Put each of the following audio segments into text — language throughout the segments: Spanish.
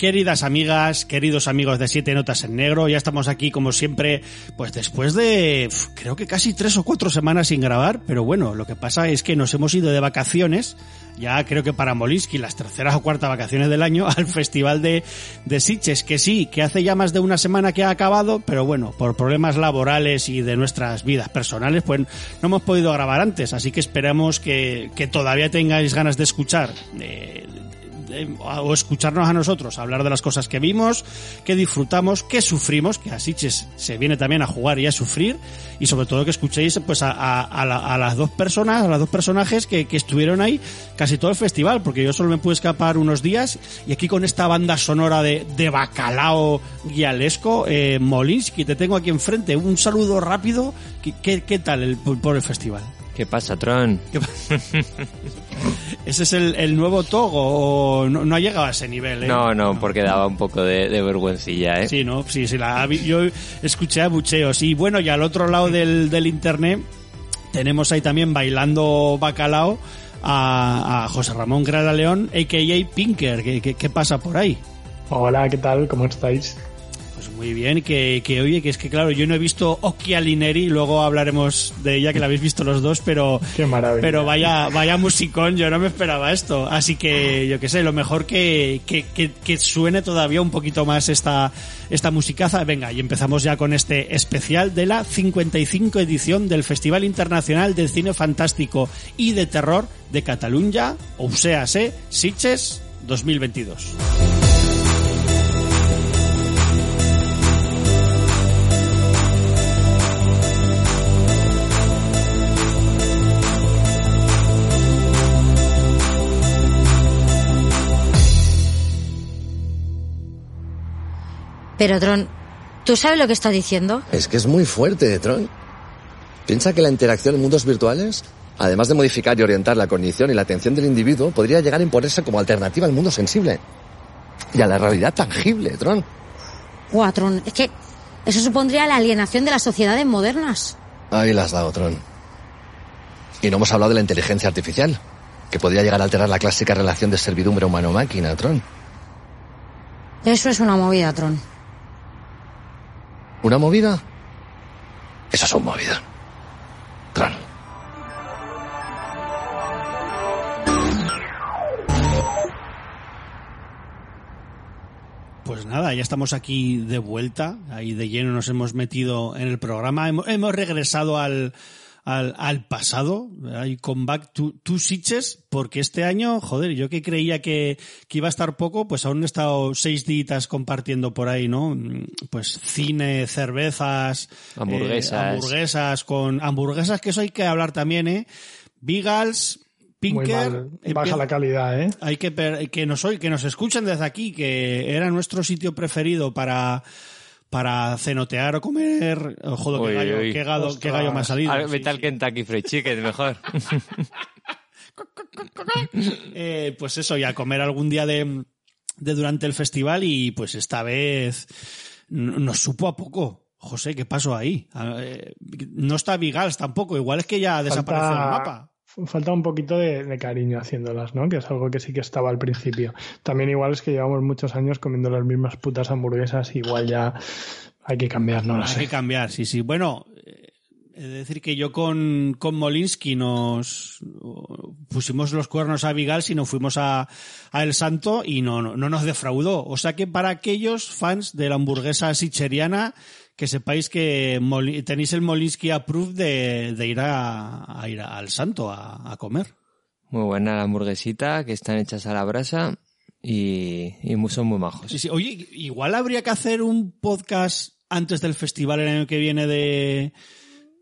Queridas amigas, queridos amigos de Siete Notas en Negro, ya estamos aquí como siempre, pues después de creo que casi tres o cuatro semanas sin grabar, pero bueno, lo que pasa es que nos hemos ido de vacaciones, ya creo que para Molinsky las terceras o cuartas vacaciones del año, al Festival de, de que sí, que hace ya más de una semana que ha acabado, pero bueno, por problemas laborales y de nuestras vidas personales, pues no hemos podido grabar antes, así que esperamos que, que todavía tengáis ganas de escuchar. Eh, o escucharnos a nosotros, hablar de las cosas que vimos, que disfrutamos, que sufrimos, que a Sitges se viene también a jugar y a sufrir, y sobre todo que escuchéis pues a, la, a las dos personas, a los dos personajes que, que, estuvieron ahí casi todo el festival, porque yo solo me pude escapar unos días, y aquí con esta banda sonora de, de bacalao guialesco, eh, Molinsky, te tengo aquí enfrente, un saludo rápido, ¿qué, qué, qué tal el, por el festival? ¿Qué pasa, Tron? ¿Qué pasa? ¿Ese es el, el nuevo Togo o no, no, ha llegado a ese nivel? ¿eh? No, no, porque daba un poco de, de vergüencilla, ¿eh? Sí, ¿no? Sí, sí, la, yo escuché a bucheos. Y bueno, y al otro lado del, del internet tenemos ahí también bailando bacalao a, a José Ramón Grada León, a.k.a. Pinker. ¿Qué, qué, qué pasa por ahí? Hola, ¿qué tal? ¿Cómo estáis? Pues muy bien, que, que oye, que es que claro, yo no he visto Occhialineri, luego hablaremos de ella, que la habéis visto los dos, pero, Qué maravilla. pero vaya, vaya musicón, yo no me esperaba esto. Así que, yo qué sé, lo mejor que, que, que, que suene todavía un poquito más esta, esta musicaza. Venga, y empezamos ya con este especial de la 55 edición del Festival Internacional del Cine Fantástico y de Terror de Cataluña, o sea, Sitges 2022. Pero, Tron, ¿tú sabes lo que está diciendo? Es que es muy fuerte, Tron. Piensa que la interacción en mundos virtuales, además de modificar y orientar la cognición y la atención del individuo, podría llegar a imponerse como alternativa al mundo sensible. Y a la realidad tangible, Tron. Guau, Tron, es que eso supondría la alienación de las sociedades modernas. Ahí las has dado, Tron. Y no hemos hablado de la inteligencia artificial, que podría llegar a alterar la clásica relación de servidumbre humano-máquina, Tron. Eso es una movida, Tron. ¿Una movida? Eso es una movida. Tron. Pues nada, ya estamos aquí de vuelta, ahí de lleno nos hemos metido en el programa, hemos, hemos regresado al, al, al, pasado, hay comeback to, to Sitges, porque este año, joder, yo que creía que, que, iba a estar poco, pues aún he estado seis días compartiendo por ahí, ¿no? Pues cine, cervezas, hamburguesas, eh, hamburguesas con hamburguesas, que eso hay que hablar también, ¿eh? Bigals, Pinker, baja la calidad, ¿eh? Hay que que nos que nos escuchen desde aquí, que era nuestro sitio preferido para para cenotear o comer. Oh, joder, qué gallo, qué, gallo, qué gallo me ha salido. Ver, sí, tal sí. Kentucky Fried Chicken, mejor. eh, pues eso, y a comer algún día de, de durante el festival y pues esta vez nos supo a poco. José, ¿qué pasó ahí? Eh, no está Vigals tampoco, igual es que ya desapareció Falta... el mapa falta un poquito de, de, cariño haciéndolas, ¿no? Que es algo que sí que estaba al principio. También igual es que llevamos muchos años comiendo las mismas putas hamburguesas, igual ya hay que cambiar, no lo hay sé. Que cambiar, sí, sí. Bueno, es decir que yo con, con Molinsky nos pusimos los cuernos a Vigal y nos fuimos a, a El Santo y no, no, no nos defraudó. O sea que para aquellos fans de la hamburguesa sicheriana, que sepáis que tenéis el Molinsky approved de, de ir, a, a, ir al santo a, a, comer. Muy buena la hamburguesita, que están hechas a la brasa y, y son muy majos. Sí, sí. Oye, igual habría que hacer un podcast antes del festival el año que viene de...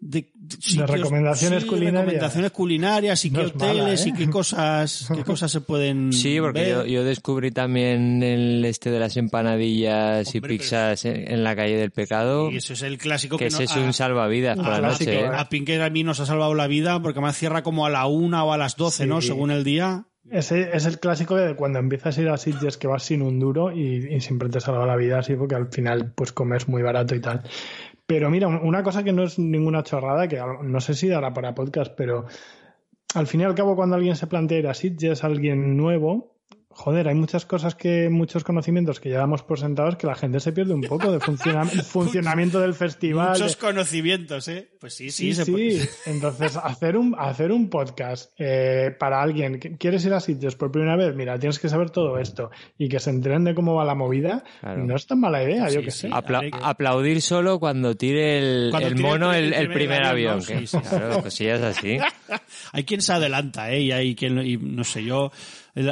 De, sitios, de recomendaciones sí, culinarias. recomendaciones culinarias y no qué hoteles mala, ¿eh? y qué cosas, qué cosas se pueden Sí, porque ver. Yo, yo, descubrí también el este de las empanadillas Hombre, y pizzas pero... en, en, la calle del pecado. Y eso es el clásico que, que ese no, es un salvavidas por la noche. ¿eh? A Pinker a mí nos ha salvado la vida porque me cierra como a la una o a las doce, Sí. ¿no? Según el día. Ese es el clásico de cuando empiezas a ir a sitios que vas sin un duro y, y siempre te salva la vida así porque al final pues comes muy barato y tal. Pero mira, una cosa que no es ninguna chorrada, que no sé si dará para podcast, pero al fin y al cabo cuando alguien se plantea ir a Sitges, alguien nuevo, joder, hay muchas cosas que, muchos conocimientos que ya damos por sentados que la gente se pierde un poco de funcionamiento del festival. Muchos conocimientos, ¿eh? Pues sí, sí, sí. sí. Entonces, hacer un, hacer un podcast eh, para alguien que quieres ir a sitios por primera vez, mira, tienes que saber todo esto y que se enteren de cómo va la movida, no es tan mala idea, yo que sé. aplaudir solo cuando tire el, mono el, primer, avión. claro, pues sí es así. hay quien se adelanta, ¿eh? Y hay quien, y no sé, yo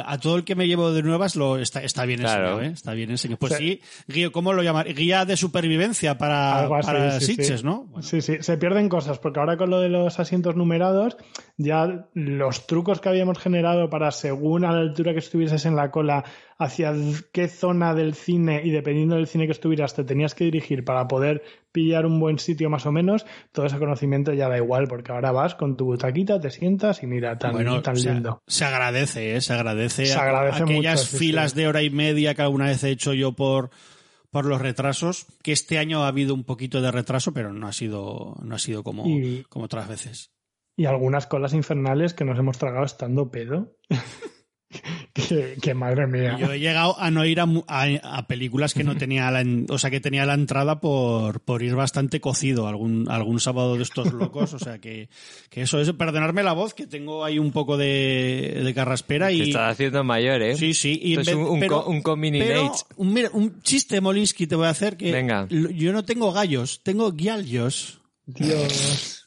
a todo el que me llevo de nuevas lo está, está bien enseñado, ¿eh? Está bien enseñado. Pues sí, guía, ¿cómo lo llamar? Guía de supervivencia para, para Sitges, ¿no? Sí, sí, se pierden cosas, porque ahora con lo de los asientos numerados, ya los trucos que habíamos generado para según a la altura que estuvieses en la cola, hacia qué zona del cine y dependiendo del cine que estuvieras te tenías que dirigir para poder pillar un buen sitio más o menos, todo ese conocimiento ya da igual, porque ahora vas con tu butaquita, te sientas y mira, tan, tan lindo. Se agradece, ¿eh? se agradece. Se agradece aquellas filas de hora y media que alguna vez he hecho yo por por los retrasos, que este año ha habido un poquito de retraso, pero no ha sido, no ha sido como, como otras veces. Y algunas colas infernales que nos hemos tragado estando pedo. que, madre mía. Yo he llegado a no ir a, películas que no tenía la, o sea que tenía la entrada por, por ir bastante cocido algún, algún sábado de estos locos. O sea que, que eso es, perdonarme la voz, que tengo ahí un poco de, de carraspera y. estás haciendo mayor, eh. Sí, sí. Y un, un, un, mira, un chiste Molinsky te voy a hacer que. Venga. Yo no tengo gallos, tengo guiallos. Dios.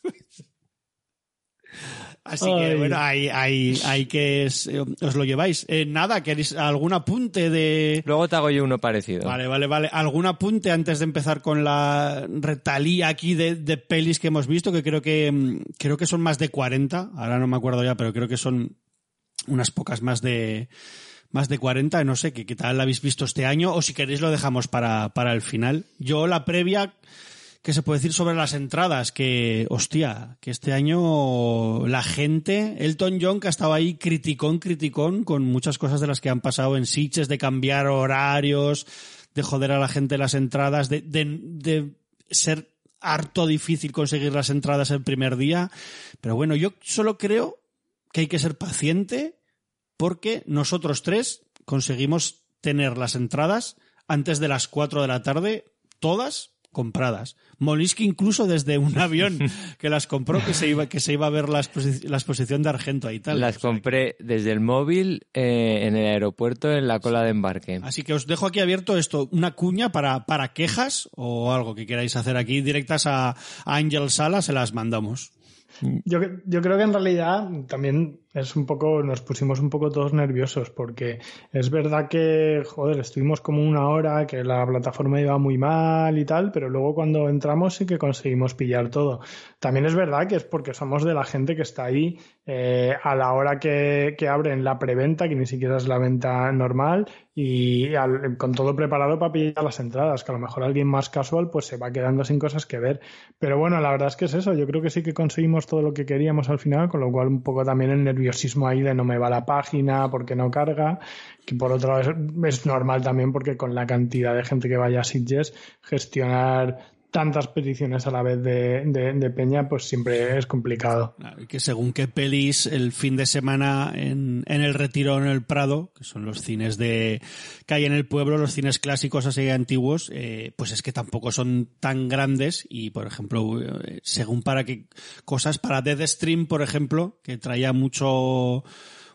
Así que bueno, hay, hay, hay que os lo lleváis. Eh, nada, ¿queréis algún apunte de...? Luego te hago yo uno parecido. Vale, vale, vale. ¿Algún apunte antes de empezar con la retalía aquí de, de pelis que hemos visto? Que creo que, mm, creo que son más de 40. Ahora no me acuerdo ya, pero creo que son unas pocas más de, más de 40. No sé, ¿qué, qué tal la habéis visto este año? O si queréis lo dejamos para, para el final. Yo la previa ¿Qué se puede decir sobre las entradas? Que, hostia, que este año la gente, Elton John que ha estado ahí criticón, criticón con muchas cosas de las que han pasado en Sitges, de cambiar horarios, de joder a la gente las entradas, de, de, ser harto difícil conseguir las entradas el primer día. Pero bueno, yo solo creo que hay que ser paciente porque nosotros tres conseguimos tener las entradas antes de las cuatro de la tarde, todas compradas. Molinsky incluso desde un avión que las compró que se iba que se iba a ver la, exposición de Argento y tal. Las compré desde el móvil eh, en el aeropuerto en la cola de embarque. Así que os dejo aquí abierto esto, una cuña para, para quejas o algo que queráis hacer aquí directas a, a Ángel Sala, se las mandamos. Yo, yo creo que en realidad también es un poco, nos pusimos un poco todos nerviosos porque es verdad que, joder, estuvimos como una hora, que la plataforma iba muy mal y tal, pero luego cuando entramos sí que conseguimos pillar todo. También es verdad que es porque somos de la gente que está ahí eh, a la hora que, que abren la preventa, que ni siquiera es la venta normal, y con todo preparado para pillar las entradas, que a lo mejor alguien más casual pues se va quedando sin cosas que ver. Pero bueno, la verdad es que es eso, yo creo que sí que conseguimos todo lo que queríamos al final, con lo cual un poco también el nervio nerviosismo ahí de no me va la página porque no carga, que por otro lado es, normal también porque con la cantidad de gente que vaya a Sitges, gestionar tantas peticiones a la vez de, Peña, pues siempre es complicado. que según qué pelis el fin de semana en, en el Retiro en el Prado, que son los cines de que hay en el pueblo, los cines clásicos así antiguos, eh, pues es que tampoco son tan grandes y, por ejemplo, eh, según para qué cosas, para Dead Stream, por ejemplo, que traía mucho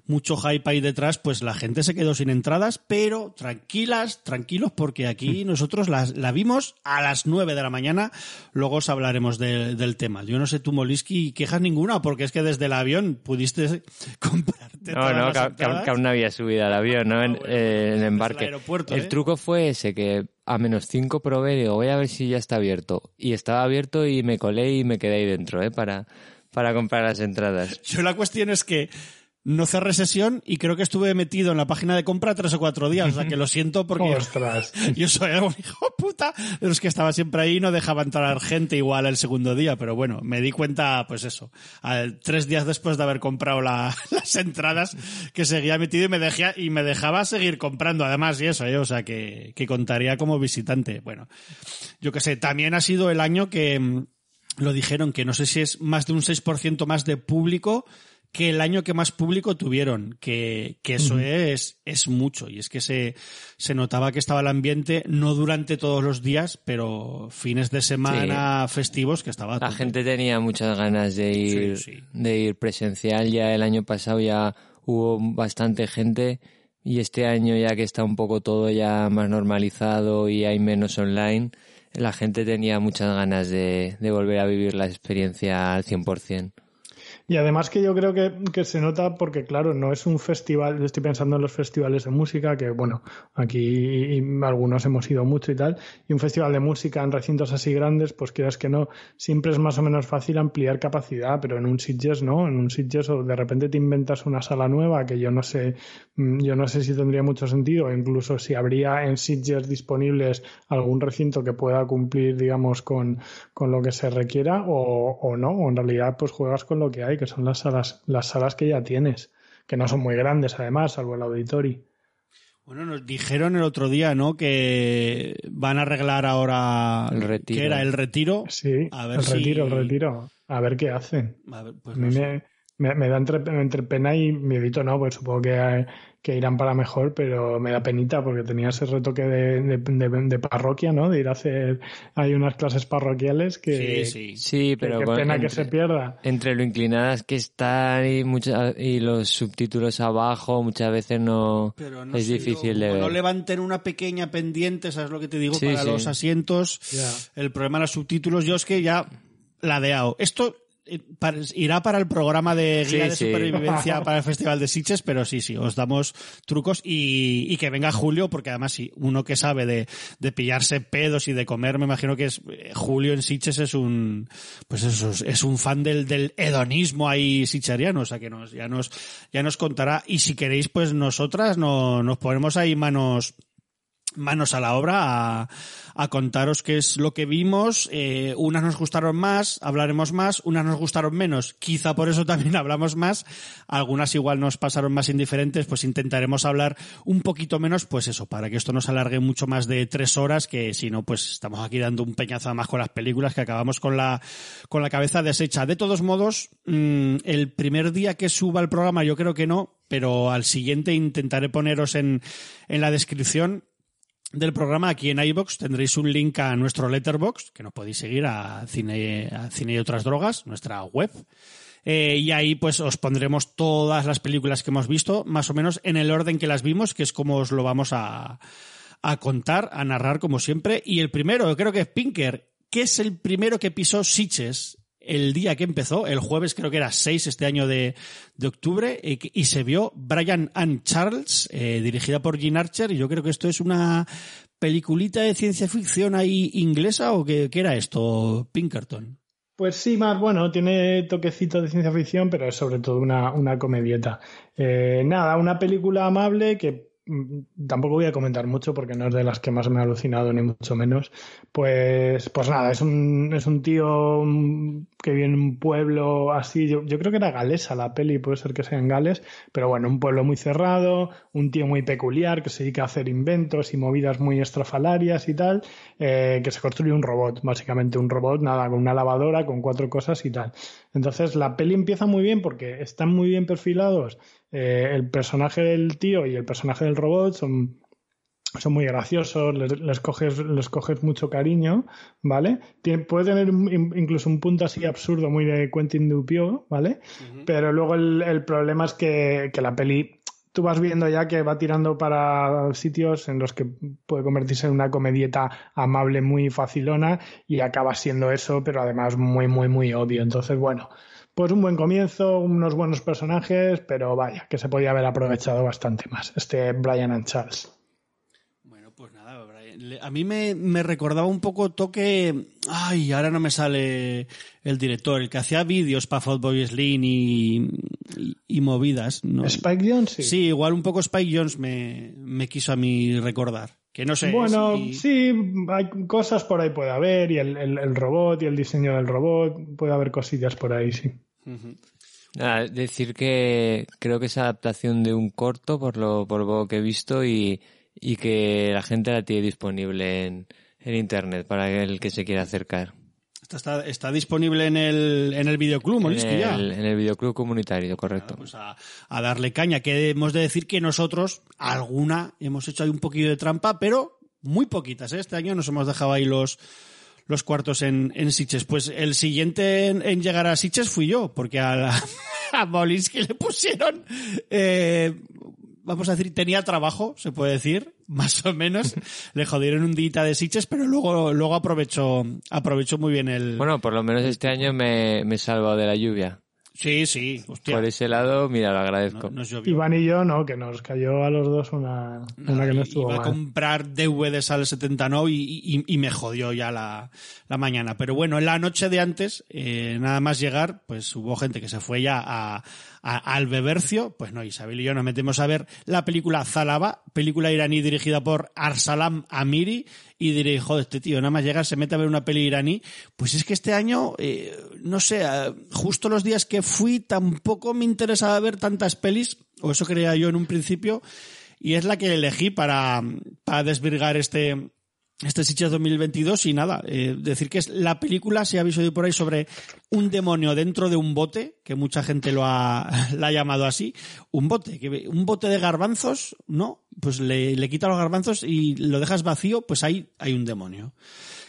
mucho hype ahí detrás, pues la gente se quedó sin entradas, pero tranquilas, tranquilos, porque aquí mm. nosotros la, la vimos a las 9 de la mañana, luego os hablaremos del tema. Yo no sé tú, Moliski, quejas ninguna, porque es que desde el avión pudiste comprarte No, no, que, aún no había subido al avión, ¿no? en, ah, eh, el embarque. El, ¿eh? truco fue ese, que a menos 5 probé, digo, voy a ver si ya está abierto. Y estaba abierto y me colé y me quedé ahí dentro, ¿eh? Para, para comprar las entradas. Yo la cuestión es que no cerré sesión y creo que estuve metido en la página de compra tres o cuatro días. O sea que lo siento porque Ostras. yo soy un hijo de puta de los que estaba siempre ahí y no dejaba entrar gente igual el segundo día. Pero bueno, me di cuenta, pues eso, al, tres días después de haber comprado la- las entradas que seguía metido y me, dejía, y me dejaba seguir comprando además y eso, ¿eh? o sea que, que contaría como visitante. Bueno, yo que sé, también ha sido el año que mm, lo dijeron que no sé si es más de un 6% más de público que el año que más público tuvieron, que, que eso es, es mucho. Y es que se, se notaba que estaba el ambiente, no durante todos los días, pero fines de semana festivos que estaba. La gente tenía muchas ganas de ir, Sí, sí. de ir presencial. Ya el año pasado ya hubo bastante gente y este año ya que está un poco todo ya más normalizado y hay menos online, la gente tenía muchas ganas de, de volver a vivir la experiencia al 100%. Y además que yo creo que, que se nota porque, claro, no es un festival, estoy pensando en los festivales de música, que bueno, aquí algunos hemos ido mucho y tal, y un festival de música en recintos así grandes, pues quieras que no, siempre es más o menos fácil ampliar capacidad, pero en un Sitges no, en un Sitges o de repente te inventas una sala nueva que yo no sé, mm, yo no sé si tendría mucho sentido, incluso si habría en Sitges disponibles algún recinto que pueda cumplir, digamos, con, con lo que se requiera o, o no, o en realidad pues juegas con lo que hay, que son las salas, las salas que ya tienes, que no son muy grandes además, salvo el auditorio. Bueno, nos dijeron el otro día, ¿no? Que van a arreglar ahora. El retiro. Que era el retiro. Sí, A ver el si- retiro, el retiro. A ver qué hacen. A ver, pues A mí no sé. me, me, me da entre, entre pena y miedito, no, pues supongo que, que irán para mejor, pero me da penita porque tenía ese retoque de, de, de- de parroquia, ¿no? De ir a hacer, hay unas clases parroquiales que, Sí, sí. Sí, pero qué pena que se pierda. entre lo inclinadas que están y muchas y los subtítulos abajo muchas veces no, Pero no es difícil de ver. no levanten una pequeña pendiente, ¿sabes lo que te digo? Sí, para sí. los asientos, el problema de los subtítulos, yo es que ya ladeado. Esto irá para el programa de guía Sí, de sí. supervivencia para el Festival de Sitges, pero sí, sí, os damos trucos y, y que venga Julio, porque además sí, uno que sabe de, de pillarse pedos y de comer, me imagino que es eh, Julio en Sitges es un, pues eso, es- es un fan del, del hedonismo ahí sicheriano, o sea que nos, ya nos, ya nos contará. Y si queréis, pues nosotras no, nos ponemos ahí manos, manos a la obra a, a contaros qué es lo que vimos. Eh, unas nos gustaron más, hablaremos más, unas nos gustaron menos. Quizá por eso también hablamos más. Algunas igual nos pasaron más indiferentes, pues intentaremos hablar un poquito menos, pues eso, para que esto no se alargue mucho más de tres horas, que si no, pues estamos aquí dando un peñazo más con las películas que acabamos con la, con la cabeza deshecha. De todos modos, mm, el primer día que suba el programa yo creo que no, pero al siguiente intentaré poneros en, en la descripción del programa aquí en iBox tendréis un link a nuestro letterbox que nos podéis seguir a cine, a cine y otras drogas, nuestra web. Eh, y ahí pues os pondremos todas las películas que hemos visto, más o menos en el orden que las vimos, que es como os lo vamos a, a contar, a narrar como siempre. Y el primero, creo que es Pinker, que es el primero que pisó Sitges el día que empezó, el jueves creo que era 6 este año de, de octubre, y, que- y se vio Brian and Charles, eh, dirigida por Gene Archer, y yo creo que esto es una peliculita de ciencia ficción ahí inglesa, o qué, qué era esto, Pinkerton. Pues sí, más bueno, tiene toquecito de ciencia ficción, pero es sobre todo una, una comedieta. Eh, nada, una película amable que tampoco voy a comentar mucho porque no es de las que más me ha alucinado ni mucho menos. Pues, pues nada, es un, es un tío mm, que vive en un pueblo así, yo, yo creo que era galesa la peli, puede ser que sea en Gales, pero bueno, un pueblo muy cerrado, un tío muy peculiar que se dedica a hacer inventos y movidas muy estrafalarias y tal, eh, que se construye un robot, básicamente un robot, nada, con una lavadora, con cuatro cosas y tal. Entonces la peli empieza muy bien porque están muy bien perfilados eh, el personaje del tío y el personaje del robot, son son muy graciosos, les, les coges, les coges mucho cariño, ¿vale? Tiene- puede tener un- incluso un punto así absurdo, muy de Quentin Dupieux, ¿vale? Pero luego el, el problema es que, que la peli, tú vas viendo ya que va tirando para sitios en los que puede convertirse en una comedieta amable, muy facilona, y acaba siendo eso, pero además muy, muy, muy obvio. Entonces, bueno, pues un buen comienzo, unos buenos personajes, pero vaya, que se podía haber aprovechado bastante más. Este Brian and Charles. Bueno, pues nada, Brian, a mí me, me recordaba un poco toque. Ay, ahora no me sale el director, el que hacía vídeos para Fatboy Slim y. y, y movidas. ¿no? Spike Jones, sí. Sí, igual un poco Spike Jones me, me quiso a mí recordar. Que no sé. Bueno, si- sí, hay cosas por ahí puede haber, y el, el- el robot y el diseño del robot, puede haber cosillas por ahí, sí. Nada, decir que creo que es adaptación de un corto, por lo, por lo que he visto, y, y que la gente la tiene disponible en, en internet para el que se quiera acercar. Está, está, está disponible en el, en el videoclub, En Molisky, ya. el, en el videoclub comunitario, correcto. Pues a, a darle caña, que hemos de decir que nosotros, alguna, hemos hecho ahí un poquillo de trampa, pero muy poquitas, ¿eh? Este año nos hemos dejado ahí los, los cuartos en, en Sitges. Pues el siguiente en, llegar a Sitges fui yo, porque a, la- a le pusieron, eh, vamos a decir, tenía trabajo, se puede decir, más o menos. le jodieron un día de Sitges, pero luego, luego aprovechó, aprovechó muy bien el... Bueno, por lo menos este año me, me he salvado de la lluvia. Sí, sí, hostia. Por ese lado, mira, lo agradezco. no-. Iván y yo, no, que nos cayó a los dos una, una que no estuvo iba a comprar DVDs al 79 y, y, y me jodió ya la, la mañana. Pero bueno, en la noche de antes, eh, nada más llegar, pues hubo gente que se fue ya a, al Bebercio. Pues no, Isabel y yo nos metemos a ver la película Zalaba, película iraní dirigida por Arsalam Amiri. Y diré, joder, este tío nada más llegar se mete a ver una peli iraní. Pues es que este año, eh, no sé, eh, justo los días que fui tampoco me interesaba ver tantas pelis, o eso creía yo en un principio y es la que elegí para, para desvirgar este, este Sitges 2022 y nada, eh, decir que es la película, se ha visto por ahí sobre un demonio dentro de un bote, que mucha gente lo ha, la llamado así, un bote, que un bote de garbanzos, ¿no? Pues le, le quita los garbanzos y lo dejas vacío, pues ahí hay un demonio.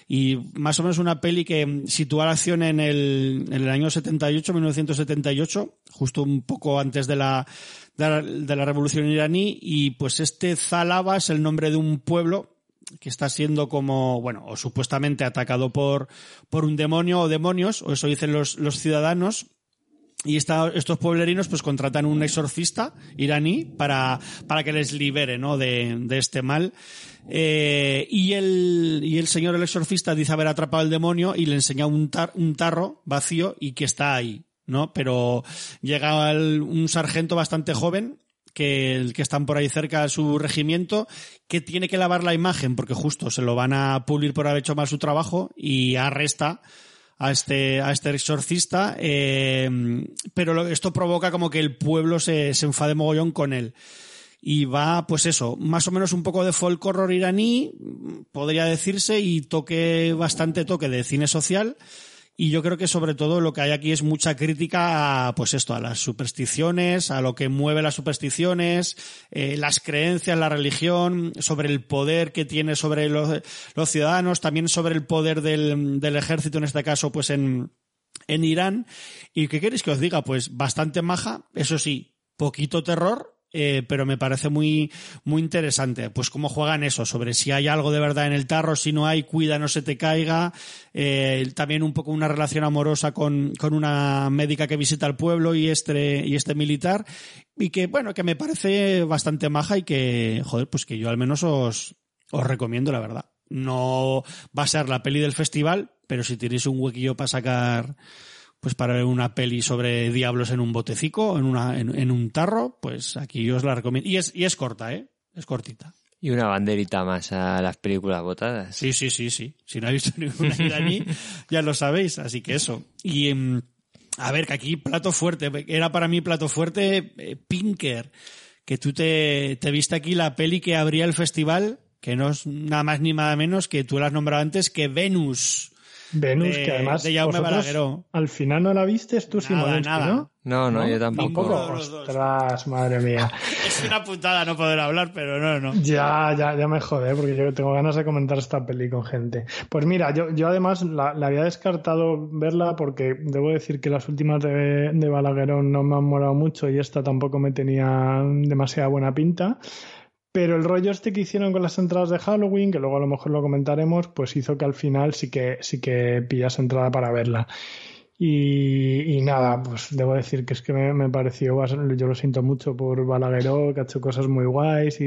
Y más o menos una peli que sitúa la acción en el, en el año 78, 1978, justo un poco antes de la, de la, de la revolución iraní, y pues este Zalaba es el nombre de un pueblo que está siendo como, bueno, o supuestamente atacado por, por un demonio o demonios, o eso dicen los, los ciudadanos, y estos pueblerinos pues contratan un exorcista iraní para, para que les libere ¿no? de, de este mal. Eh, y, el, y el señor el exorcista dice haber atrapado al demonio y le enseña un, tar- un tarro vacío y que está ahí, ¿no? Pero llega un sargento bastante joven que, que están por ahí cerca de su regimiento, que tiene que lavar la imagen porque justo se lo van a pulir por haber hecho mal su trabajo y arresta a este, a este exorcista, eh, pero esto provoca como que el pueblo se, se enfade mogollón con él. Y va, pues eso, más o menos un poco de folk horror iraní, podría decirse, y toque, bastante toque de cine social. Y yo creo que sobre todo lo que hay aquí es mucha crítica a, pues esto, a las supersticiones, a lo que mueve las supersticiones, eh, las creencias, la religión, sobre el poder que tiene sobre los, los ciudadanos, también sobre el poder del, del ejército, en este caso, pues en, en Irán. ¿Y qué queréis que os diga? Pues bastante maja, eso sí, poquito terror, eh, pero me parece muy, muy interesante. Pues cómo juegan eso, sobre si hay algo de verdad en el tarro, si no hay, cuida, no se te caiga. Eh, también un poco una relación amorosa con, con una médica que visita el pueblo y este, y este militar. Y que, bueno, que me parece bastante maja y que, joder, pues que yo al menos os, os recomiendo, la verdad. No va a ser la peli del festival, pero si tenéis un huequillo para sacar, pues para ver una peli sobre diablos en un botecico, en una, en, en un tarro, pues aquí yo os la recomiendo. Y es, y es corta, ¿eh? Es cortita. Y una banderita más a las películas votadas. Sí, sí, sí, sí. Si no habéis visto ninguna iraní, ya lo sabéis. Así que eso. Y em, a ver, que aquí plato fuerte. Era para mí plato fuerte eh, Pinker. Que tú te, te viste aquí la peli que abría el festival, que no es nada más ni nada menos que tú la has nombrado antes, que Venus. Venus, de- que además de Jaume vosotros Balagueró. al final no la viste, tú sí, Nada, Modesty, nada. ¿no? No, no, yo tampoco. Dos. Ostras, madre mía. Es una putada no poder hablar, pero no, no. Ya, ya, ya me jode, porque yo tengo ganas de comentar esta peli con gente. Pues mira, yo, yo además la, la había descartado verla porque debo decir que las últimas de, de Balaguerón no me han molado mucho y esta tampoco me tenía demasiada buena pinta. Pero el rollo este que hicieron con las entradas de Halloween, que luego a lo mejor lo comentaremos, pues hizo que al final sí que, sí que pillas entrada para verla. Y, y nada, pues debo decir que es que me, me pareció, yo lo siento mucho por Balagueró, que ha hecho cosas muy guays y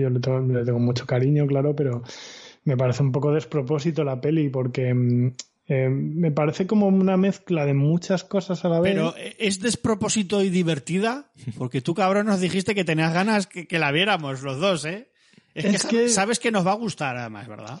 yo le tengo, le tengo mucho cariño, claro, pero me parece un poco despropósito la peli porque mm, Eh, me parece como una mezcla de muchas cosas a la vez. Pero eh, es despropósito y divertida, porque tú, cabrón, nos dijiste que tenías ganas que, que la viéramos los dos, ¿eh? Es, Es que, que- sabes que nos va a gustar, además, ¿verdad?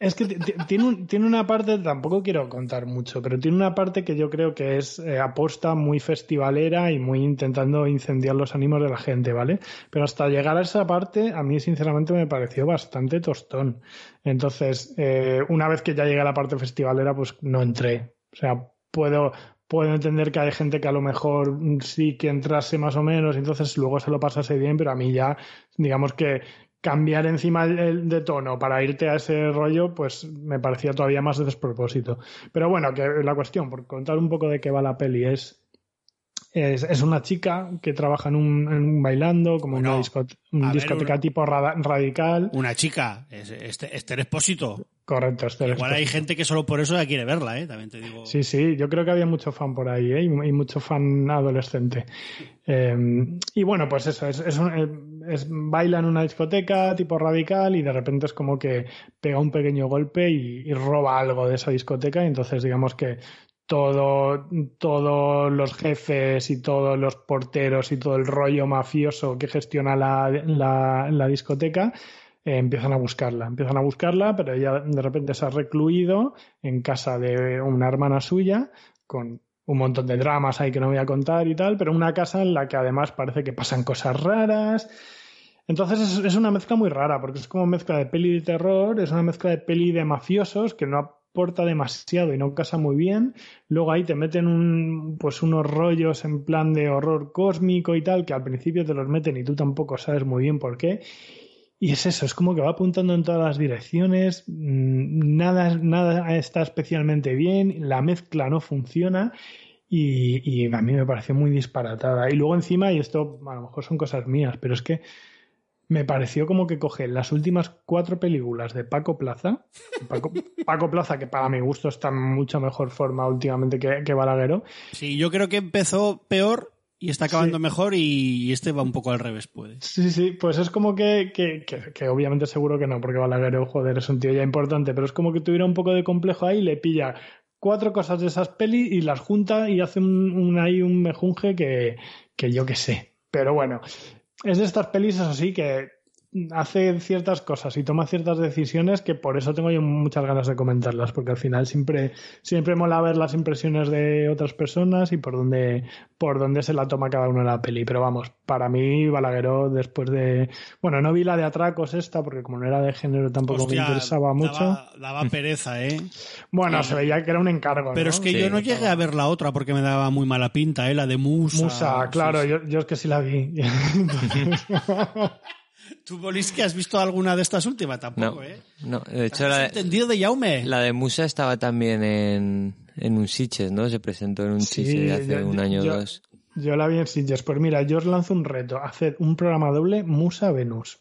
Es que tiene, tiene una parte, tampoco quiero contar mucho, pero tiene una parte que yo creo que es eh, aposta muy festivalera y muy intentando incendiar los ánimos de la gente, ¿vale? Pero hasta llegar a esa parte, a mí sinceramente me pareció bastante tostón. Entonces, eh, una vez que ya llegué a la parte festivalera, pues no entré. O sea, puedo, puedo entender que hay gente que a lo mejor mm, sí que entrase más o menos, entonces luego se lo pasase bien, pero a mí ya, digamos que cambiar encima de tono para irte a ese rollo, pues me parecía todavía más de despropósito. Pero bueno, que la cuestión, por contar un poco de qué va la peli, es es, es una chica que trabaja en un, en un bailando, como Bueno, una discote- una ver, discoteca una- tipo radical. Una chica, es- este, Esther Expósito. Correcto, Igual hay gente que solo por eso ya quiere verla, ¿eh? También te digo. Sí, sí, yo creo que había mucho fan por ahí, ¿eh? y, y mucho fan adolescente. Eh, y bueno, pues eso, es, es, un- es- baila en una discoteca tipo radical y de repente es como que pega un pequeño golpe y, y roba algo de esa discoteca y entonces digamos que todo, todos los jefes y todos los porteros y todo el rollo mafioso que gestiona la, la, la discoteca eh, empiezan a buscarla, empiezan a buscarla, pero ella de repente se ha recluido en casa de una hermana suya con un montón de dramas ahí que no voy a contar y tal, pero una casa en la que además parece que pasan cosas raras. Entonces es, una mezcla muy rara, porque es como mezcla de peli de terror, es una mezcla de peli de mafiosos que no aporta demasiado y no casa muy bien. Luego ahí te meten un, pues unos rollos en plan de horror cósmico y tal, que al principio te los meten y tú tampoco sabes muy bien por qué. Y es eso, es como que va apuntando en todas las direcciones, mm, nada, nada está especialmente bien, la mezcla no funciona y, y a mí me pareció muy disparatada. Y luego encima, y esto a lo mejor son cosas mías, pero es que me pareció como que coge las últimas cuatro películas de Paco Plaza, Paco, Paco Plaza que para mi gusto está en mucha mejor forma últimamente que, que Balagueró, Sí, yo creo que empezó peor y está acabando Sí. mejor y este va un poco al revés, puede. Sí, sí, pues es como que, que, que, que obviamente seguro que no, porque Balagueró, joder, es un tío ya importante, pero es como que tuviera un poco de complejo ahí, le pilla cuatro cosas de esas pelis y las junta y hace un, un ahí un mejunje que, que yo que sé. Pero bueno, es de estas pelis, eso sí, que hace ciertas cosas y toma ciertas decisiones que por eso tengo yo muchas ganas de comentarlas, porque al final siempre, siempre mola ver las impresiones de otras personas y por dónde, por dónde se la toma cada uno en la peli. Pero vamos, para mí, Balagueró, después de. Bueno, no vi la de Atracos esta, porque como no era de género tampoco Hostia, me interesaba mucho. Daba, daba pereza, ¿eh? Bueno, Sí. se veía que era un encargo. Pero ¿no? es que Sí. yo no llegué a ver la otra porque me daba muy mala pinta, ¿eh? La de Musa. Musa, claro, Sí, sí. Yo, yo es que sí la vi. ¿Tú, Bolis, que has visto alguna de estas últimas? Tampoco, No, ¿eh? no. De hecho, ¿Has la, entendido de Jaume? la de Musa estaba también en, en un Sitges, ¿no? Se presentó en un Sí, Sitges hace yo- un año o dos. Yo la vi en Sitges. Pues mira, yo os lanzo un reto. Haced un programa doble Musa Venus.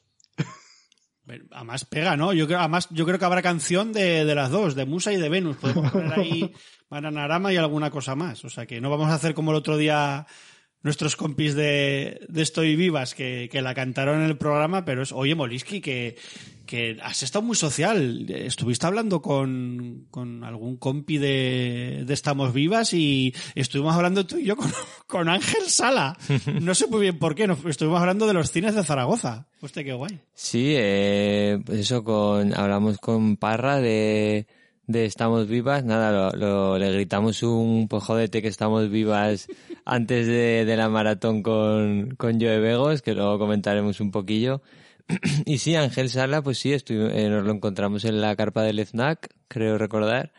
Pero Además pega, ¿no? Yo creo, además, yo creo que habrá canción de, de las dos, de Musa y de Venus. Podemos poner ahí Bananarama y alguna cosa más. O sea que no vamos a hacer como el otro día nuestros compis de, de Estoy Vivas que, que la cantaron en el programa, pero es, oye Moliski, que, que has estado muy social. Estuviste hablando con, con algún compi de, de Estamos Vivas y estuvimos hablando tú y yo con, con Ángel Sala. No sé muy bien por qué, nos- estuvimos hablando de los cines de Zaragoza. Hostia, qué guay. Sí, eh, pues eso con, hablamos con Parra de, de Estamos Vivas, nada, lo, lo- le gritamos un pues jódete que estamos vivas antes de, de la maratón con, con Joe Vegos, que luego comentaremos un poquillo. Y sí, Ángel Sala, pues sí, eh, nos lo encontramos en la carpa del FNAC, creo recordar.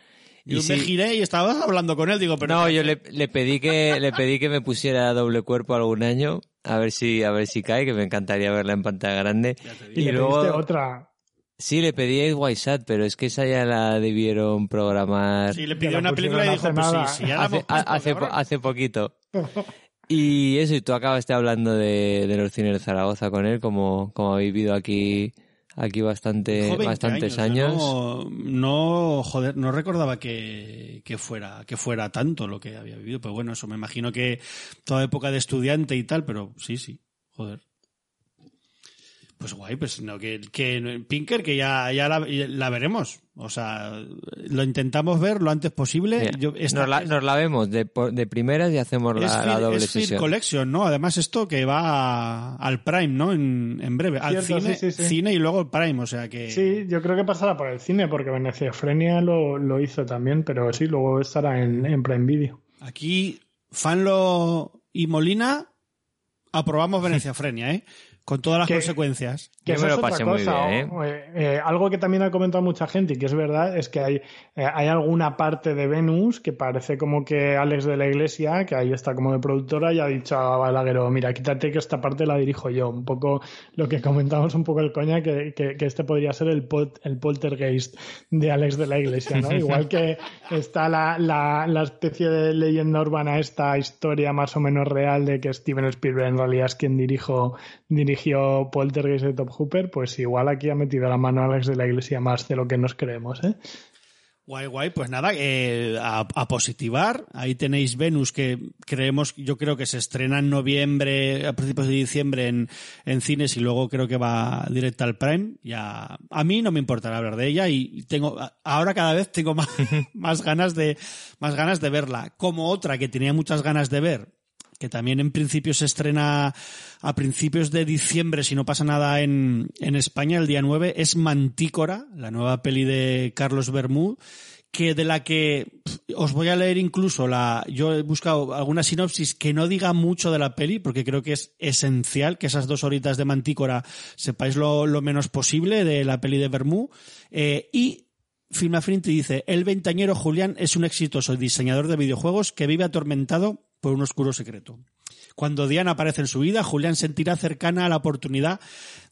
Yo Y me sí- giré y estabas hablando con él, digo, pero no, yo le, le pedí que le pedí que me pusiera doble cuerpo algún año, a ver si a ver si cae, que me encantaría verla en pantalla grande. Y, le pediste otra. Sí, le pedí a White Sat, pero es que esa ya la debieron programar Sí, le pidió una película y dijo, pues sí, sí, ya la hace, hemos puesto, hace, po- cabrón. hace poquito. Y eso, y tú acabaste hablando de, de los cines de Zaragoza con él, como, como habéis vivido aquí, aquí bastante, Dijo 20 bastantes años. No, no, joder, no recordaba que, que fuera, que fuera tanto lo que había vivido. Pero bueno, eso me imagino que toda época de estudiante y tal, pero sí, sí, joder. Pues guay, pues no, que, que Pinker, que ya, ya la, la veremos. O sea, lo intentamos ver lo antes posible. Mira, Yo- esta- nos, la, nos la vemos de, por- de primeras y hacemos la, es la doble es Fear sesión. Collection, ¿no? Además esto que va a- al Prime, ¿no? En, en breve. Al Cierto, cine, sí, sí, sí. cine y luego el Prime, o sea que... Sí, yo creo que pasará por el cine, porque Veneciafrenia lo, lo hizo también, pero sí, luego estará en, en Prime Video. Aquí, Fanlo y Molina, aprobamos Veneciafrenia, ¿eh? Con todas las Que- consecuencias. Que eso me lo es otra pasé muy cosa, bien, o- eh, eh, algo que también ha comentado mucha gente y que es verdad es que hay, eh, hay alguna parte de Venus que parece como que Alex de la Iglesia, que ahí está como de productora, y ha dicho a Balagueró, mira, quítate que esta parte la dirijo yo. Un poco lo que comentamos un poco el coña, que, que, que este podría ser el, pol- el poltergeist de Alex de la Iglesia, ¿no? Igual que está la, la, la especie de leyenda urbana, esta historia más o menos real de que Steven Spielberg en realidad es quien dirijo, dirigió Poltergeist de Top Hooper, pues igual aquí ha metido la mano Alex de la Iglesia más de lo que nos creemos, ¿eh? Guay, guay, pues nada, eh, a, positivar. Ahí tenéis Venus, que creemos, yo creo que se estrena en noviembre, a principios de diciembre en, en cines y luego creo que va directa al Prime. Ya, a mí no me importará hablar de ella y tengo, ahora cada vez tengo más, más ganas de, más ganas de verla. Como otra que tenía muchas ganas de ver, que también en principio se estrena a principios de diciembre, si no pasa nada en, en España, el día 9, es Mantícora, la nueva peli de Carlos Bermúdez, que de la que os voy a leer incluso la, yo he buscado alguna sinopsis que no diga mucho de la peli, porque creo que es esencial que esas dos horitas de Mantícora sepáis lo, lo menos posible de la peli de Bermú, eh, y Film Affinity dice, el veintañero Julián es un exitoso diseñador de videojuegos que vive atormentado por un oscuro secreto. Cuando Diana aparece en su vida, Julián sentirá cercana a la oportunidad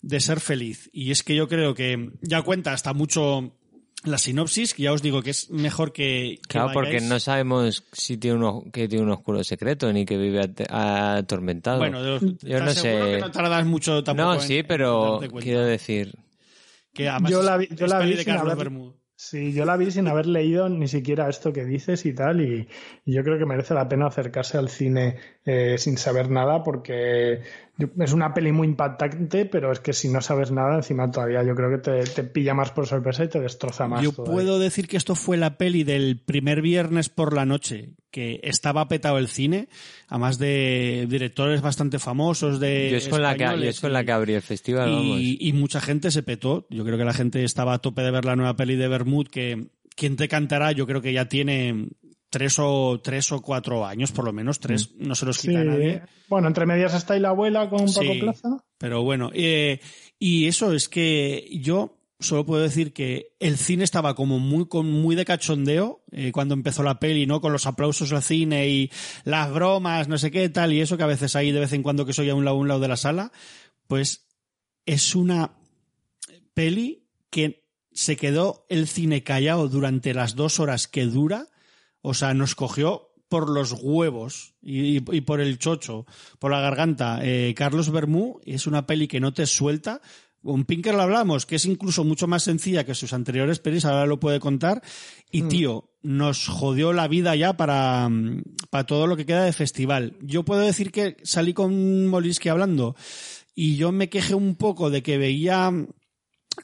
de ser feliz. Y es que yo creo que ya cuenta hasta mucho la sinopsis, que ya os digo que es mejor que... que Claro, porque no sabemos si tiene un, o- que tiene un oscuro secreto ni que vive atormentado. Bueno, de los- yo no ¿estás seguro sé. que no tardas mucho tampoco no, en- sí, en pero quiero decir, Que además Yo la vi- yo es la vi de Carlos Bermúdez. Sí, yo la vi sin haber leído ni siquiera esto que dices y tal, y, y yo creo que merece la pena acercarse al cine eh, sin saber nada porque es una peli muy impactante, pero es que si no sabes nada, encima todavía yo creo que te, te pilla más por sorpresa y te destroza más. Yo todavía. puedo decir que esto fue la peli del primer viernes por la noche, que estaba petado el cine, además de directores bastante famosos de yo es con la que, yo es con la que abrí el festival, vamos. y, y mucha gente se petó. Yo creo que la gente estaba a tope de ver la nueva peli de Bermud, que quien te cantará, yo creo que ya tiene tres o tres o cuatro años, por lo menos tres, no se los Sí, quita nadie. bueno, entre medias está ahí la abuela con Paco Sí. Plaza. Pero bueno, eh, y eso es que yo solo puedo decir que el cine estaba como muy con muy de cachondeo eh, cuando empezó la peli, ¿no? Con los aplausos al cine y las bromas, no sé qué tal, y eso que a veces hay de vez en cuando que soy a un lado a un lado de la sala, pues es una peli que se quedó el cine callado durante las dos horas que dura, o sea, nos cogió por los huevos y, por el chocho, por la garganta. Eh, Carlos Bermú es una peli que no te suelta. Con Pinker lo hablamos, que es incluso mucho más sencilla que sus anteriores pelis, ahora lo puede contar. Y tío, nos jodió la vida ya para, mm, para todo lo que queda de festival. Yo puedo decir que salí con Molinsky hablando y yo me quejé un poco de que veía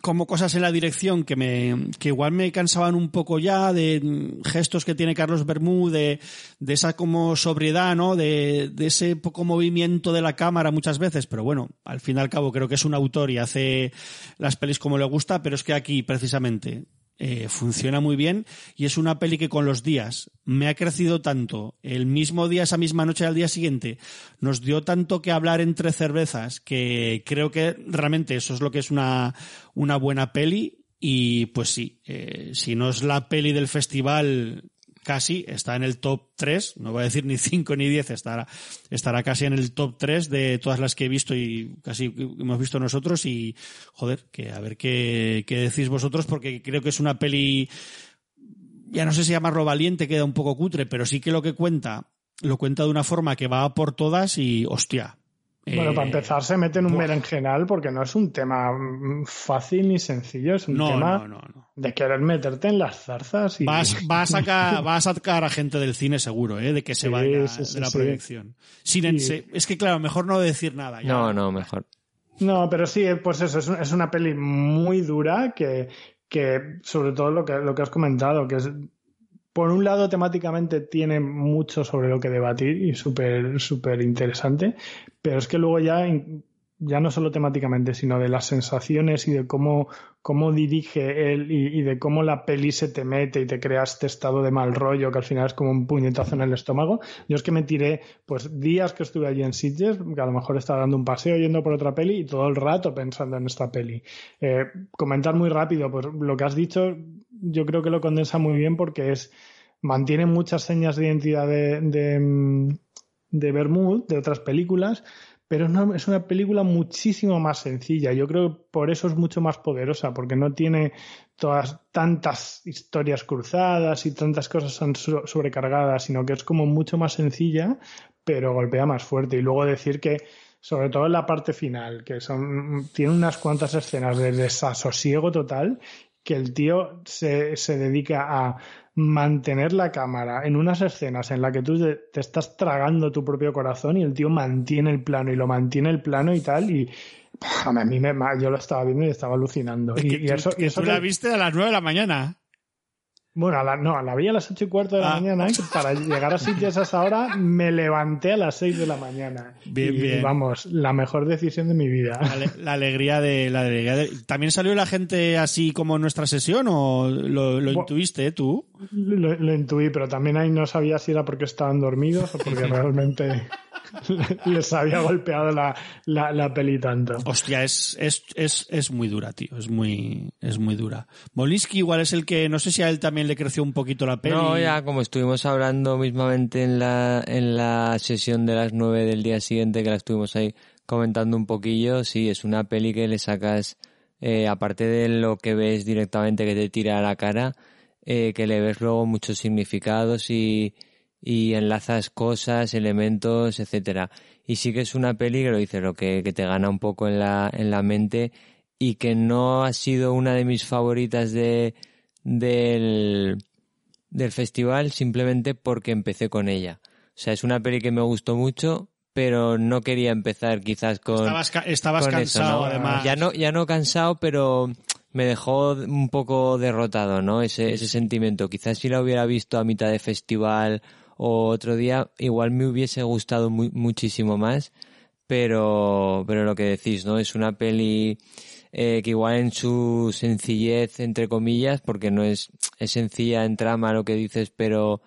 como cosas en la dirección que me que igual me cansaban un poco ya de gestos que tiene Carlos Bermú de, de esa como sobriedad no de, de ese poco movimiento de la cámara muchas veces. Pero bueno al fin y al cabo creo que es un autor y hace las pelis como le gusta pero es que aquí precisamente eh, funciona muy bien y es una peli que con los días me ha crecido tanto. El mismo día, esa misma noche al día siguiente, nos dio tanto que hablar entre cervezas que creo que realmente eso es lo que es una, una buena peli. Y pues sí, eh, si no es la peli del festival, casi está en el top 3, no voy a decir ni 5 ni 10, estará, estará casi en el top 3 de todas las que he visto y casi hemos visto nosotros y joder, que a ver qué, qué decís vosotros porque creo que es una peli, ya no sé si llamarlo valiente, queda un poco cutre, pero sí que lo que cuenta, lo cuenta de una forma que va por todas y hostia. Bueno, eh, para empezar se mete en un buah. berenjenal porque no es un tema fácil ni sencillo, es un No, tema no, no, no. De querer meterte en las zarzas y Vas, va a sacar, va a sacar a gente del cine seguro, ¿eh? de que se Sí, vaya sí, sí, de la sí. proyección. Sin es que claro, mejor no decir nada. ya. No, no, mejor. No, pero sí, pues eso, es, un- es una peli muy dura que, que sobre todo lo que, lo que has comentado, que es, por un lado temáticamente tiene mucho sobre lo que debatir y súper, súper interesante, pero es que luego ya, ya no solo temáticamente, sino de las sensaciones y de cómo, cómo dirige él y, de cómo la peli se te mete y te crea este estado de mal rollo que al final es como un puñetazo en el estómago. Yo es que me tiré pues días que estuve allí en Sitges, que a lo mejor estaba dando un paseo yendo por otra peli y todo el rato pensando en esta peli. Eh, comentar muy rápido, pues lo que has dicho yo creo que lo condensa muy bien porque es mantiene muchas señas de identidad de, de, mm, de Bermud, de otras películas, pero es una, es una película muchísimo más sencilla. Yo creo que por eso es mucho más poderosa, porque no tiene todas tantas historias cruzadas y tantas cosas sobrecargadas, sino que es como mucho más sencilla, pero golpea más fuerte. Y luego decir que, sobre todo en la parte final, que son, tiene unas cuantas escenas de desasosiego total, que el tío se, se dedica a mantener la cámara en unas escenas en las que tú te, estás tragando tu propio corazón y el tío mantiene el plano y lo mantiene el plano y tal y pff, a mí me, yo lo estaba viendo y estaba alucinando. Es Y, que y tú- eso, y que eso tú que- la viste a las 9 de la mañana. Bueno, a la, no, a la vi a las ocho y cuarto de la Ah. mañana, para llegar a sitios a esa hora me levanté a las seis de la mañana. Bien, y, bien. vamos, la mejor decisión de mi vida. La, ale- la alegría de la alegría de- ¿También salió la gente así como en nuestra sesión o lo, intuiste eh, tú? Lo, lo intuí, pero también ahí no sabía si era porque estaban dormidos o porque realmente les había golpeado la, la, la peli tanto. Hostia, es, es, es, es muy dura, tío. Es muy, es muy dura. Molinsky igual es el que, no sé si a él también le creció un poquito la peli. No, ya como estuvimos hablando mismamente en la, en la sesión de las nueve del día siguiente, que la estuvimos ahí comentando un poquillo, sí, es una peli que le sacas, eh, aparte de lo que ves directamente que te tira a la cara, eh, que le ves luego muchos significados y, y enlazas cosas, elementos, etcétera. Y sí que es una peli que lo dice, lo que, que te gana un poco en la, en la mente y que no ha sido una de mis favoritas de, del, del festival simplemente porque empecé con ella. O sea, es una peli que me gustó mucho, pero no quería empezar quizás con... estabas, ca- estabas con eso, cansado, ¿no? además. Ya no, ya no cansado, pero me dejó un poco derrotado, ¿no? Ese, ese sentimiento. Quizás si la hubiera visto a mitad de festival o otro día, igual me hubiese gustado mu- muchísimo más, pero, pero lo que decís, ¿no? Es una peli eh, que igual en su sencillez, entre comillas, porque no es, es sencilla en trama lo que dices, pero,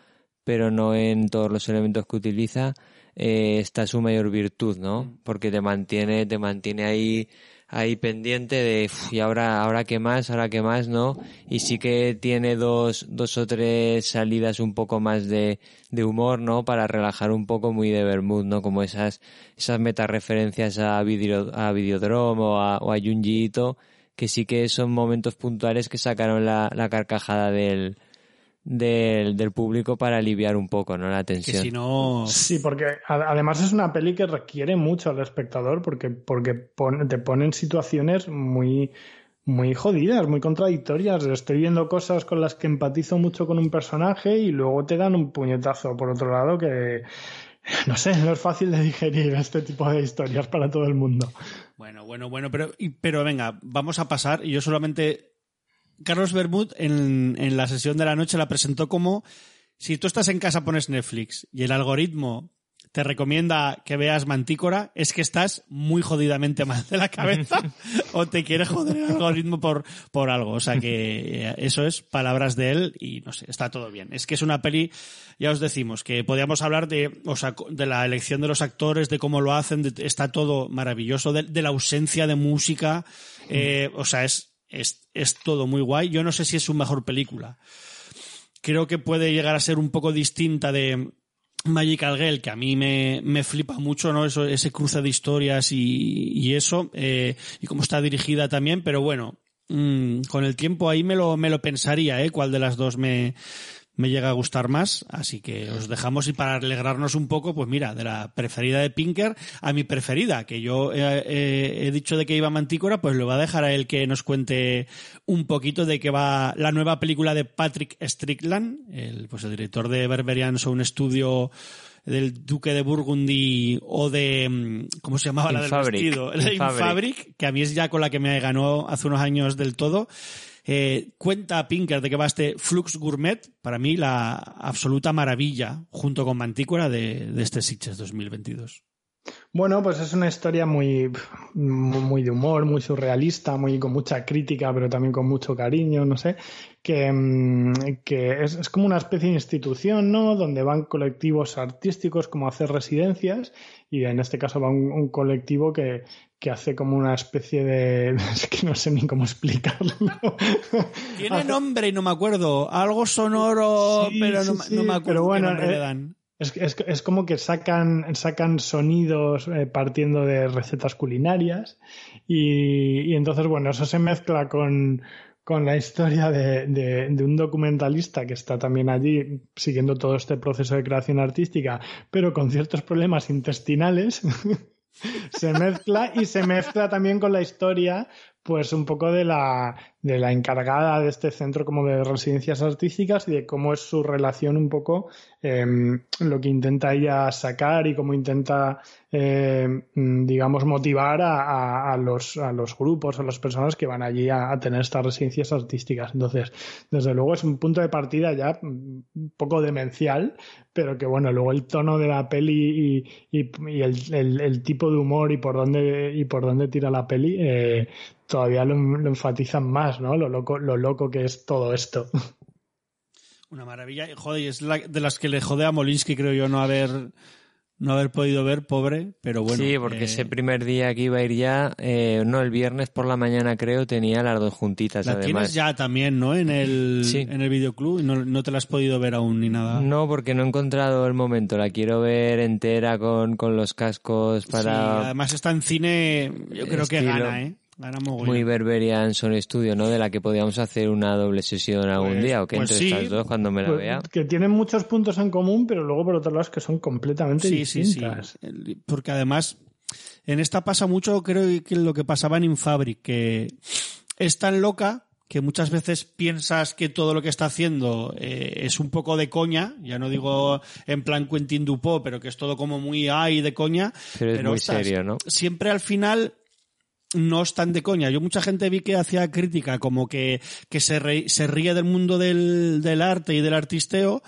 pero no en todos los elementos que utiliza, eh, está su mayor virtud, ¿no? Porque te mantiene, te mantiene ahí, ahí pendiente de, "Uf, y ahora, ahora qué más, ahora qué más, ¿no? Y sí que tiene dos, dos o tres salidas un poco más de, de humor, ¿no? Para relajar un poco muy de Bermud, ¿no? Como esas, esas metareferencias a video, a Videodrome o a, o a Junji que sí que son momentos puntuales que sacaron la, la carcajada del, del, del público para aliviar un poco, ¿no? La que tensión. si no... Sí, porque además es una peli que requiere mucho al espectador porque, porque te pone en situaciones muy, muy jodidas, muy contradictorias. Estoy viendo cosas con las que empatizo mucho con un personaje y luego te dan un puñetazo por otro lado que, no sé, no es fácil de digerir este tipo de historias para todo el mundo. Bueno, bueno, bueno, pero, pero venga, vamos a pasar. Yo solamente. Carlos Bermud en, en la sesión de la noche la presentó como si tú estás en casa pones Netflix y el algoritmo te recomienda que veas Mantícora, es que estás muy jodidamente mal de la cabeza o te quiere joder el algoritmo por, por algo. O sea que eh, eso es palabras de él y no sé, está todo bien. Es que es una peli, ya os decimos, que podíamos hablar de, o sea, de la elección de los actores, de cómo lo hacen, de- está todo maravilloso, de, de la ausencia de música, eh, o sea, es, es, es todo muy guay. Yo no sé si es su mejor película. Creo que puede llegar a ser un poco distinta de Magical Girl, que a mí me, me flipa mucho, ¿no? Eso, ese cruce de historias y, y eso, eh, y cómo está dirigida también, pero bueno, mm, con el tiempo ahí me lo, me lo pensaría, ¿eh? Cuál de las dos me, me llega a gustar más, así que os dejamos y para alegrarnos un poco, pues mira, de la preferida de Pinker a mi preferida, que yo he dicho de que iba Mantícora, pues lo va a dejar a él que nos cuente un poquito de qué va la nueva película de Patrick Strickland, el, pues el director de Berberian un estudio del Duque de Burgundy o de mm, ¿cómo se llamaba la del vestido? El Fabric, que a mí es ya con la que me ganó hace unos años del todo. Eh, cuenta Pinker de que va este Flux Gourmet, para mí la absoluta maravilla, junto con Mantícora, de, de este Sitges 2022. Bueno, pues es una historia muy, muy de humor, muy surrealista, muy con mucha crítica, pero también con mucho cariño, no sé, que, mm, que es, como una especie de institución, ¿no? Donde van colectivos artísticos como hacer residencias y en este caso va un, colectivo que, que hace como una especie de... Es que no sé ni cómo explicarlo. Tiene nombre y no me acuerdo. Algo sonoro, pero no, me acuerdo pero bueno, qué le eh, dan. Es, es, es, como que sacan, sacan sonidos eh, partiendo de recetas culinarias y, y, entonces, bueno, eso se mezcla con, con la historia de, de, de, un documentalista que está también allí siguiendo todo este proceso de creación artística, pero con ciertos problemas intestinales. se mezcla y se mezcla también con la historia pues un poco de la, de la encargada de este centro como de residencias artísticas y de cómo es su relación un poco eh, lo que intenta ella sacar y cómo intenta eh, digamos motivar a, a, los, a los grupos a las personas que van allí a, tener estas residencias artísticas. Entonces desde luego es un punto de partida ya un poco demencial pero que bueno luego el tono de la peli y el, el, el, tipo de humor y por dónde y por dónde tira la peli eh, todavía lo, enfatizan más, ¿no? Lo loco, lo loco que es todo esto. Una maravilla. Joder, es la, de las que le jode a Molinsky, creo yo, no haber no haber podido ver, pobre, pero bueno. Sí, porque ese eh, primer día que iba a ir ya, eh, no, el viernes por la mañana creo, tenía las dos juntitas. La tienes ya también, ¿no? En el, en el videoclub y no, no, te la has podido ver aún ni nada. No, porque no he encontrado el momento. La quiero ver entera con, con los cascos para. Sí, además está en cine, yo creo que gana, ¿eh? Muy Berberian Son Studio, ¿no? De la que podíamos hacer una doble sesión algún pues, día, o que pues entre estas dos cuando me la pues, vea. Que tienen muchos puntos en común, pero luego por otro lado es que son completamente distintas. Sí, Porque además, en esta pasa mucho, creo que lo que pasaba en Infabric, que es tan loca que muchas veces piensas que todo lo que está haciendo eh, es un poco de coña, ya no digo en plan Quentin Dupont, pero que es todo como muy ay de coña. Pero, es muy serio, ¿no? Siempre al final no están de coña. Yo mucha gente vi que hacía crítica como que, que se, se ríe del mundo del, del arte y del artisteo,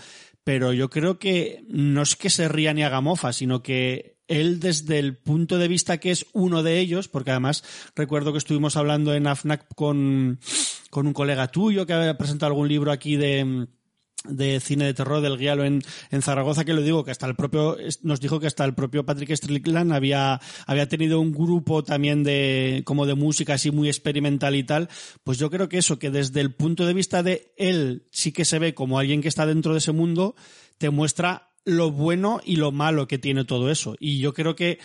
pero yo creo que no es que se ría ni haga mofa, sino que él desde el punto de vista que es uno de ellos, porque además recuerdo que estuvimos hablando en AFNAC con, con un colega tuyo que había presentado algún libro aquí de, de cine de terror del Guialo en, en Zaragoza, que lo digo, que hasta el propio, nos dijo que hasta el propio Patrick Strickland había, había tenido un grupo también de, como de música así muy experimental y tal, pues yo creo que eso, que desde el punto de vista de él sí que se ve como alguien que está dentro de ese mundo, te muestra lo bueno y lo malo que tiene todo eso. Y yo creo que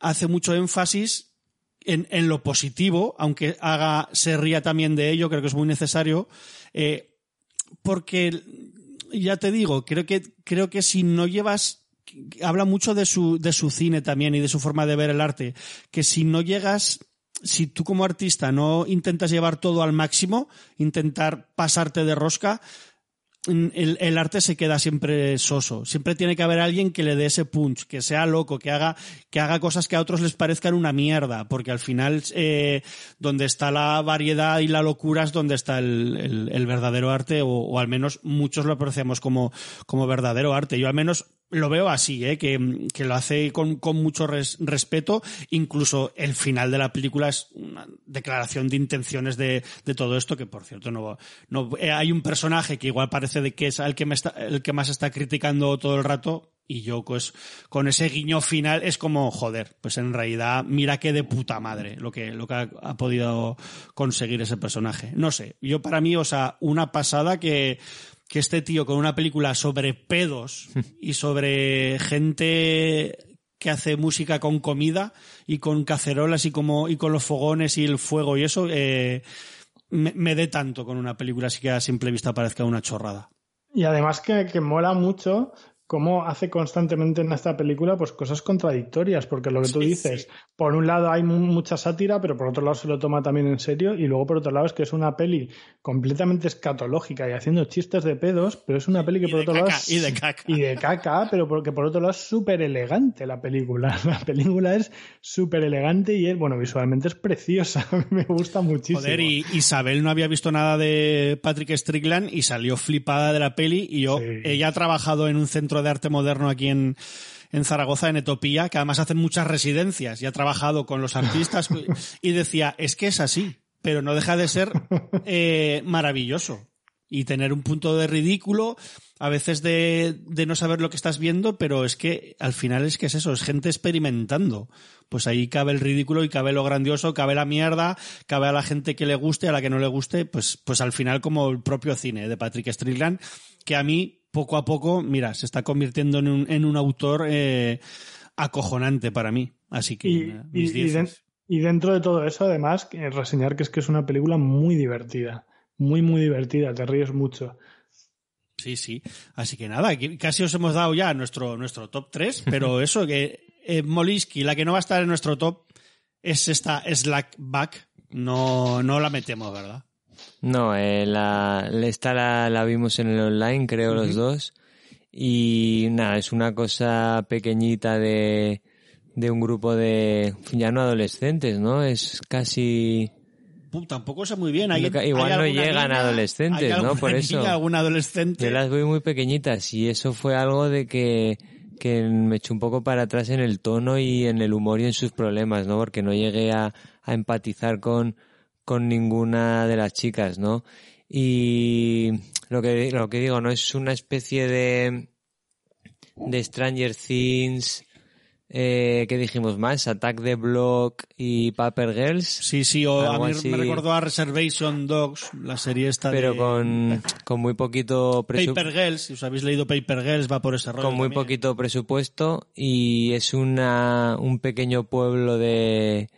hace mucho énfasis en, en lo positivo, aunque haga, se ría también de ello, creo que es muy necesario, eh, porque ya te digo, creo que, creo que si no llevas, habla mucho de su, de su cine también y de su forma de ver el arte, que si no llegas, si tú como artista no intentas llevar todo al máximo, intentar pasarte de rosca, el, arte se queda siempre soso. Siempre tiene que haber alguien que le dé ese punch, que sea loco, que haga, que haga cosas que a otros les parezcan una mierda, porque al final, eh, donde está la variedad y la locura es donde está el, el, el verdadero arte, o, o, al menos muchos lo apreciamos como, como verdadero arte. Yo al menos lo veo así, ¿eh? que, que lo hace con, con mucho res, respeto. Incluso el final de la película es una declaración de intenciones de, de todo esto, que por cierto no, no eh, hay un personaje que igual parece de que es el que, me está, el que más está criticando todo el rato. Y yo, pues, con ese guiño final es como, joder, pues en realidad, mira qué de puta madre lo que, lo que ha, ha podido conseguir ese personaje. No sé, yo para mí, o sea, una pasada que, que este tío con una película sobre pedos y sobre gente que hace música con comida y con cacerolas y como y con los fogones y el fuego y eso eh, me, me dé tanto con una película así que a simple vista parezca una chorrada. Y además que, que mola mucho cómo hace constantemente en esta película pues cosas contradictorias, porque lo que tú dices, sí. por un lado hay mu- mucha sátira, pero por otro lado se lo toma también en serio, y luego por otro lado es que es una peli completamente escatológica y haciendo chistes de pedos, pero es una peli que Y por otro lado es- y de caca. y de caca, pero porque por otro lado es súper elegante la película. La película es súper elegante y es, bueno, visualmente es preciosa, me gusta muchísimo. Joder, y Isabel no había visto nada de Patrick Strickland y salió flipada de la peli y yo, Sí. ella ha trabajado en un centro de arte moderno aquí en, en Zaragoza, en Etopía, que además hacen muchas residencias y ha trabajado con los artistas y decía, es que es así, pero no deja de ser eh, maravilloso y tener un punto de ridículo, a veces de, de no saber lo que estás viendo, pero es que al final es que es eso, es gente experimentando. Pues ahí cabe el ridículo y cabe lo grandioso, cabe la mierda, cabe a la gente que le guste, a la que no le guste, pues, pues al final como el propio cine de Patrick Strickland, que a mí poco a poco, mira, se está convirtiendo en un, en un autor eh, acojonante para mí. Así que Y, y- mis y dentro de todo eso, además, reseñar que es que es una película muy divertida. Muy, muy divertida, te ríes mucho. Sí, sí. Así que nada, casi os hemos dado ya nuestro, nuestro top 3, pero eso, que eh, Molisky, la que no va a estar en nuestro top, es esta Slackback. No, no la metemos, ¿verdad? No, eh, la, esta la, la vimos en el online, creo, los dos. Y nada, es una cosa pequeñita de, de un grupo de, ya no adolescentes, ¿no? Es casi... Tampoco sé muy bien. ¿Hay, igual hay no llegan niña? adolescentes, ¿Hay ¿no? Por eso. algún adolescente? Yo las veo muy pequeñitas y eso fue algo de que, que me echó un poco para atrás en el tono y en el humor y en sus problemas, ¿no? Porque no llegué a, a empatizar con, con ninguna de las chicas, ¿no? Y lo que, lo que digo, ¿no? Es una especie de, de Stranger Things, eh, ¿qué dijimos más? Attack the Block y Paper Girls. Sí, sí, o a mí así. me recordó a Reservation Dogs, la serie esta Pero de... con, con muy poquito presupuesto. Paper Girls, si os habéis leído Paper Girls, va por ese rollo con muy también. poquito presupuesto y es una un pequeño pueblo de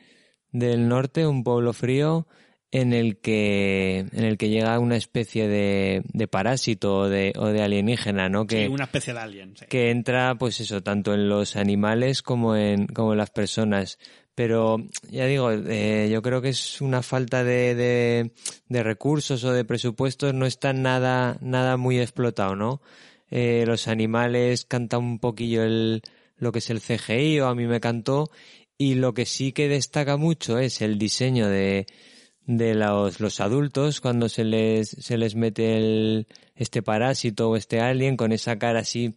del norte, un pueblo frío en el que en el que llega una especie de, de parásito o de, o de alienígena, ¿no? Que, Sí, una especie de alien. sí. que entra, pues eso, tanto en los animales como en, como en las personas. Pero ya digo, eh, yo creo que es una falta de, de, de recursos o de presupuestos, no está nada, nada muy explotado, ¿no? Eh, los animales canta un poquillo el, lo que es el CGI, o a mí me cantó, y lo que sí que destaca mucho es el diseño de, de los, los adultos cuando se les, se les mete el, este parásito o este alien con esa cara así,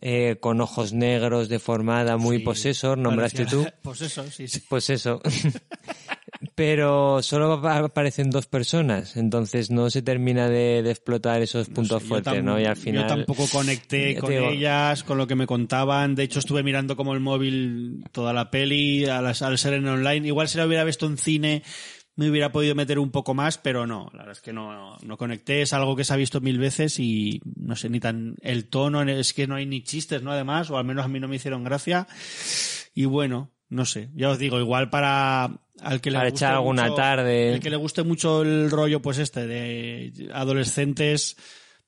eh, con ojos negros, deformada, muy Sí, posesor, nombraste tú. Pues eso, sí, sí. Pues eso. Pero solo ap- aparecen dos personas, entonces no se termina de, de explotar esos puntos sé, fuertes, ¿no? Y al final. Yo tampoco conecté con digo- ellas, con lo que me contaban. De hecho, estuve mirando como el móvil toda la peli, a las- al ser en online. Igual si la hubiera visto en cine, me hubiera podido meter un poco más, pero no, la verdad es que no, no conecté. Es algo que se ha visto mil veces y no sé, ni tan. El tono, es que no hay ni chistes, ¿no? Además, o al menos a mí no me hicieron gracia. Y bueno, no sé, ya os digo, igual para al que le Para guste echar alguna mucho- tarde. el que le guste mucho el rollo, pues este, de adolescentes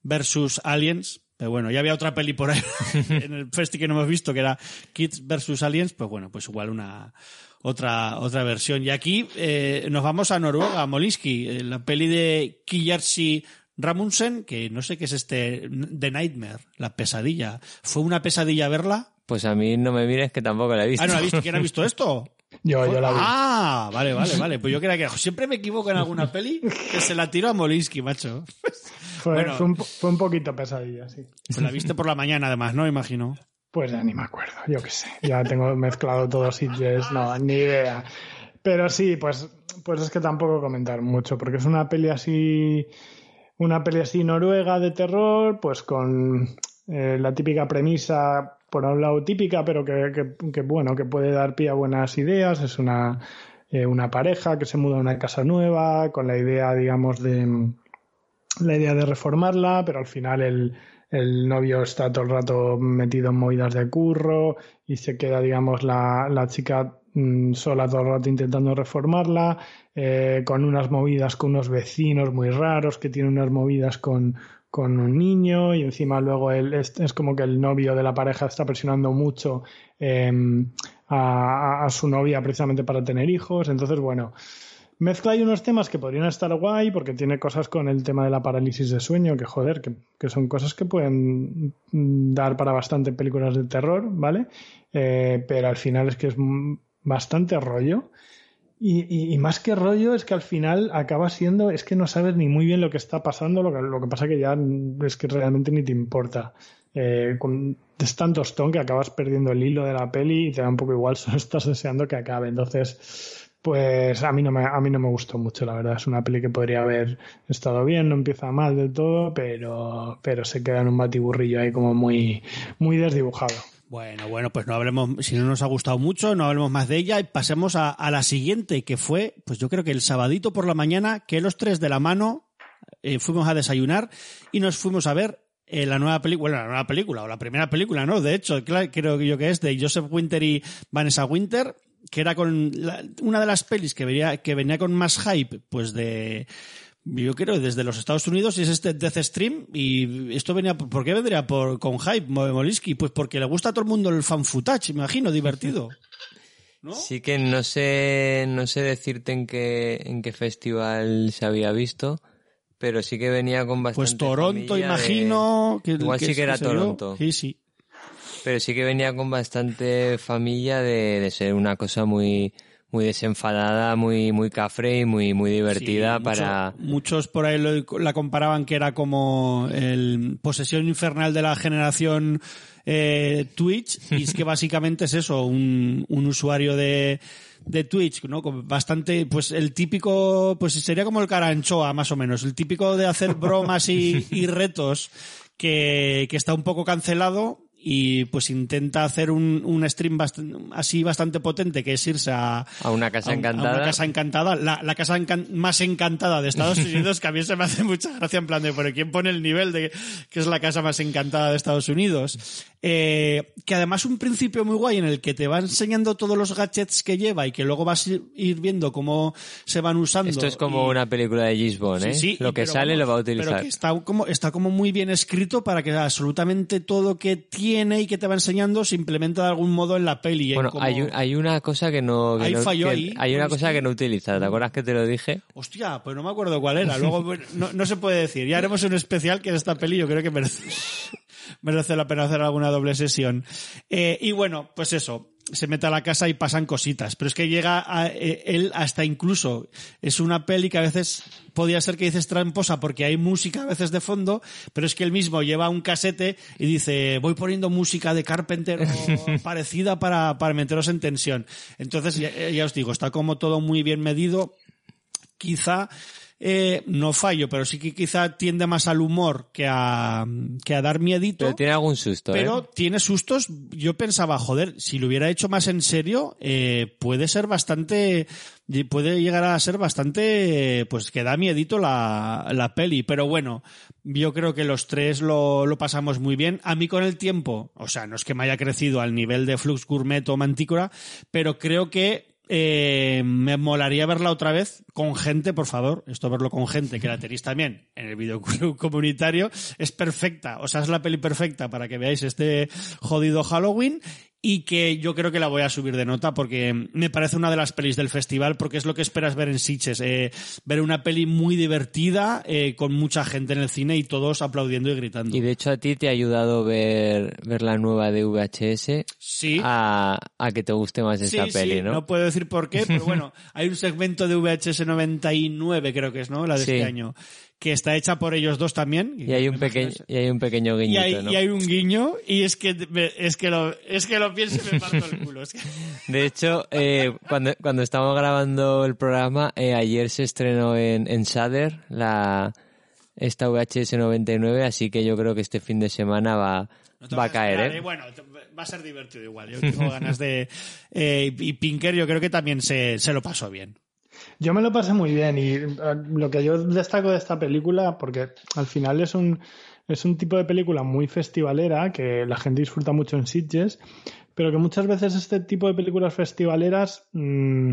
versus aliens. Pero bueno, ya había otra peli por ahí en el festi que no hemos visto, que era Kids versus Aliens, pues bueno, pues igual una otra otra versión. Y aquí eh, nos vamos a Noruega, a Molinsky, eh, la peli de Kijarsi Ramundsen, que no sé qué es este, The Nightmare, la pesadilla. ¿Fue una pesadilla verla? Pues a mí no me mires que tampoco la he visto. Ah, ¿no la viste? ¿Quién ha visto esto? Yo, yo la vi. Ah, vale, vale, vale. Pues yo creía que siempre me equivoco en alguna peli que se la tiro a Molinsky, macho. fue, bueno. fue un, fue un poquito pesadilla, sí. Pues la viste por la mañana, además, ¿no? Imagino. Pues ya ni me acuerdo, yo qué sé. Ya tengo mezclado todos Sitges, no, ni idea. Pero sí, pues, pues es que tampoco comentar mucho, porque es una peli así, una peli así noruega de terror, pues con eh, la típica premisa, por un lado típica, pero que, que- que, bueno, que puede dar pie a buenas ideas. Es una, eh, una pareja que se muda a una casa nueva, con la idea, digamos, de la idea de reformarla, pero al final el, el novio está todo el rato metido en movidas de curro y se queda, digamos, la, la chica mm, sola todo el rato intentando reformarla, eh, con unas movidas con unos vecinos muy raros que tienen unas movidas con, con un niño y encima luego él es, es como que el novio de la pareja está presionando mucho eh, a, a, su novia precisamente para tener hijos. Entonces, bueno, mezcla hay unos temas que podrían estar guay porque tiene cosas con el tema de la parálisis de sueño, que joder, que, que son cosas que pueden dar para bastante películas de terror, ¿vale? Eh, pero al final es que es bastante rollo. Y, y, y, más que rollo es que al final acaba siendo, es que no sabes ni muy bien lo que está pasando, lo que, lo que pasa que ya es que realmente ni te importa. Eh, con, es tan tostón que acabas perdiendo el hilo de la peli y te da un poco igual, solo estás deseando que acabe. Entonces, pues a mí no me, a mí no me gustó mucho, la verdad. Es una peli que podría haber estado bien, no empieza mal del todo, pero, pero se queda en un batiburrillo ahí como muy, muy desdibujado. Bueno, bueno, pues no hablemos, si no nos ha gustado mucho, no hablemos más de ella y pasemos a, la siguiente, que fue, pues yo creo que el sabadito por la mañana, que los tres de la mano eh, fuimos a desayunar y nos fuimos a ver eh, la nueva película, bueno, la nueva película, o la primera película, ¿no? De hecho, creo yo que es de Joseph Winter y Vanessa Winter, que era con la, una de las pelis que venía, que venía con más hype, pues de, yo creo desde los Estados Unidos y es este Death Stream y esto venía ¿por qué vendría por con hype Molisky? Pues porque le gusta a todo el mundo el fan footage, me imagino, divertido. ¿No? Sí que no sé no sé decirte en qué en qué festival se había visto, pero sí que venía con bastante Pues Toronto, imagino, de... que igual que sí que era Toronto. Sí, sí. Pero sí que venía con bastante familia de, de ser una cosa muy muy desenfadada, muy muy cafre y muy muy divertida Sí, para mucho- muchos por ahí lo- la comparaban que era como el posesión infernal de la generación eh, Twitch y es que básicamente es eso un, un usuario de de Twitch, ¿no? Bastante, pues el típico, pues sería como el caranchoa, más o menos, el típico de hacer bromas y, y retos que, que está un poco cancelado y pues intenta hacer un, un stream bast- así bastante potente, que es irse a, a una casa a un- a encantada. una casa encantada, la, la casa encan- más encantada de Estados Unidos, que a mí se me hace mucha gracia en plan de, pero ¿quién pone el nivel de que es la casa más encantada de Estados Unidos? Eh, que además un principio muy guay en el que te va enseñando todos los gadgets que lleva y que luego vas a ir- viendo cómo se van usando. Esto es como y- una película de Gisbon, ¿eh? Sí, sí, lo que pero sale vamos, lo va a Pero utilizar. que está como, está como muy bien escrito para que absolutamente todo que tiene y que te va enseñando se implementa de algún modo en la peli. en Bueno, como- hay, un- hay una cosa que no... que Hay no- fallo que- ahí, hay una cosa que no utilizas. ¿Te acuerdas que te lo dije? Hostia, pues no me acuerdo cuál era. Luego no, no se puede decir. Ya haremos un especial que esta peli yo creo que merece, merece la pena hacer alguna doble sesión. Eh, y bueno, pues eso. Se mete a la casa y pasan cositas. Pero es que llega a, eh, él hasta incluso. Es una peli que a veces podía ser que dices tramposa porque hay música a veces de fondo, pero es que él mismo lleva un casete y dice, voy poniendo música de Carpenter o parecida para, para meteros en tensión. Entonces, ya, ya os digo, está como todo muy bien medido quizá eh, no fallo, pero sí que quizá tiende más al humor que a, que a dar miedito. Pero tiene algún susto, Pero ¿eh? tiene sustos. Yo pensaba, joder, si lo hubiera hecho más en serio, eh, puede ser bastante, puede llegar a ser bastante, pues que da miedito la, la peli. Pero bueno, yo creo que los tres lo, lo pasamos muy bien. A mí con el tiempo, o sea, no es que me haya crecido al nivel de Flux Gourmet o Mantícora, pero creo que eh, me molaría verla otra vez con gente, por favor. Esto verlo con gente, que la tenéis también en el videoclub comunitario. Es perfecta. O sea, es la peli perfecta para que veáis este jodido Halloween. Y que yo creo que la voy a subir de nota porque me parece una de las pelis del festival porque es lo que esperas ver en Sitges. Eh, ver una peli muy divertida, eh, con mucha gente en el cine y todos aplaudiendo y gritando. Y de hecho a ti te ha ayudado ver, ver la nueva de VHS Sí. a, a que te guste más esta sí, peli, sí, ¿no? No puedo decir por qué, pero bueno, hay un segmento de VHS 99, creo que es, ¿no? La de Sí. este año, que está hecha por ellos dos también. Y hay un pequeño, y hay un pequeño y guiñito, hay, ¿no? y hay un guiño y es que es que lo es que lo pienso y me parto el culo. Es que- De hecho, eh, cuando, cuando estábamos grabando el programa, eh, ayer se estrenó en, en Shudder la, esta VHS 99, así que yo creo que este fin de semana va, no va a caer, esperar, ¿eh? Bueno, va a ser divertido igual. Yo tengo ganas de eh, y Pinker yo creo que también se, se lo pasó bien. Yo me lo pasé muy bien y lo que yo destaco de esta película, porque al final es un, es un tipo de película muy festivalera que la gente disfruta mucho en Sitges, pero que muchas veces este tipo de películas festivaleras mm,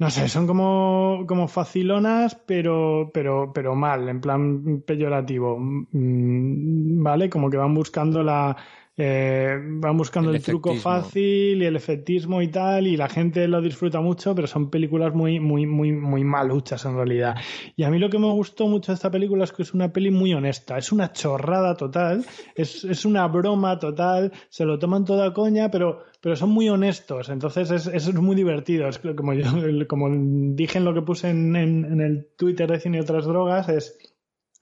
no sé, son como, como facilonas, pero, pero, pero mal, en plan peyorativo. Mm, ¿Vale? Como que van buscando la, eh, van buscando el, truco fácil y el efectismo y tal, y la gente lo disfruta mucho, pero son películas muy, muy, muy, muy maluchas en realidad. Y a mí lo que me gustó mucho de esta película es que es una peli muy honesta, es una chorrada total, es, es una broma total, se lo toman toda coña, pero, pero son muy honestos, entonces es, es muy divertido. Es como, yo, como dije en lo que puse en, en, en el Twitter de Cine y otras drogas, es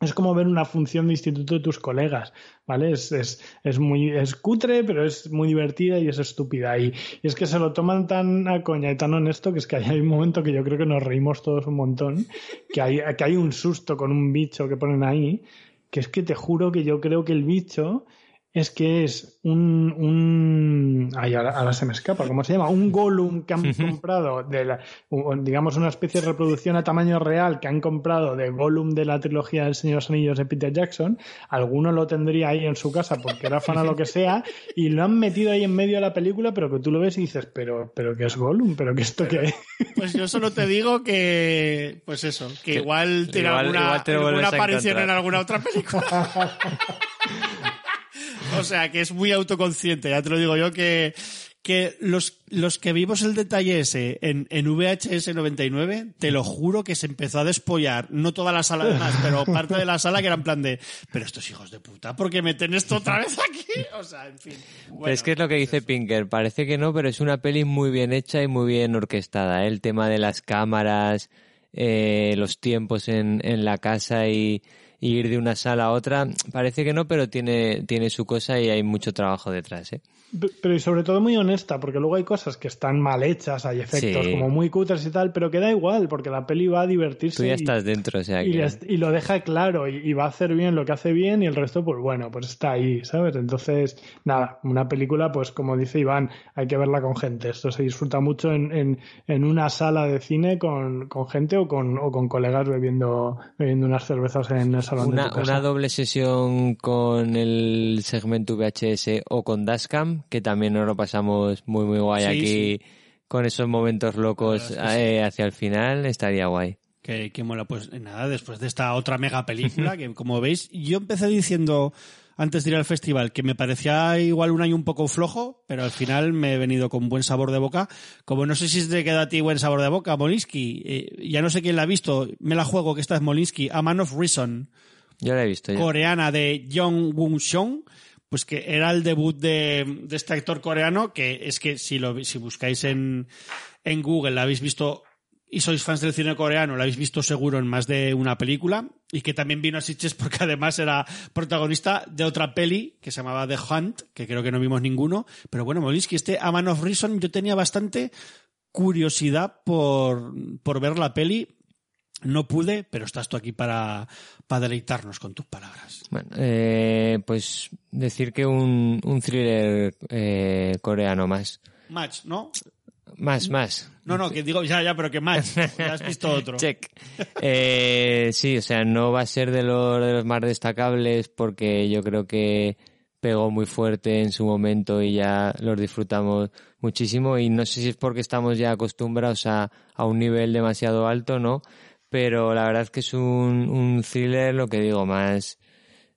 es como ver una función de instituto de tus colegas, ¿vale? Es, es, es muy, es cutre, pero es muy divertida y es estúpida. Y, y, es que se lo toman tan a coña y tan honesto que es que hay un momento que yo creo que nos reímos todos un montón, que hay, que hay un susto con un bicho que ponen ahí, que es que te juro que yo creo que el bicho es que es un, un ay, ahora, se me escapa, ¿cómo se llama? Un Gollum que han comprado de la, digamos una especie de reproducción a tamaño real que han comprado de Gollum de la trilogía del Señor de los Anillos de Peter Jackson. Alguno lo tendría ahí en su casa porque era fan o lo que sea y lo han metido ahí en medio de la película, pero que tú lo ves y dices, pero, pero que es Gollum, pero que esto que Pues yo solo te digo que, pues eso, que, igual tiene alguna, alguna aparición en alguna otra película. O sea, que es muy autoconsciente, ya te lo digo yo, que, que los, los que vimos el detalle ese en, en VHS 99, te lo juro que se empezó a despollar, no toda la sala además, pero parte de la sala que era en plan de, pero estos hijos de puta, ¿por qué meten esto otra vez aquí? O sea, en fin. Bueno, es que es lo que dice Pinker, parece que no, pero es una peli muy bien hecha y muy bien orquestada, ¿eh? el tema de las cámaras, eh, los tiempos en, en la casa y ir de una sala a otra. Parece que no, pero tiene, tiene su cosa y hay mucho trabajo detrás, ¿eh? Pero y sobre todo muy honesta, porque luego hay cosas que están mal hechas, hay efectos sí. como muy cutres y tal, pero que da igual, porque la peli va a divertirse. Tú ya y, estás dentro, o sea y, que... y, lo deja claro, y, y, va a hacer bien lo que hace bien, y el resto, pues bueno, pues está ahí, ¿sabes? Entonces, nada, una película, pues como dice Iván, hay que verla con gente. Esto se disfruta mucho en, en, en una sala de cine con, con gente o con, o con colegas bebiendo, bebiendo unas cervezas en el salón una, de tu casa. Una doble sesión con el segmento VHS o con Dashcam, que también nos lo pasamos muy muy guay sí, aquí sí. con esos momentos locos eh, hacia el final estaría guay. Que, que, mola pues nada después de esta otra mega película que como veis yo empecé diciendo antes de ir al festival que me parecía igual un año un poco flojo pero al final me he venido con buen sabor de boca. Como no sé si te queda a ti buen sabor de boca Molinsky eh, ya no sé quién la ha visto me la juego que esta es Molinsky A Man of Reason. Yo la he visto ya. coreana de Jung Woo Seong pues que era el debut de, de, este actor coreano, que es que si lo si buscáis en, en Google, la habéis visto y sois fans del cine coreano, la habéis visto seguro en más de una película, y que también vino a Sitges porque además era protagonista de otra peli que se llamaba The Hunt, que creo que no vimos ninguno, pero bueno, Molinsky, este A Man of Reason, yo tenía bastante curiosidad por, por ver la peli, no pude, pero estás tú aquí para, para deleitarnos con tus palabras. Bueno, eh, pues decir que un, un thriller eh, coreano más. Match, ¿no? Más, más. No, no, que digo, ya, ya, pero que más. Ya has visto otro. Check. Eh, sí, o sea, no va a ser de los, de los más destacables porque yo creo que pegó muy fuerte en su momento y ya los disfrutamos muchísimo y no sé si es porque estamos ya acostumbrados a, a un nivel demasiado alto, ¿no? Pero la verdad es que es un, un thriller, lo que digo, más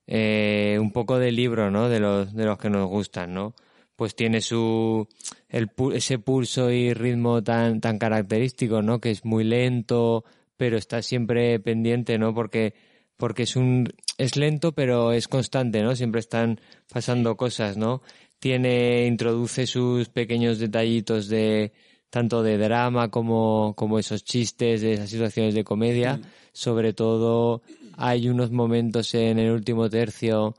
eh, un poco de libro, ¿no? De los, de los que nos gustan, ¿no? Pues tiene su, el, ese pulso y ritmo tan, tan característico, ¿no? Que es muy lento, pero está siempre pendiente, ¿no? Porque, porque es un, es lento, pero es constante, ¿no? Siempre están pasando cosas, ¿no? Tiene, introduce sus pequeños detallitos de, tanto de drama como, como esos chistes, de esas situaciones de comedia. Mm. Sobre todo hay unos momentos en el último tercio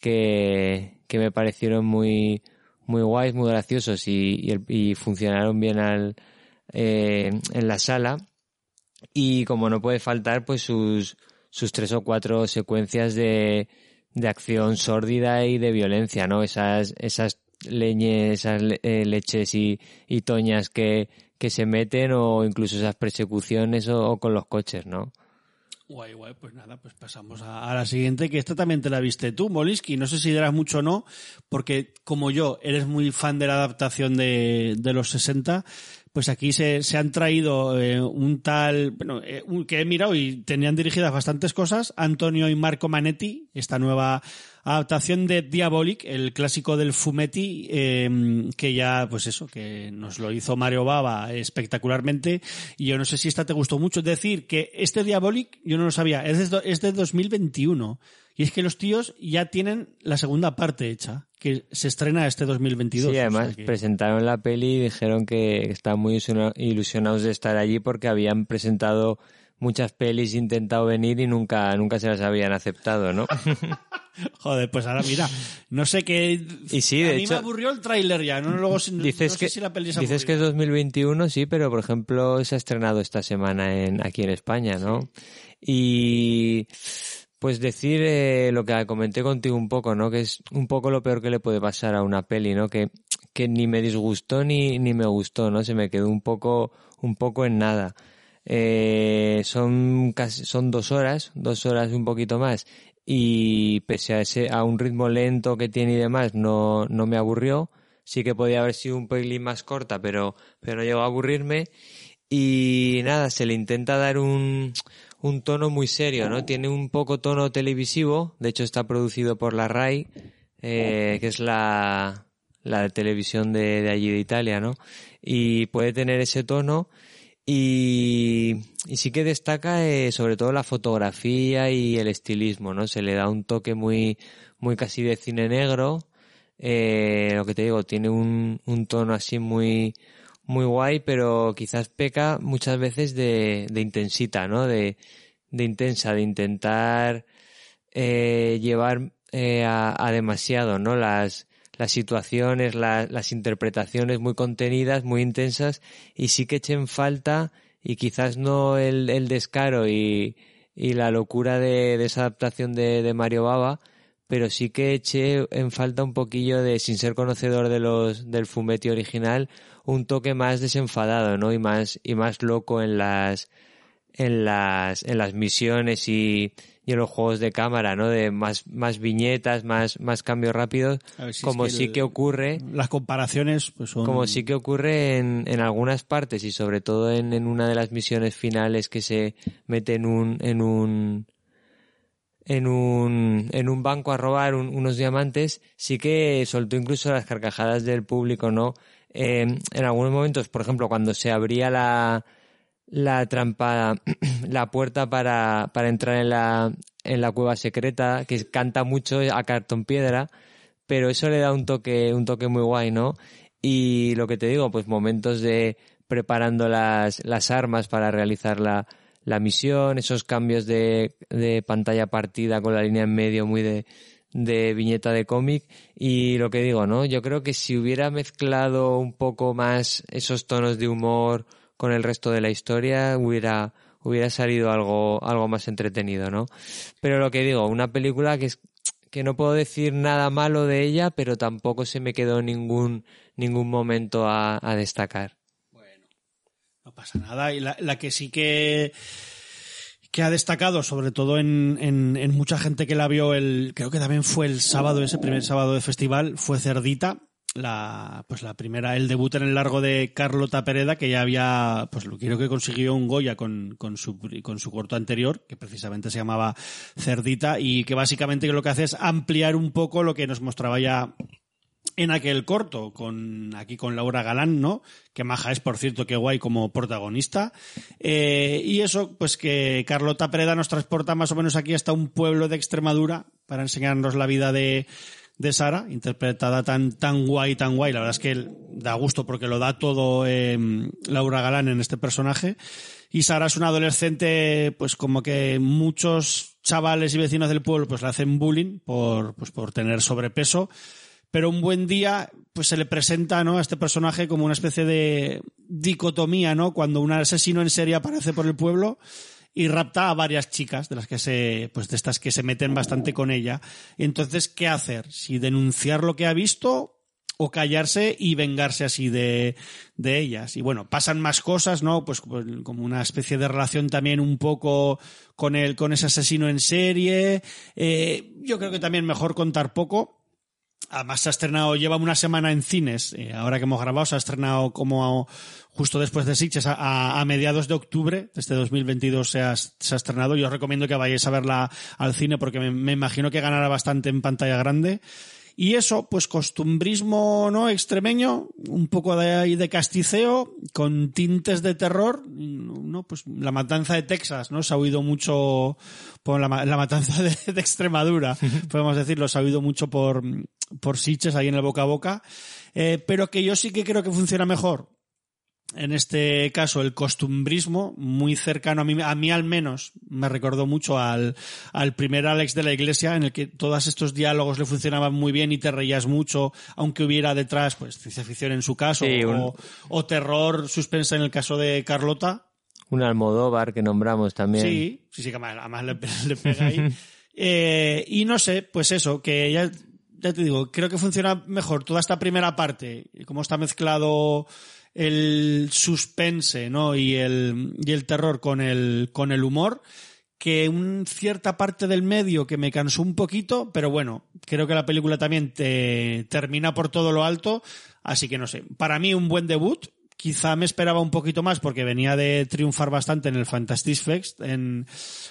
que, que me parecieron muy, muy guays, muy graciosos y, y, y funcionaron bien al, eh, en la sala. Y como no puede faltar, pues sus, sus tres o cuatro secuencias de, de acción sórdida y de violencia, ¿no? Esas, esas leñes, esas eh, leches y, y toñas que, que se meten o incluso esas persecuciones o, con los coches, ¿no? Guay, guay, pues nada, pues pasamos a, la siguiente, que esta también te la viste tú, Molisky. No sé si dirás mucho o no, porque como yo, eres muy fan de la adaptación de, de los 60, pues aquí se, se han traído eh, un tal, bueno, eh, que he mirado y tenían dirigidas bastantes cosas, Antonio y Marco Manetti, esta nueva adaptación de Diabolic, el clásico del Fumetti, eh, que ya, pues eso, que nos lo hizo Mario Baba espectacularmente, y yo no sé si esta te gustó mucho, es decir, que este Diabolic, yo no lo sabía, es de, es de 2021, y es que los tíos ya tienen la segunda parte hecha, que se estrena este 2022. Sí, o además sea que- presentaron la peli y dijeron que estaban muy ilusiona- ilusionados de estar allí porque habían presentado muchas pelis, intentado venir y nunca, nunca se las habían aceptado, ¿no? Joder, pues ahora mira, no sé qué. Y sí, a de mí hecho- me aburrió el tráiler ya, no luego dices no sé que, si la peli se dices que es aburrió. 2021, sí, pero por ejemplo se ha estrenado esta semana en, aquí en España, ¿no? Y pues decir eh, lo que comenté contigo un poco, ¿no? Que es un poco lo peor que le puede pasar a una peli, ¿no? Que, que ni me disgustó ni, ni me gustó, ¿no? Se me quedó un poco, un poco en nada. Eh, son casi, son dos horas, dos horas un poquito más. Y pese a ese, a un ritmo lento que tiene y demás, no, no me aburrió. Sí que podía haber sido un pelín más corta, pero, pero no llegó a aburrirme. Y nada, se le intenta dar un, un tono muy serio, ¿no? Tiene un poco tono televisivo, de hecho está producido por la RAI, eh, que es la, la televisión de, de allí de Italia, ¿no? Y puede tener ese tono y, y sí que destaca eh, sobre todo la fotografía y el estilismo, ¿no? Se le da un toque muy, muy casi de cine negro, eh, lo que te digo, tiene un, un tono así muy, muy guay, pero quizás peca muchas veces de, de intensita, ¿no? De, de intensa, de intentar eh, llevar eh, a, demasiado, ¿no? Las, las situaciones, la- las interpretaciones muy contenidas, muy intensas, y sí que echen falta, y quizás no el, el descaro y, y la locura de, de esa adaptación de, de Mario Baba, pero sí que eché en falta un poquillo de, sin ser conocedor de los, del Fumetti original, un toque más desenfadado, ¿no? Y más, y más loco en las, en las, en las misiones y, y en los juegos de cámara, ¿no? De más, más viñetas, más, más cambios rápidos, A ver si es como que sí el- que ocurre, Las comparaciones, pues son. como sí que ocurre en, en algunas partes y sobre todo en, en una de las misiones finales que se mete en un, en un, en un, en un banco a robar un- unos diamantes, sí que soltó incluso las carcajadas del público, ¿no? Eh, en algunos momentos, por ejemplo, cuando se abría la, la trampa, la puerta para, para entrar en la, en la cueva secreta, que canta mucho a cartón piedra, pero eso le da un toque, un toque muy guay, ¿no? Y lo que te digo, pues momentos de preparando las, las armas para realizar la, la misión, esos cambios de, de pantalla partida con la línea en medio muy de, de viñeta de cómic y lo que digo, ¿no? Yo creo que si hubiera mezclado un poco más esos tonos de humor con el resto de la historia, hubiera, hubiera salido algo, algo más entretenido, ¿no? Pero lo que digo, una película que es, que no puedo decir nada malo de ella, pero tampoco se me quedó ningún, ningún momento a, a destacar. No pasa nada. Y la, que sí que que ha destacado, sobre todo en, en, en mucha gente que la vio el, creo que también fue el sábado, ese primer sábado de festival, fue Cerdita, la, pues la primera, el debut en el largo de Carlota Pereda, que ya había, pues lo creo que consiguió un Goya con, con su, con su corto anterior, que precisamente se llamaba Cerdita, y que básicamente lo que hace es ampliar un poco lo que nos mostraba ya en aquel corto, con aquí con Laura Galán, ¿no? Que maja es, por cierto, que guay como protagonista. Eh, y eso, pues que Carlota Preda nos transporta más o menos aquí hasta un pueblo de Extremadura para enseñarnos la vida de, de Sara, interpretada tan, tan guay, tan guay. La verdad es que da gusto porque lo da todo eh, Laura Galán en este personaje. Y Sara es una adolescente, pues como que muchos chavales y vecinos del pueblo pues le hacen bullying por, pues por tener sobrepeso pero un buen día pues se le presenta ¿no? a este personaje como una especie de dicotomía, ¿no? Cuando un asesino en serie aparece por el pueblo y rapta a varias chicas, de las que se, pues de estas que se meten bastante con ella. Entonces, ¿qué hacer? Si denunciar lo que ha visto o callarse y vengarse así de, de ellas. Y bueno, pasan más cosas, ¿no? Pues como una especie de relación también un poco con el, con ese asesino en serie. Eh, yo creo que también mejor contar poco Además se ha estrenado, lleva una semana en cines, eh, ahora que hemos grabado, se ha estrenado como justo después de Sitges, a, mediados de octubre este 2022 se ha, se ha estrenado. Yo os recomiendo que vayáis a verla al cine porque me, me imagino que ganará bastante en pantalla grande. Y eso, pues costumbrismo no extremeño, un poco de ahí de casticeo, con tintes de terror, no, pues la matanza de Texas, ¿no? Se ha oído mucho por la, la matanza de, de Extremadura, podemos decirlo, se ha oído mucho por, por Sitges ahí en el boca a boca, eh, pero que yo sí que creo que funciona mejor en este caso el costumbrismo muy cercano a mí, a mí al menos me recordó mucho al, al primer Alex de la Iglesia en el que todos estos diálogos le funcionaban muy bien y te reías mucho aunque hubiera detrás pues ciencia ficción en su caso Sí, un- o, o terror suspensa en el caso de Carlota Un Almodóvar que nombramos también. Sí, sí, sí, que además, además le, le pega ahí. Eh, y no sé, pues eso, que ya, ya te digo, creo que funciona mejor toda esta primera parte, cómo está mezclado el suspense, ¿no? Y el, y el terror con el, con el humor, que un cierta parte del medio que me cansó un poquito, pero bueno, creo que la película también te termina por todo lo alto, así que no sé, para mí un buen debut, quizá me esperaba un poquito más porque venía de triunfar bastante en el Fantastic Fest en,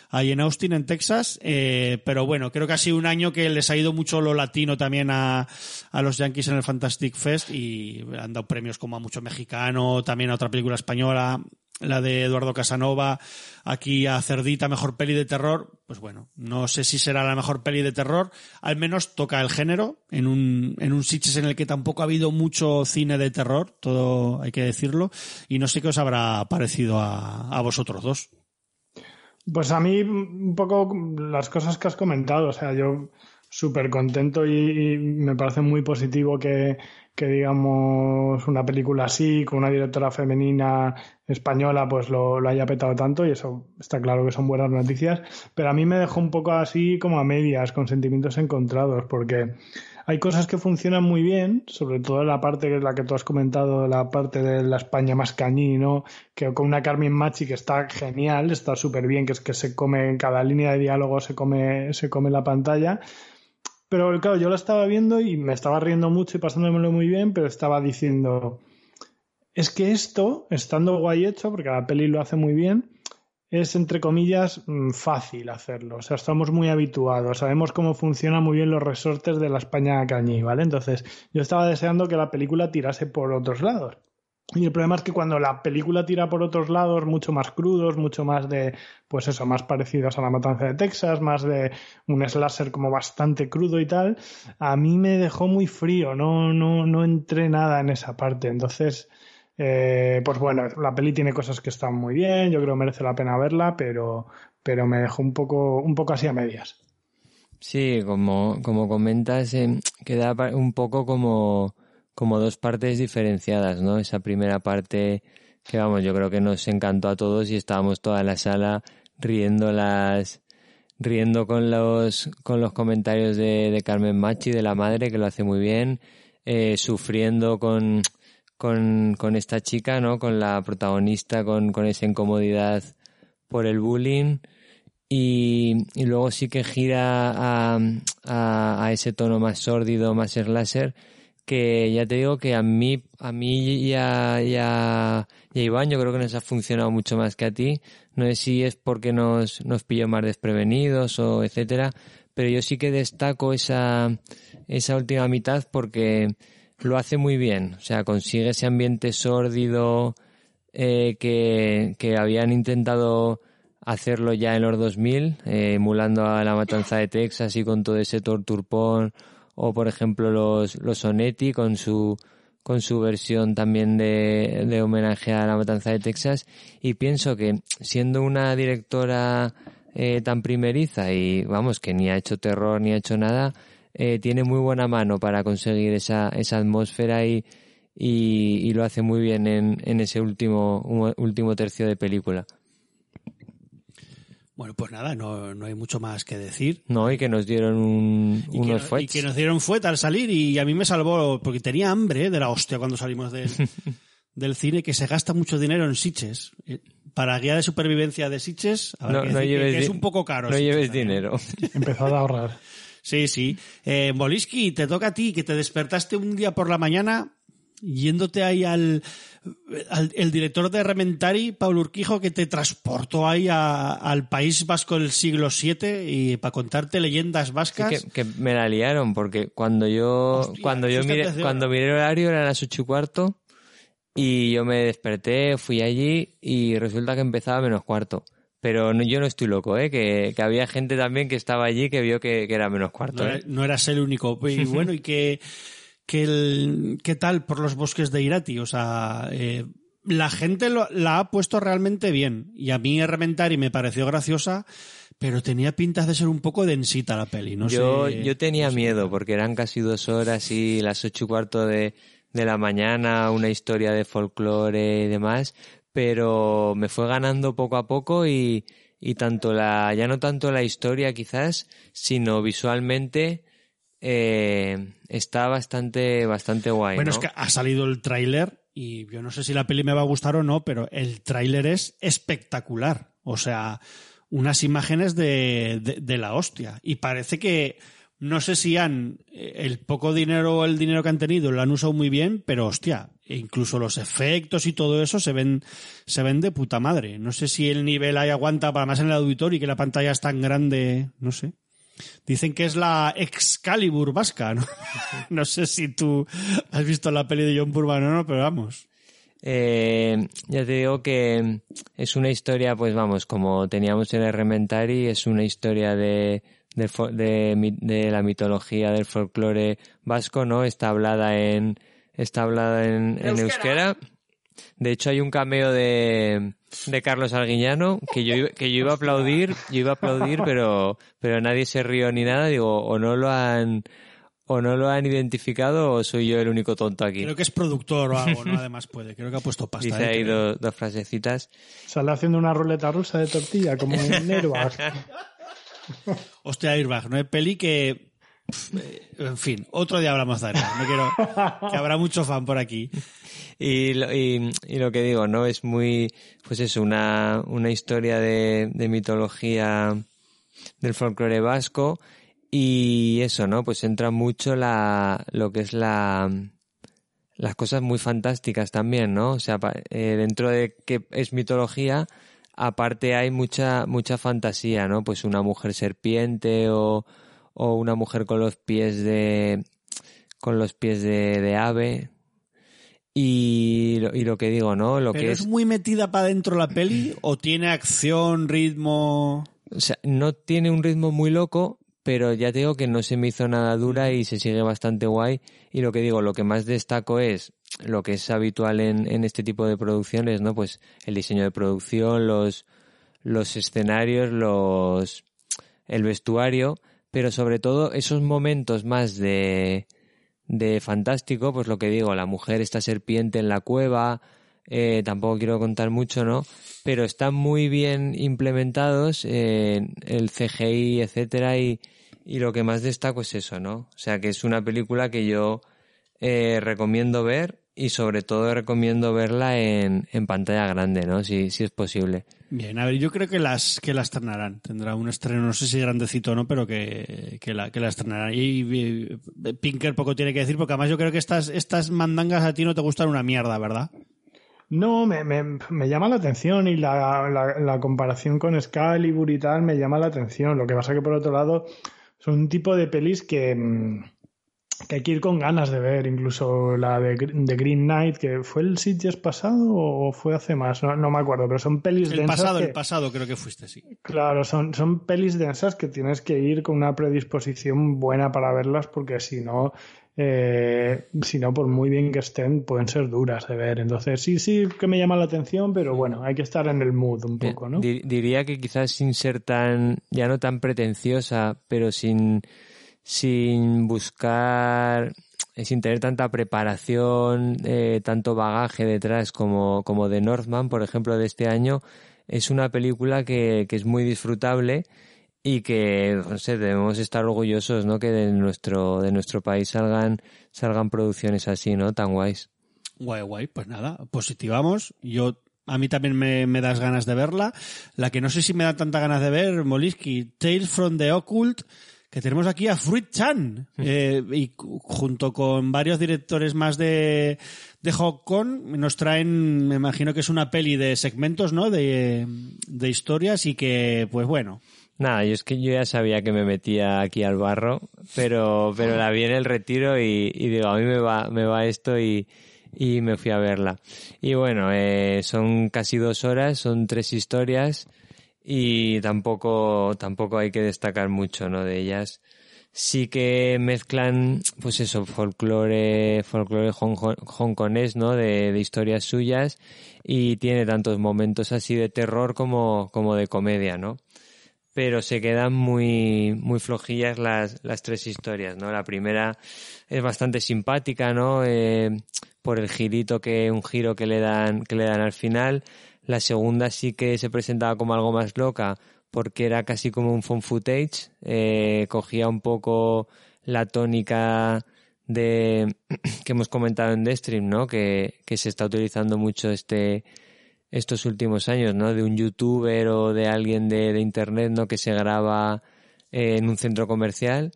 ahí en Austin, en Texas, eh, pero bueno, creo que ha sido un año que les ha ido mucho lo latino también a, a los Yankees en el Fantastic Fest y han dado premios como a mucho mexicano, también a otra película española, la de Eduardo Casanova, aquí a Cerdita, mejor peli de terror, pues bueno, no sé si será la mejor peli de terror, al menos toca el género, en un, en un Sitges en el que tampoco ha habido mucho cine de terror, todo hay que decirlo, y no sé qué os habrá parecido a, a vosotros dos. Pues a mí un poco las cosas que has comentado, o sea, yo súper contento y, y me parece muy positivo que, que digamos una película así, con una directora femenina española, pues lo, haya petado tanto y eso está claro que son buenas noticias, pero a mí me dejó un poco así como a medias, con sentimientos encontrados, porque hay cosas que funcionan muy bien, sobre todo la parte que es la que tú has comentado, la parte de la España más cañí, ¿no? Que con una Carmen Machi que está genial, está súper bien, que es que se come en cada línea de diálogo se come, se come la pantalla. Pero claro, yo la estaba viendo y me estaba riendo mucho y pasándomelo muy bien, pero estaba diciendo, es que esto, estando guay hecho, porque la peli lo hace muy bien, es entre comillas mm, fácil hacerlo. O sea, estamos muy habituados, sabemos cómo funcionan muy bien los resortes de la España cañí, ¿vale? Entonces, yo estaba deseando que la película tirase por otros lados. Y el problema es que cuando la película tira por otros lados, mucho más crudos, mucho más de, pues eso, más parecidos a la matanza de Texas, más de un slasher como bastante crudo y tal, a mí me dejó muy frío, no, no, no entré nada en esa parte. Entonces, eh, pues bueno, la peli tiene cosas que están muy bien, yo creo que merece la pena verla, pero, pero me dejó un poco, un poco así a medias. Sí, como, como comentas, eh, queda un poco como, como dos partes diferenciadas, ¿no? Esa primera parte que, vamos, yo creo que nos encantó a todos y estábamos toda la sala riendo las, riendo con los, con los comentarios de, de Carmen Machi, de la madre, que lo hace muy bien, eh, sufriendo con, con, con esta chica, ¿no? Con la protagonista, con, con esa incomodidad por el bullying. Y, y luego sí que gira a, a, ese tono más sórdido, más slasher, que ya te digo que a mí, a mí y a, y a- y a Iván yo creo que nos ha funcionado mucho más que a ti. No sé si es porque nos, nos pilló más desprevenidos o etcétera, pero yo sí que destaco esa, esa última mitad porque lo hace muy bien. O sea, consigue ese ambiente sórdido eh, que, que habían intentado hacerlo ya en los 2000, eh, emulando a la matanza de Texas y con todo ese torturpón, o por ejemplo los, los Sonetti con su, con su versión también de, de homenaje a la matanza de Texas, y pienso que siendo una directora eh, tan primeriza y vamos, que ni ha hecho terror ni ha hecho nada, eh, tiene muy buena mano para conseguir esa, esa atmósfera y, y, y lo hace muy bien en, en ese último, último tercio de película. Bueno, pues nada, no, no hay mucho más que decir. No, y que nos dieron un, Y que, unos no- y fuets. que nos dieron fueta al salir y a mí me salvó porque tenía hambre de la hostia cuando salimos del, del cine que se gasta mucho dinero en Sitges. Eh, Para guía de supervivencia de habrá No, que no decir que- lleves que es un poco caro. No Sitges lleves también. dinero. Empezad a ahorrar. Sí, sí. Eh, Boliski, te toca a ti, que te despertaste un día por la mañana yéndote ahí al, al el director de Rementari, Paul Urquijo, que te transportó ahí a- al País Vasco del siglo VII y para contarte leyendas Sí, vascas. que, que me la liaron porque cuando yo Hostia, cuando yo miré cuando miré el horario era las ocho y cuarto y yo me desperté fui allí y resulta que empezaba a menos cuarto pero no- yo no estoy loco eh que, que había gente también que estaba allí que vio que, que era menos cuarto No, ¿eh? era- no eras el único. Y bueno, ¿y qué, qué, el- qué tal por los bosques de Irati? O sea, eh, la gente lo- la ha puesto realmente bien. Y a mí Rementari me pareció graciosa, pero tenía pintas de ser un poco densita la peli. No yo sé. yo tenía miedo porque eran casi dos horas y las ocho y cuarto de, de la mañana una historia de folclore y demás pero me fue ganando poco a poco y, y tanto la, ya no tanto la historia quizás, sino visualmente eh, está bastante, bastante guay. Bueno, ¿no? es que ha salido el tráiler y yo no sé si la peli me va a gustar o no, pero el tráiler es espectacular. O sea, unas imágenes de, de, de la hostia. Y parece que no sé si han eh, el poco dinero o el dinero que han tenido lo han usado muy bien, pero hostia, incluso los efectos y todo eso se ven se ven de puta madre. No sé si el nivel ahí aguanta para más en el auditorio y que la pantalla es tan grande, no sé. Dicen que es la Excalibur vasca, ¿no? no sé si tú has visto la peli de John Purban o no, pero vamos. Eh, ya te digo que es una historia, pues vamos, como teníamos en el Rementari, es una historia de, de, de la mitología del folclore vasco, ¿no? Está hablada en, está hablada en, en euskera. De hecho, hay un cameo de, de Carlos Arguiñano que yo, iba- que yo iba a aplaudir, yo iba a aplaudir, pero, pero nadie se rió ni nada. Digo, o no lo han, o no lo han identificado o soy yo el único tonto aquí. Creo que es productor o algo, ¿no? Además puede. Creo que ha puesto pasta. Dice ¿eh? ahí dos, dos frasecitas. Sale haciendo una ruleta rusa de tortilla, como en Airbag. Hostia, Airbag, ¿no? Es peli que... eh, En fin, otro día hablamos de Airbag. No quiero... Que habrá mucho fan por aquí. Y lo, y, y lo que digo, ¿no? Es muy, pues eso, una, una historia de, de mitología del folclore vasco y eso, ¿no? Pues entra mucho la, lo que es la, las cosas muy fantásticas también, ¿no? O sea, eh, dentro de que es mitología, aparte hay mucha, mucha fantasía, ¿no? Pues una mujer serpiente o, o una mujer con los pies de, con los pies de, de ave. Y lo, y lo que digo, ¿no? Lo ¿Pero que es es, muy metida para dentro la peli o tiene acción, ritmo...? o sea, no tiene un ritmo muy loco, pero ya te digo que no se me hizo nada dura y se sigue bastante guay. Y lo que digo, lo que más destaco es lo que es habitual en, en este tipo de producciones, ¿no? Pues el diseño de producción, los, los escenarios, los, el vestuario, pero sobre todo esos momentos más de, de fantástico, pues lo que digo, la mujer, esta serpiente en la cueva, eh, tampoco quiero contar mucho, ¿no? Pero están muy bien implementados, eh, el CGI, etcétera, y, y lo que más destaco es eso, ¿no? O sea, que es una película que yo eh, recomiendo ver y sobre todo recomiendo verla en, en pantalla grande, ¿no? Si, si es posible. Bien, a ver, yo creo que las que la estrenarán. Tendrá un estreno, no sé si grandecito o no, pero que, que, la, que estrenarán. Y, y Pinker poco tiene que decir, porque además yo creo que estas, estas mandangas a ti no te gustan una mierda, ¿verdad? No, me, me, me llama la atención y la, la, la comparación con Excalibur y tal me llama la atención. Lo que pasa que por otro lado son un tipo de pelis que, mm, que hay que ir con ganas de ver. Incluso la de, Gr- de Green Knight, que fue el Sitges pasado o fue hace más, no, no me acuerdo, pero son pelis El densas pasado, que- el pasado creo que fuiste, sí. Claro, son, son pelis densas que tienes que ir con una predisposición buena para verlas porque si no, eh, si no, por muy bien que estén, pueden ser duras de ver. Entonces sí, sí que me llama la atención, pero bueno, hay que estar en el mood un poco, ¿no? Di- diría que quizás sin ser tan, ya no tan pretenciosa, pero sin, sin buscar, eh, sin tener tanta preparación, eh, tanto bagaje detrás como, como de Northman, por ejemplo, de este año, es una película que, que es muy disfrutable y que, no sé, debemos estar orgullosos, ¿no? Que de nuestro, de nuestro país salgan, salgan producciones así, ¿no? Tan guays. Guay, guay, pues nada, positivamos. Yo, a mí también me, me das ganas de verla. La que no sé si me da tanta ganas de ver, Moliski, Tales from the Occult, que tenemos aquí a Fruit Chan, eh, y junto con varios directores más de, de Hong Kong, nos traen, me imagino que es una peli de segmentos, ¿no? De, de historias y que, pues bueno, Nada, yo es que yo ya sabía que me metía aquí al barro, pero, pero la vi en el retiro y, y digo, a mí me va, me va esto y, y me fui a verla. Y bueno, eh, son casi dos horas, son tres historias y tampoco, tampoco hay que destacar mucho, ¿no? De ellas. Sí que mezclan, pues eso, folclore, folclore hong- hongkonés, ¿no? De, de historias suyas y tiene tantos momentos así de terror como, como de comedia, ¿no? pero se quedan muy, muy flojillas las, las tres historias, ¿no? La primera es bastante simpática, ¿no? Eh, por el girito que, un giro que le dan, que le dan al final. La segunda sí que se presentaba como algo más loca, porque era casi como un phone footage, eh, cogía un poco la tónica de, que hemos comentado en The Stream, ¿no? Que, que se está utilizando mucho este, estos últimos años, ¿no? De un youtuber o de alguien de, de internet, ¿no? Que se graba eh, en un centro comercial.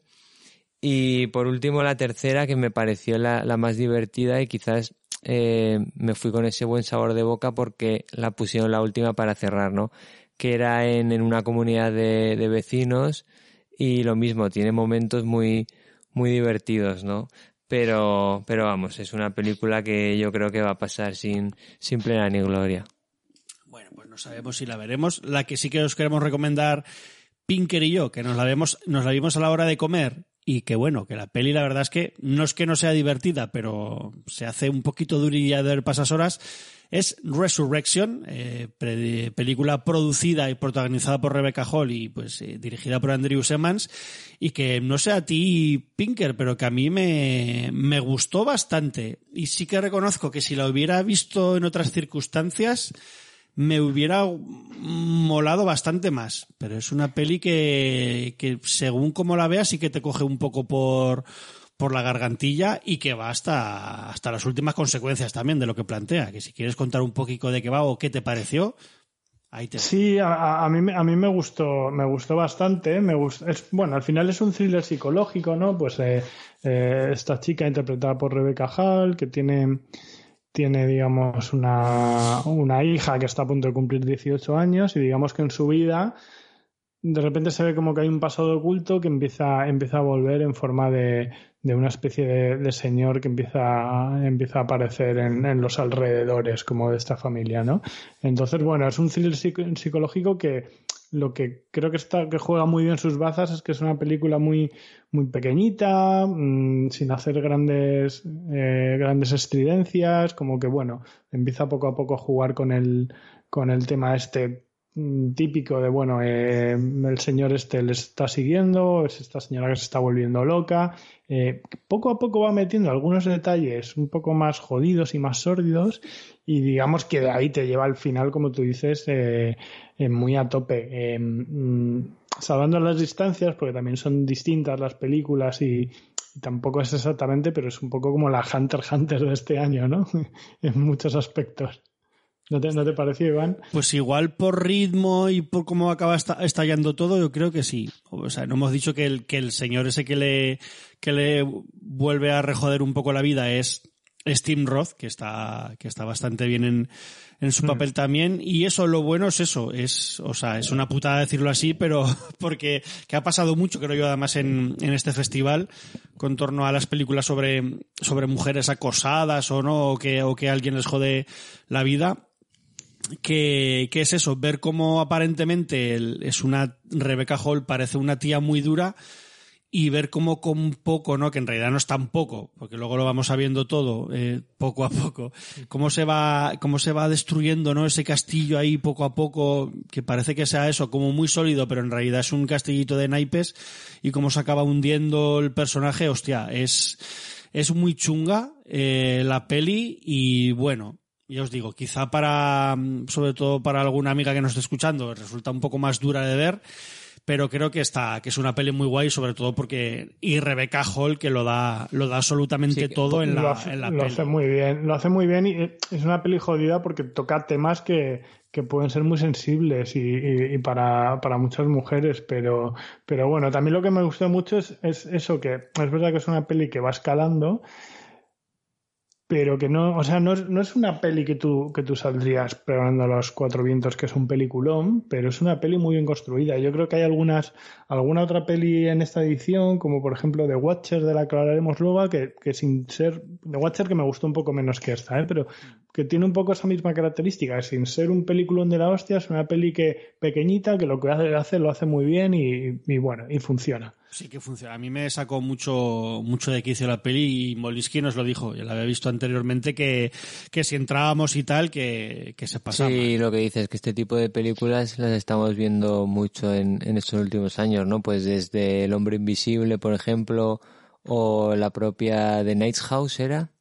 Y por último, la tercera, que me pareció la, la más divertida y quizás eh, me fui con ese buen sabor de boca porque la pusieron la última para cerrar, ¿no? Que era en, en una comunidad de, de vecinos y lo mismo, tiene momentos muy, muy divertidos, ¿no? Pero, pero vamos, es una película que yo creo que va a pasar sin, sin plena ni gloria. Bueno, pues no sabemos si la veremos. La que sí que os queremos recomendar, Pinker y yo, que nos la vemos, nos la vimos a la hora de comer y que bueno, que la peli la verdad es que no es que no sea divertida, pero se hace un poquito durilla de ver pasas horas. Es Resurrection, eh, película producida y protagonizada por Rebecca Hall y pues eh, dirigida por Andrew Emmons y que no sé a ti, Pinker, pero que a mí me, me gustó bastante. Y sí que reconozco que si la hubiera visto en otras circunstancias, me hubiera molado bastante más. Pero es una peli que, que según como la veas sí que te coge un poco por, por la gargantilla y que va hasta, hasta las últimas consecuencias también de lo que plantea. Que si quieres contar un poquito de qué va o qué te pareció, ahí te Sí, a, mí, a mí me gustó, me gustó bastante. Me es, bueno, al final es un thriller psicológico, ¿no? Pues eh, eh, esta chica interpretada por Rebecca Hall, que tiene, tiene, digamos, una, una hija que está a punto de cumplir 18 años y digamos que en su vida de repente se ve como que hay un pasado oculto que empieza, empieza a volver en forma de, de una especie de, señor que empieza, empieza a aparecer en, los alrededores como de esta familia, ¿no? Entonces, bueno, es un thriller psico- psicológico que lo que creo que está, que juega muy bien sus bazas es que es una película muy, muy pequeñita, mm, sin hacer grandes, eh, grandes estridencias, como que bueno, empieza poco a poco a jugar con el, con el tema este típico de bueno eh, el señor este le está siguiendo es esta señora que se está volviendo loca eh, poco a poco va metiendo algunos detalles un poco más jodidos y más sórdidos y digamos que de ahí te lleva al final como tú dices eh, muy a tope mm, salvando las distancias porque también son distintas las películas y, y tampoco es exactamente pero es un poco como la Hunter Hunter de este año ¿no? en muchos aspectos ¿No te, ¿No te pareció, Iván? Pues igual por ritmo y por cómo acaba esta- estallando todo, yo creo que sí. O sea, no hemos dicho que el, que el señor ese que le, que le vuelve a rejoder un poco la vida es Steve Roth, que está, que está bastante bien en, en su papel también. Y eso, lo bueno es eso, es, o sea, es una putada decirlo así, pero porque, que ha pasado mucho, creo yo, además en, en este festival, con torno a las películas sobre, sobre mujeres acosadas o no, o que, o que alguien les jode la vida que, que es eso, ver cómo aparentemente es una Rebecca Hall, parece una tía muy dura, y ver cómo con poco, ¿no? Que en realidad no es tan poco, porque luego lo vamos sabiendo todo, eh, poco a poco, cómo se va, cómo se va destruyendo, ¿no? Ese castillo ahí poco a poco, que parece que sea eso, como muy sólido, pero en realidad es un castillito de naipes, y cómo se acaba hundiendo el personaje, hostia, es, es muy chunga, eh, la peli, y bueno, ya os digo, quizá para, mm, sobre todo para alguna amiga que nos esté escuchando, resulta un poco más dura de ver, pero creo que está, que es una peli muy guay, sobre todo porque, y Rebecca Hall que lo da, lo da absolutamente Sí, todo en lo la, hace, en la lo peli. hace muy bien, lo hace muy bien y eh, es una peli jodida porque toca temas que, que pueden ser muy sensibles y, y- y para, para muchas mujeres, pero, pero bueno, también lo que me gustó mucho es, es eso, que es verdad que es una peli que va escalando, pero que no, o sea, no es, no es una peli que tú, que tú saldrías pegando a los cuatro vientos, que es un peliculón, pero es una peli muy bien construida. Yo creo que hay algunas, alguna otra peli en esta edición, como por ejemplo The Watcher, de la que hablaremos luego, que, que sin ser, The Watcher que me gustó un poco menos que esta, ¿eh? pero que tiene un poco esa misma característica, sin ser un peliculón de la hostia, es una peli que pequeñita, que lo que hace, hace lo hace muy bien y, y bueno, y funciona. Sí que funciona. A mí me sacó mucho, mucho de quicio la peli y Molinsky nos lo dijo, ya lo había visto anteriormente, que, que si entrábamos y tal, que, que se pasaba. Sí, lo que dices, que este tipo de películas las estamos viendo mucho en, en estos últimos años, ¿no? Pues desde El hombre invisible, por ejemplo, o la propia The Night's House, ¿era?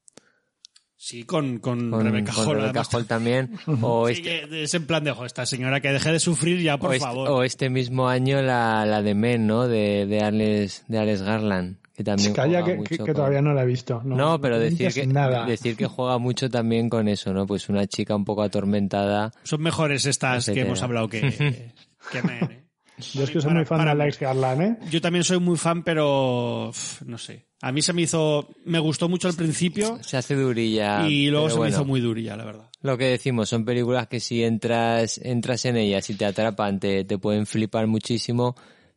Sí, con, con, Con Rebecca con Hall. También. O Sí, este, que es en plan de, "Jo, esta señora que deje de sufrir ya, por o este, favor. o este mismo año la, la de Men, ¿no? De, de Alex, de Alex Garland, que también Calla juega que, mucho que- que con- todavía no la he visto. No, No, pero decir que, nada. decir que juega mucho también con eso, ¿no? Pues una chica un poco atormentada. Son mejores estas que hemos hablado que, que Men, ¿eh? Yo es que soy Para- muy fan para de. Alex Garland, ¿eh? Yo también soy muy fan, pero no sé. A mí se me hizo, me gustó mucho al principio Se hace durilla. y luego se bueno. me hizo muy durilla, la verdad. Lo que decimos, son películas que si entras, entras en ellas y te atrapan, te, te pueden flipar muchísimo,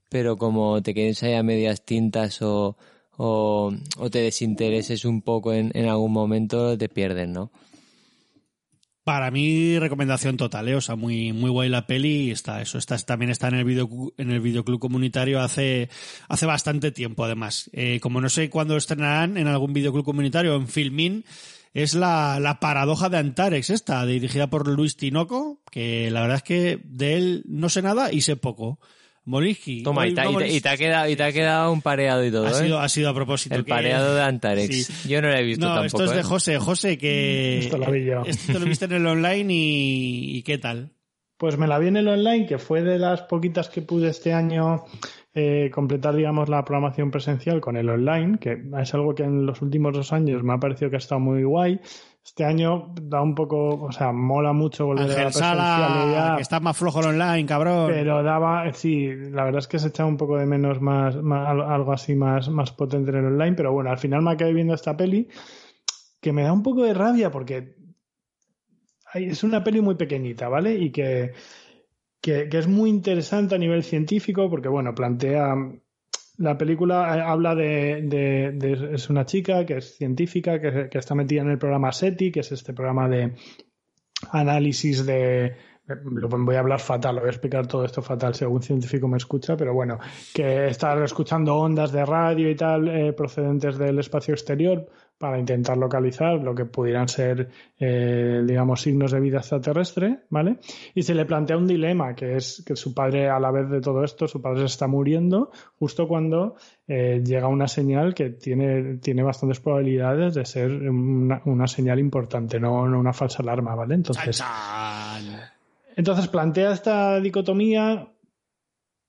pero como te quedes ahí a medias tintas o, o, o te desintereses un poco en, en algún momento, te pierden, ¿no? Para mí, recomendación total, ¿eh? O sea, muy, muy guay la peli y está eso. Está, también está en el video, en el videoclub comunitario hace, hace bastante tiempo, además. Eh, como no sé cuándo estrenarán en algún videoclub comunitario, en Filmin, es la, la paradoja de Antarex esta, dirigida por Luis Tinoco, que la verdad es que de él no sé nada y sé poco. Molinsky. Toma, y te, y vamos- te- y te ha quedado, y te ha quedado un pareado y todo, ha ¿eh? sido, ha sido a propósito. El que- pareado de Antarex. Sí. Yo no lo he visto No, tampoco. esto es de ¿eh? José. José, que... Esto lo vi yo. Esto lo viste en el online y, y ¿qué tal? Pues me la vi en el online, que fue de las poquitas que pude este año eh, completar, digamos, la programación presencial con el online, que es algo que en los últimos dos años me ha parecido que ha estado muy guay. Este año da un poco, o sea, mola mucho volver a la Ángel Sala, presencialidad. que está más flojo el online, cabrón. Pero daba, sí, la verdad es que se echaba un poco de menos más, más- algo así más, más potente en el online, pero bueno, al final me acabé viendo esta peli que me da un poco de rabia porque es una peli muy pequeñita, ¿vale? Y que, que, que es muy interesante a nivel científico porque, bueno, plantea... La película eh, habla de, de- de- es una chica que es científica, que, está metida en el programa SETI, que es este programa de análisis de, lo voy a hablar fatal, voy a explicar todo esto fatal si algún científico me escucha, pero bueno, que está escuchando ondas de radio y tal eh, procedentes del espacio exterior para intentar localizar lo que pudieran ser, eh, digamos, signos de vida extraterrestre, ¿vale? Y se le plantea un dilema, que es que su padre, a la vez de todo esto, su padre se está muriendo justo cuando eh, llega una señal que tiene, tiene bastantes probabilidades de ser una, una señal importante, no, no una falsa alarma, ¿vale? Entonces, entonces plantea esta dicotomía.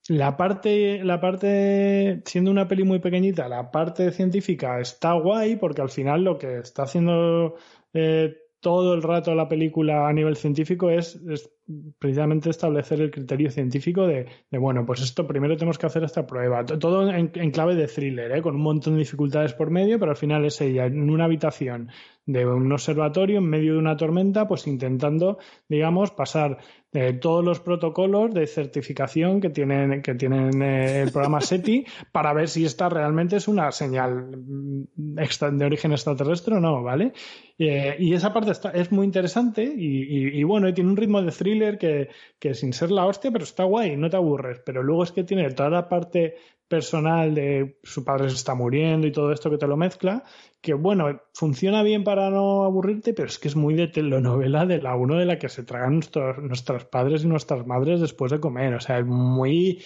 La parte, la parte, siendo una peli muy pequeñita, la parte científica está guay porque al final lo que está haciendo eh, todo el rato la película a nivel científico es, es precisamente establecer el criterio científico de, bueno, pues esto primero tenemos que hacer esta prueba. Todo en, en clave de thriller, ¿eh? con un montón de dificultades por medio, pero al final es ella en una habitación de un observatorio en medio de una tormenta, pues intentando, digamos, pasar eh, todos los protocolos de certificación que tienen, que tienen eh, el programa SETI para ver si esta realmente es una señal mm, extra, de origen extraterrestre o no, ¿vale? Eh, y esa parte está, es muy interesante y, y, y bueno, y tiene un ritmo de thriller que, que sin ser la hostia, pero está guay, no te aburres. Pero luego es que tiene toda la parte personal de su padre se está muriendo y todo esto que te lo mezcla, que bueno, funciona bien para no aburrirte, pero es que es muy de telenovela de la uno de la que se tragan nuestros, nuestros padres y nuestras madres después de comer. O sea, es muy,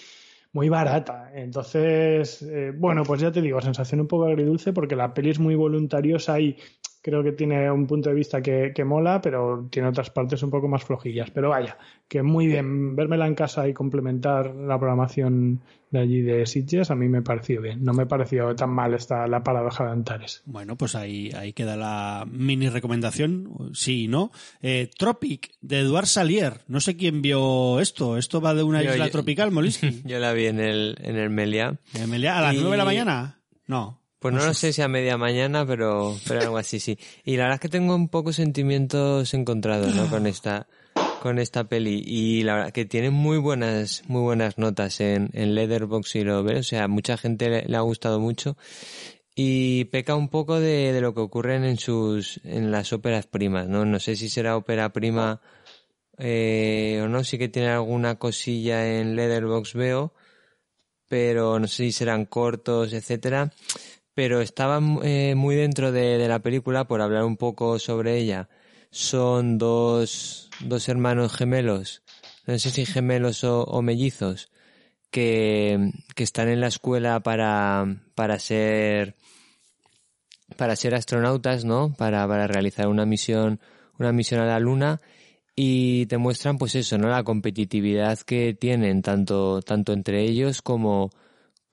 muy barata. Entonces, eh, bueno, pues ya te digo, sensación un poco agridulce porque la peli es muy voluntariosa y creo que tiene un punto de vista que, que mola, pero tiene otras partes un poco más flojillas. Pero vaya, que muy bien, vérmela en casa y complementar la programación de allí de Sitges, a mí me pareció bien. No me pareció tan mal esta la paradoja de Antares. Bueno, pues ahí, ahí queda la mini recomendación, sí y no. Eh, Tropic, de Eduard Salier. No sé quién vio esto. Esto va de una Yo- isla yo- tropical, Molisky. Yo la vi en el, en el Meliá. Eh, Meliá, ¿A las Y- nueve de la mañana? No. Pues no lo sé si a media mañana, pero, pero algo así, sí. Y la verdad es que tengo un poco sentimientos encontrados, ¿no? Con esta, con esta peli. Y la verdad que tiene muy buenas, muy buenas notas en, en Letterboxd y lo ve. O sea, mucha gente le, le ha gustado mucho. Y peca un poco de, de lo que ocurre en sus, en las óperas primas, ¿no? No sé si será ópera prima, eh, o no, sí que tiene alguna cosilla en Letterboxd veo, pero no sé si serán cortos, etcétera pero estaba eh, muy dentro de, la película por hablar un poco sobre ella. Son dos, dos hermanos gemelos, no sé si gemelos o, o mellizos, que, que están en la escuela para, para ser para ser astronautas, ¿no? Para, para realizar una misión, una misión a la luna y te muestran pues eso, ¿no? La competitividad que tienen tanto, tanto entre ellos como,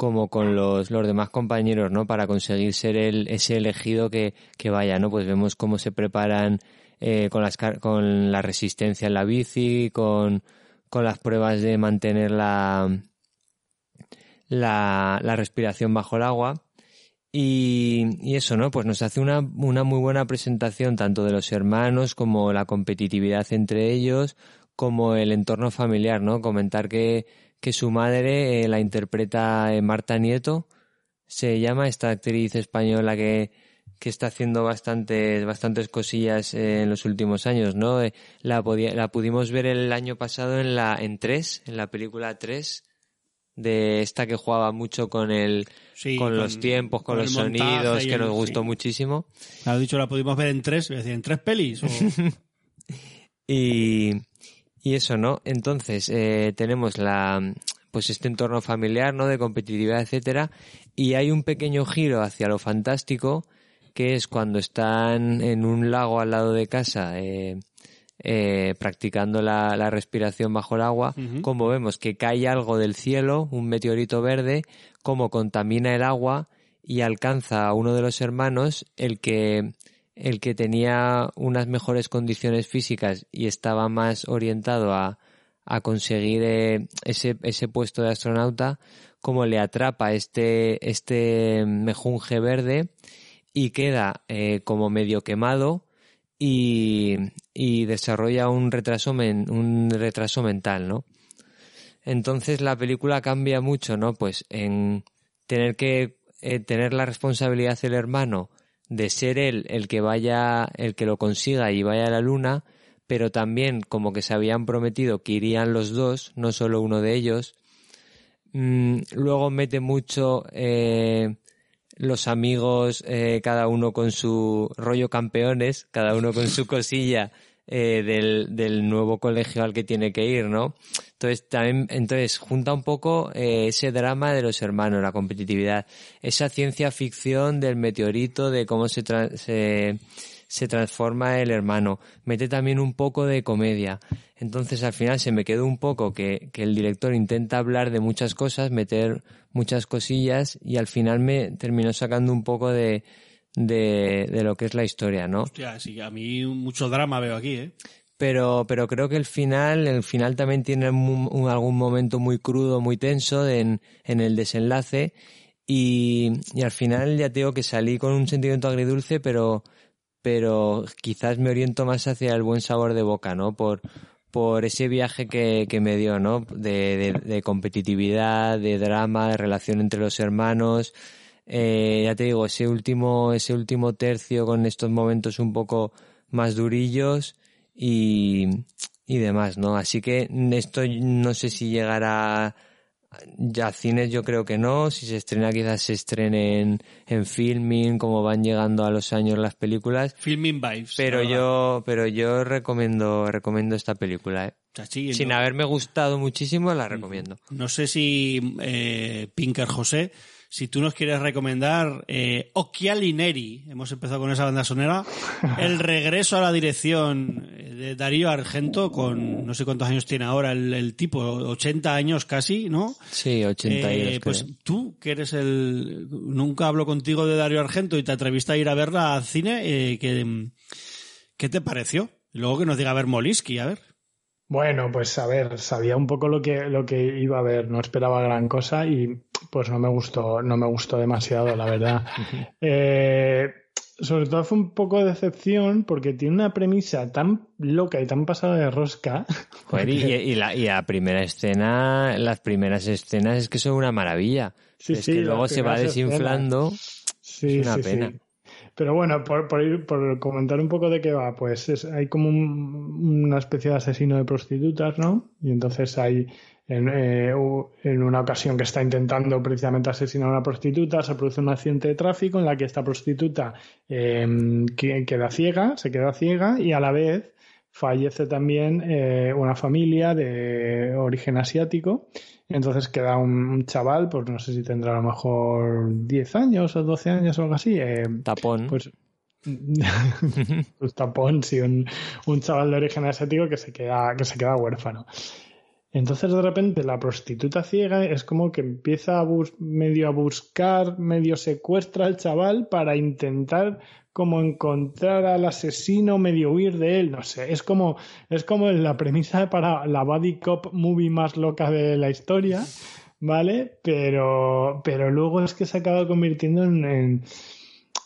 como con los, los demás compañeros, ¿no? Para conseguir ser el, ese elegido que, que vaya, ¿no? Pues vemos cómo se preparan eh, con, las, con la resistencia en la bici, con, con las pruebas de mantener la, la, la respiración bajo el agua. Y, y eso, ¿no? Pues nos hace una, una muy buena presentación tanto de los hermanos como la competitividad entre ellos, como el entorno familiar, ¿no? Comentar que, que su madre eh, la interpreta eh, Marta Nieto, se llama esta actriz española que, que está haciendo bastantes, bastantes cosillas eh, en los últimos años, ¿no? La, podía- la pudimos ver el año pasado en la, en 3, en la película 3, de esta que jugaba mucho con el, Sí, con, con- los tiempos, con, con los sonidos, que el- nos gustó sí. muchísimo. Has dicho, la pudimos ver en tres, es decir, en tres pelis. o- Y, y eso, ¿no? Entonces, eh, tenemos la, pues este entorno familiar, ¿no? De competitividad, etcétera. Y hay un pequeño giro hacia lo fantástico, que es cuando están en un lago al lado de casa, eh, eh, practicando la, la respiración bajo el agua, como vemos que cae algo del cielo, un meteorito verde, como contamina el agua y alcanza a uno de los hermanos, el que, el que tenía unas mejores condiciones físicas y estaba más orientado a, a conseguir eh, ese, ese puesto de astronauta, como le atrapa este, este mejunje verde y queda eh, como medio quemado y, y desarrolla un retraso, men- un retraso mental, ¿no? Entonces la película cambia mucho, ¿no? Pues en tener que eh, tener la responsabilidad el hermano de ser él el que vaya, el que lo consiga y vaya a la luna, pero también como que se habían prometido que irían los dos, no solo uno de ellos. Mm, luego mete mucho eh, los amigos, eh, cada uno con su rollo campeones, cada uno con su cosilla eh, del, del nuevo colegio al que tiene que ir, ¿no? Entonces también, entonces junta un poco eh, ese drama de los hermanos, la competitividad, esa ciencia ficción del meteorito, de cómo se, tra- se, se transforma el hermano. Mete también un poco de comedia. Entonces al final se me quedó un poco que, que el director intenta hablar de muchas cosas, meter muchas cosillas y al final me terminó sacando un poco de, de, de lo que es la historia, ¿no? Hostia, sí, a mí mucho drama veo aquí, ¿eh? pero pero creo que el final el final también tiene un- algún momento muy crudo muy tenso en, en el desenlace y, y al final ya te digo que salí con un sentimiento agridulce pero pero quizás me oriento más hacia el buen sabor de boca no por por ese viaje que, que me dio, ¿no? De, de, de competitividad, de drama, de relación entre los hermanos. Eh, ya te digo, ese último, ese último tercio con estos momentos un poco más durillos y, y demás, ¿no? Así que esto no sé si llegará ya a cines, yo creo que no. Si se estrena, quizás se estrene en, en filming, como van llegando a los años las películas. Filming Vibes. Pero yo, pero yo recomiendo, recomiendo esta película, ¿eh? Chachi, Sin no- haberme gustado muchísimo, la recomiendo. No sé si eh, Pinker José si tú nos quieres recomendar eh, Occhiali Neri, hemos empezado con esa banda sonera, el regreso a la dirección de Darío Argento con no sé cuántos años tiene ahora el, el tipo, 80 años casi, ¿no? Sí, 80 Eh, años. pues creo. tú, que eres el... Nunca hablo contigo de Darío Argento y te atreviste a ir a verla al cine, eh, que, ¿qué te pareció? Luego que nos diga a ver Molinsky, a ver. Bueno, pues a ver, sabía un poco lo que, lo que iba a ver, no esperaba gran cosa y pues no me gustó, no me gustó demasiado, la verdad. Eh, sobre todo fue un poco de decepción porque tiene una premisa tan loca y tan pasada de rosca. Joder, y, y la, y la primera escena, las primeras escenas es que son una maravilla. Sí, es sí, que luego se va desinflando. Sí, Es una sí, pena. sí. Pero bueno, por, por, ir- por comentar un poco de qué va, pues es- hay como un- una especie de asesino de prostitutas, ¿no? Y entonces hay, en, eh, en una ocasión que está intentando precisamente asesinar a una prostituta, se produce un accidente de tráfico en la que esta prostituta eh, que- queda ciega, se queda ciega y a la vez fallece también eh, una familia de origen asiático. Entonces queda un, un chaval, pues no sé si tendrá a lo mejor 10 años o 12 años o algo así. eh, Tapón. pues un tapón, sí, un, un chaval de origen asiático que se queda, que se queda huérfano. Entonces de repente la prostituta ciega es como que empieza a medio a buscar, medio secuestra al chaval para intentar como encontrar al asesino, medio huir de él, no sé, es como, es como la premisa para la body cop movie más loca de la historia, ¿vale? Pero, pero luego es que se acaba convirtiendo en, en,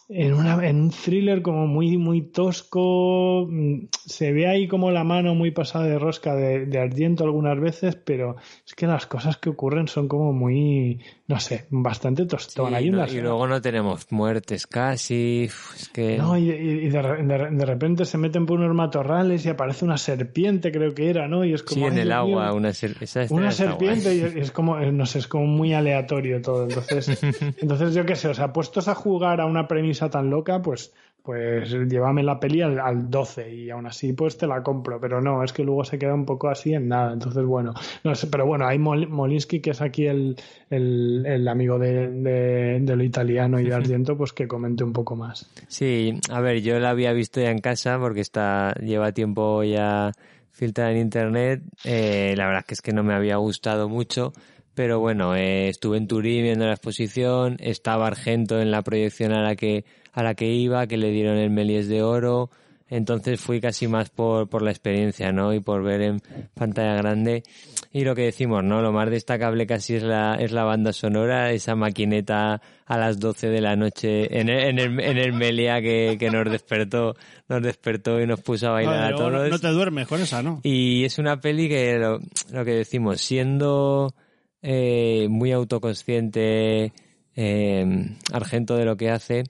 en, una, en un thriller como muy, muy tosco. mm, Se ve ahí como la mano muy pasada de rosca de, de algunas veces, pero es que las cosas que ocurren son como muy, no sé, bastante Sí, tostón. No- unas- y luego no tenemos muertes casi. Es que. no, y, de, re- de- de repente se meten por unos matorrales y aparece una serpiente, creo que era, ¿no? Y es como. sí, en "Ay, el Dios mío". agua. Una, ser- esa una serpiente y es como eh, no sé es como muy aleatorio todo entonces entonces yo qué sé o sea puestos a jugar a una premisa tan loca pues pues llévame la peli al, al 12 y aún así pues te la compro. Pero no es que luego se queda un poco así en nada. Entonces bueno no sé pero bueno hay Mol- Molinsky que es aquí el, el, el amigo de, de, de lo italiano y de Argento pues que comente un poco más. Sí, a ver, yo la había visto ya en casa porque está lleva tiempo ya filtrada en internet. Eh, la verdad es que es que no me había gustado mucho, pero bueno, eh, estuve en Turín viendo la exposición, estaba Argento en la proyección a la que a la que iba, que le dieron el Melies de Oro. Entonces fui casi más por, por la experiencia, ¿no? Y por ver en pantalla grande. Y lo que decimos, ¿no? Lo más destacable casi es la, es la banda sonora, esa maquineta a las 12 de la noche en el, en el, en el Melia que, que nos despertó, nos despertó y nos puso a bailar No, a todos. no te duermes con esa, ¿no? Y es una peli que lo, lo que decimos, siendo eh, muy autoconsciente, eh, Argento de lo que hace,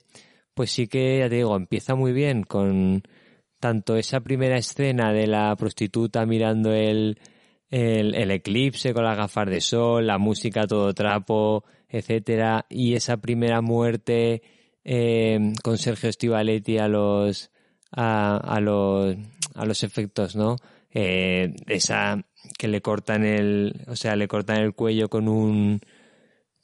pues sí que, ya te digo, empieza muy bien con tanto esa primera escena de la prostituta mirando el, el, eclipse con las gafas de sol, la música todo trapo, etcétera, y esa primera muerte eh, con Sergio Stivaletti a los a, a los a los efectos, ¿no? Eh, esa que le cortan el, o sea, le cortan el cuello con un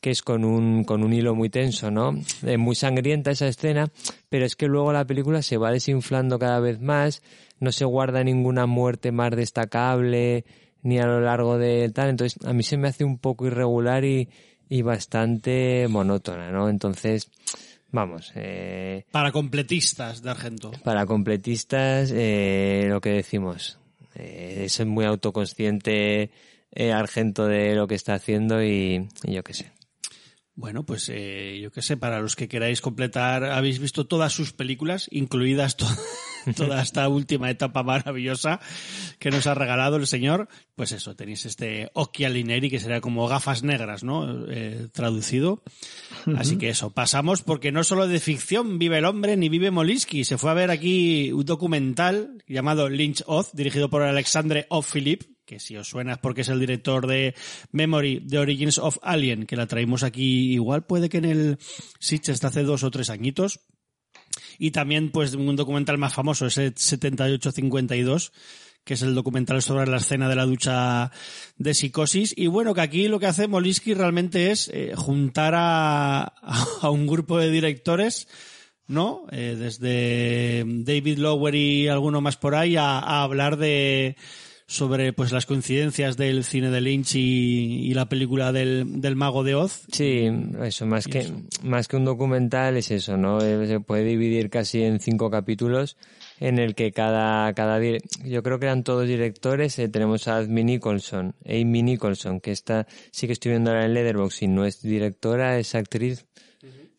que es con un con un hilo muy tenso, ¿no? Es muy sangrienta esa escena, pero es que luego la película se va desinflando cada vez más, no se guarda ninguna muerte más destacable ni a lo largo de tal, entonces a mí se me hace un poco irregular y, y bastante monótona, ¿no? Entonces, vamos, eh, Para completistas de Argento. para completistas, eh, lo que decimos, eh, es muy autoconsciente eh, Argento de lo que está haciendo y, y yo qué sé. Bueno, pues eh, yo qué sé, para los que queráis completar, habéis visto todas sus películas, incluidas to- toda esta última etapa maravillosa que nos ha regalado el señor, pues eso, tenéis este Occhialineri, que será como gafas negras, ¿no? Eh, traducido. Así que eso, pasamos porque no solo de ficción vive el hombre ni vive Molinsky. Se fue a ver aquí un documental llamado Lynch Oz, dirigido por Alexandre O. Philip, que si os suena es porque es el director de Memory, The Origins of Alien, que la traímos aquí igual, puede que en el Sitges de hace dos o tres añitos. Y también, pues, un documental más famoso, ese 7852, que es el documental sobre la escena de la ducha de psicosis. Y bueno, que aquí lo que hace Molisky realmente es eh, juntar a, a un grupo de directores ¿no? Eh, desde David Lowery y alguno más por ahí a, a, hablar de sobre pues las coincidencias del cine de Lynch y, y la película del, del, mago de Oz. Sí, eso más que eso. más que un documental es eso, ¿no? Eh, se puede dividir casi en cinco capítulos en el que cada cada yo creo que eran todos directores. Eh, tenemos a Amy Nicholson, Amy Nicholson, que está sí que estoy viendo ahora en Letterboxd y no es directora, es actriz.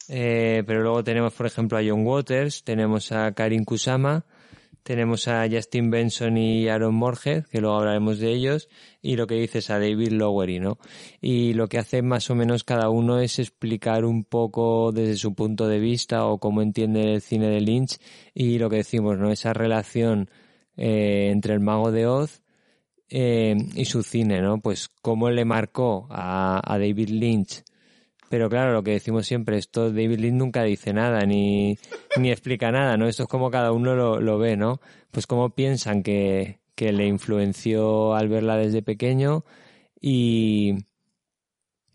Eh, pero luego tenemos, por ejemplo, a John Waters, tenemos a Karin Kusama, tenemos a Justin Benson y Aaron Morhead, que luego hablaremos de ellos, y lo que dices a David Lowery, ¿no? Y lo que hace más o menos cada uno es explicar un poco desde su punto de vista o cómo entiende el cine de Lynch y lo que decimos, ¿no? Esa relación eh, entre el mago de Oz eh, y su cine, ¿no? Pues cómo le marcó a David Lynch pero claro, lo que decimos siempre, esto David Lynch nunca dice nada, ni, ni explica nada, ¿no? Esto es como cada uno lo, lo ve, ¿no? Pues cómo piensan que, que le influenció al verla desde pequeño y,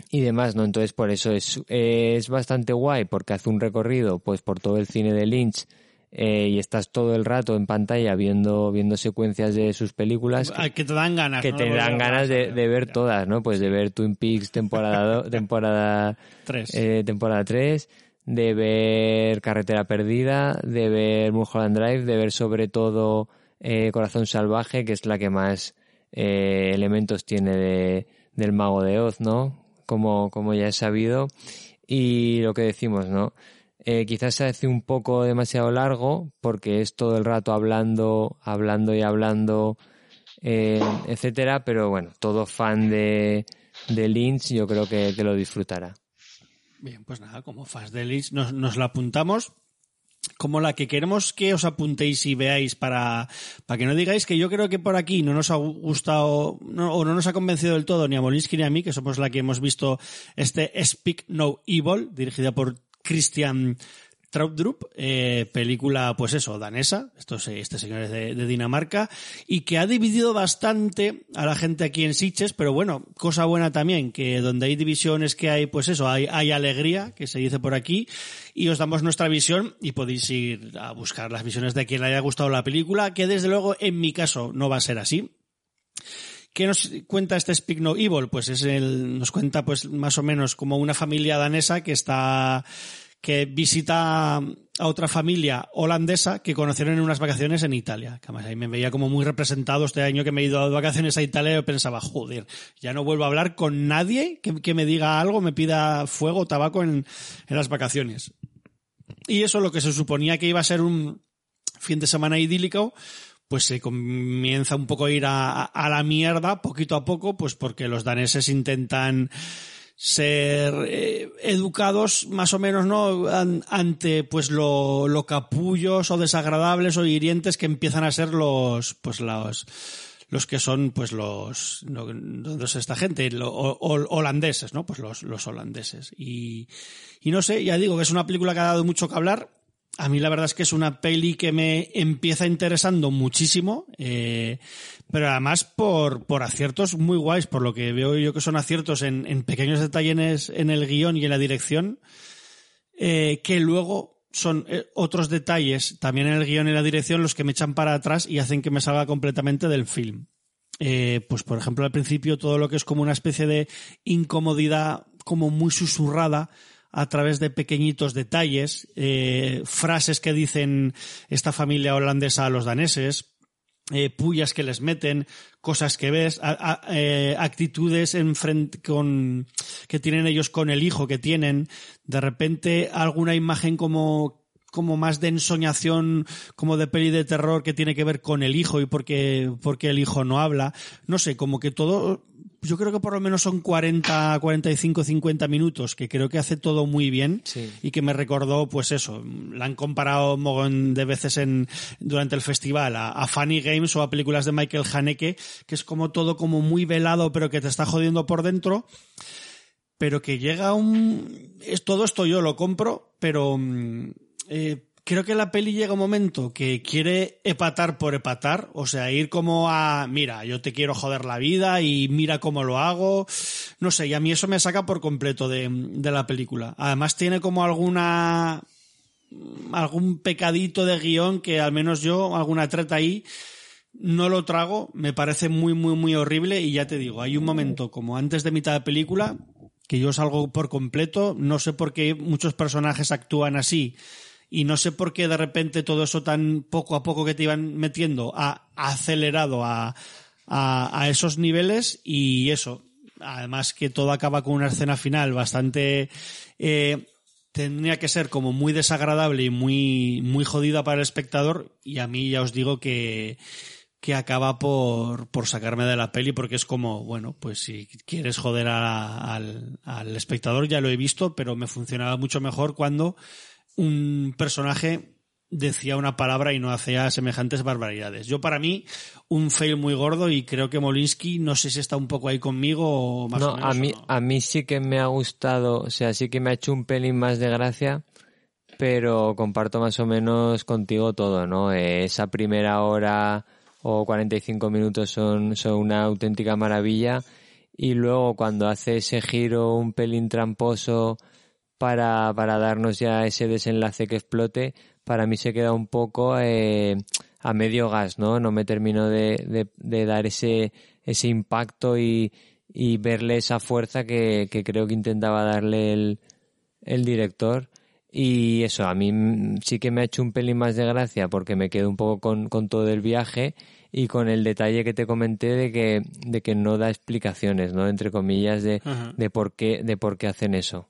y demás, ¿no? Entonces por eso es, es bastante guay, porque hace un recorrido pues por todo el cine de Lynch, eh, y estás todo el rato en pantalla viendo, viendo secuencias de sus películas que, que te dan ganas, que ¿no? te dan ganas de, de ver todas, ¿no? Pues de ver Twin Peaks temporada do, temporada 3, eh, temporada 3 de ver Carretera Perdida, de ver Mulholland Drive, de ver sobre todo eh, Corazón Salvaje, que es la que más eh, elementos tiene de, del Mago de Oz, ¿no? Como, como ya he sabido. Y lo que decimos, ¿no? Eh, quizás se hace un poco demasiado largo porque es todo el rato hablando, hablando y hablando, eh, etcétera, pero bueno, todo fan de, de Lynch yo creo que, que, lo disfrutará. Bien, pues nada, como fans de Lynch nos, nos la apuntamos como la que queremos que os apuntéis y veáis para, para que no digáis que yo creo que por aquí no nos ha gustado o no nos ha convencido del todo ni a Molinsky ni a mí, que somos la que hemos visto este Speak No Evil, dirigida por Christian Trautdrup, eh, película, pues eso, danesa, estos, este señor es de, de, Dinamarca, y que ha dividido bastante a la gente aquí en Sitges, pero bueno, cosa buena también, que donde hay divisiones que hay, pues eso, hay, hay alegría, que se dice por aquí, y os damos nuestra visión y podéis ir a buscar las visiones de quien le haya gustado la película, que desde luego en mi caso no va a ser así. ¿Qué nos cuenta este Speak No Evil? Pues es el, nos cuenta pues más o menos como una familia danesa que está, que visita a otra familia holandesa que conocieron en unas vacaciones en Italia. Que ahí me veía como muy representado este año que me he ido de vacaciones a Italia y yo pensaba, joder, ya no vuelvo a hablar con nadie que, que me diga algo, me pida fuego o tabaco en, en las vacaciones. Y eso lo que se suponía que iba a ser un fin de semana idílico, pues se comienza un poco a ir a, a, la mierda poquito a poco, pues porque los daneses intentan ser eh, educados más o menos no An, ante pues lo, lo, capullos o desagradables o hirientes que empiezan a ser los pues los los que son pues los no, es esta gente lo, o, holandeses no pues los, los holandeses. Y, y no sé ya digo que es una película que ha dado mucho que hablar a mí la verdad es que es una peli que me empieza interesando muchísimo, eh, pero además por, por aciertos muy guays, por lo que veo yo que son aciertos en, en pequeños detalles en el guion y en la dirección, eh, que luego son eh, otros detalles también en el guion y en la dirección los que me echan para atrás y hacen que me salga completamente del film. Pues por ejemplo al principio todo lo que es como una especie de incomodidad como muy susurrada a través de pequeñitos detalles, eh, frases que dicen esta familia holandesa a los daneses, eh, pullas que les meten, cosas que ves, eh, actitudes en frente con que tienen ellos con el hijo que tienen, de repente alguna imagen como como más de ensoñación, como de peli de terror que tiene que ver con el hijo y porque, porque el hijo no habla. No sé, como que todo yo creo que por lo menos son 40, 45, 50 minutos, que creo que hace todo muy bien sí. y que me recordó, pues eso, la han comparado un mogón de veces en, durante el festival a, a, Funny Games o a películas de Michael Haneke, que es como todo como muy velado, pero que te está jodiendo por dentro, pero que llega un, es todo esto yo lo compro, pero, eh, creo que la peli llega un momento que quiere epatar por epatar, o sea, ir como a, mira, yo te quiero joder la vida y mira cómo lo hago. No sé, y a mí eso me saca por completo de, de la película. Además tiene como alguna, algún pecadito de guion que al menos yo, alguna treta ahí, no lo trago, me parece muy, muy, muy horrible y ya te digo, hay un momento como antes de mitad de película que yo salgo por completo, no sé por qué muchos personajes actúan así y no sé por qué de repente todo eso tan poco a poco que te iban metiendo ha acelerado a, a, esos niveles y eso, además que todo acaba con una escena final bastante eh, tendría que ser como muy desagradable y muy muy jodida para el espectador y a mí ya os digo que que acaba por, por sacarme de la peli porque es como, bueno, pues si quieres joder a, al, al espectador ya lo he visto, pero me funcionaba mucho mejor cuando un personaje decía una palabra y no hacía semejantes barbaridades. Yo para mí un fail muy gordo y creo que Molinsky no sé si está un poco ahí conmigo o más no, o menos. a mí, o no. a mí sí que me ha gustado, o sea, sí que me ha hecho un pelín más de gracia, pero comparto más o menos contigo todo, ¿no? Eh, esa primera hora o 45 minutos son, son una auténtica maravilla y luego cuando hace ese giro un pelín tramposo para, para darnos ya ese desenlace que explote, para mí se queda un poco eh, a medio gas, ¿no? No me termino de, de, de dar ese, ese impacto y, y verle esa fuerza que, que creo que intentaba darle el, el director. Y eso, a mí sí que me ha hecho un pelín más de gracia porque me quedo un poco con, con todo el viaje y con el detalle que te comenté de que, de que no da explicaciones, ¿no? Entre comillas, de, Ajá. de por qué, de por qué hacen eso.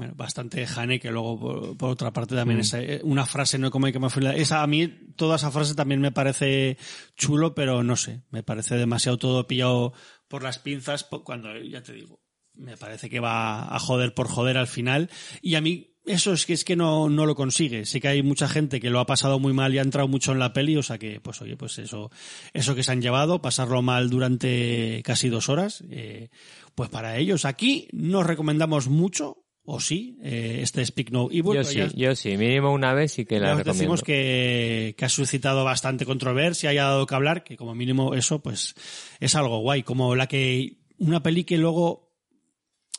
Bueno, bastante Jane, que luego, por, por otra parte, también esa, eh, una frase, no como hay que me Esa, a mí, toda esa frase también me parece chulo, pero no sé, me parece demasiado todo pillado por las pinzas, cuando, ya te digo, me parece que va a joder por joder al final. Y a mí, eso es que es que no, no lo consigue. Sí que hay mucha gente que lo ha pasado muy mal y ha entrado mucho en la peli, o sea que, pues oye, pues eso, eso que se han llevado, pasarlo mal durante casi dos horas, eh, pues para ellos aquí nos recomendamos mucho, o sí, eh, este Speak No Evil. yo pero sí, ya- yo sí, mínimo una vez y que la recomiendo. decimos que, que ha suscitado bastante controversia y ha dado que hablar, que como mínimo eso pues es algo guay, como la que una peli que luego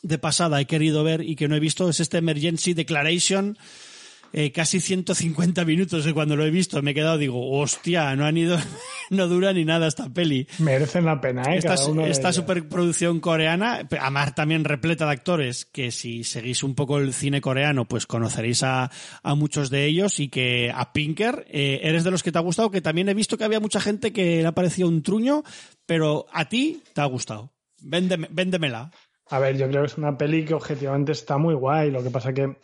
de pasada he querido ver y que no he visto es este Emergency Declaration, eh, casi 150 minutos y cuando lo he visto me he quedado digo, hostia, no han ido, no dura ni nada esta peli. Merecen la pena, ¿eh? Esta, superproducción coreana, además también repleta de actores, que si seguís un poco el cine coreano, pues conoceréis a, a muchos de ellos y que a Pinker, eh, eres de los que te ha gustado, que también he visto que había mucha gente que le ha parecido un truño, pero a ti te ha gustado. Véndeme, véndemela. A ver, yo creo que es una peli que objetivamente está muy guay. Lo que pasa que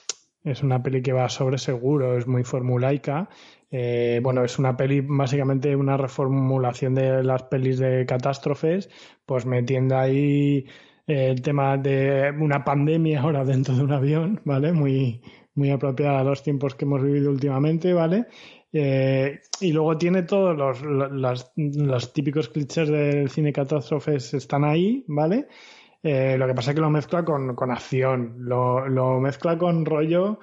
es una peli que va sobre seguro, es muy formulaica. Eh, bueno, es una peli básicamente una reformulación de las pelis de catástrofes, pues metiendo ahí eh, el tema de una pandemia ahora dentro de un avión, ¿vale? Muy, muy apropiada a los tiempos que hemos vivido últimamente, ¿vale? Eh, y luego tiene todos los, los, los típicos clichés del cine catástrofes están ahí, ¿vale? Eh, lo que pasa es que lo mezcla con, con acción, lo, lo mezcla con rollo,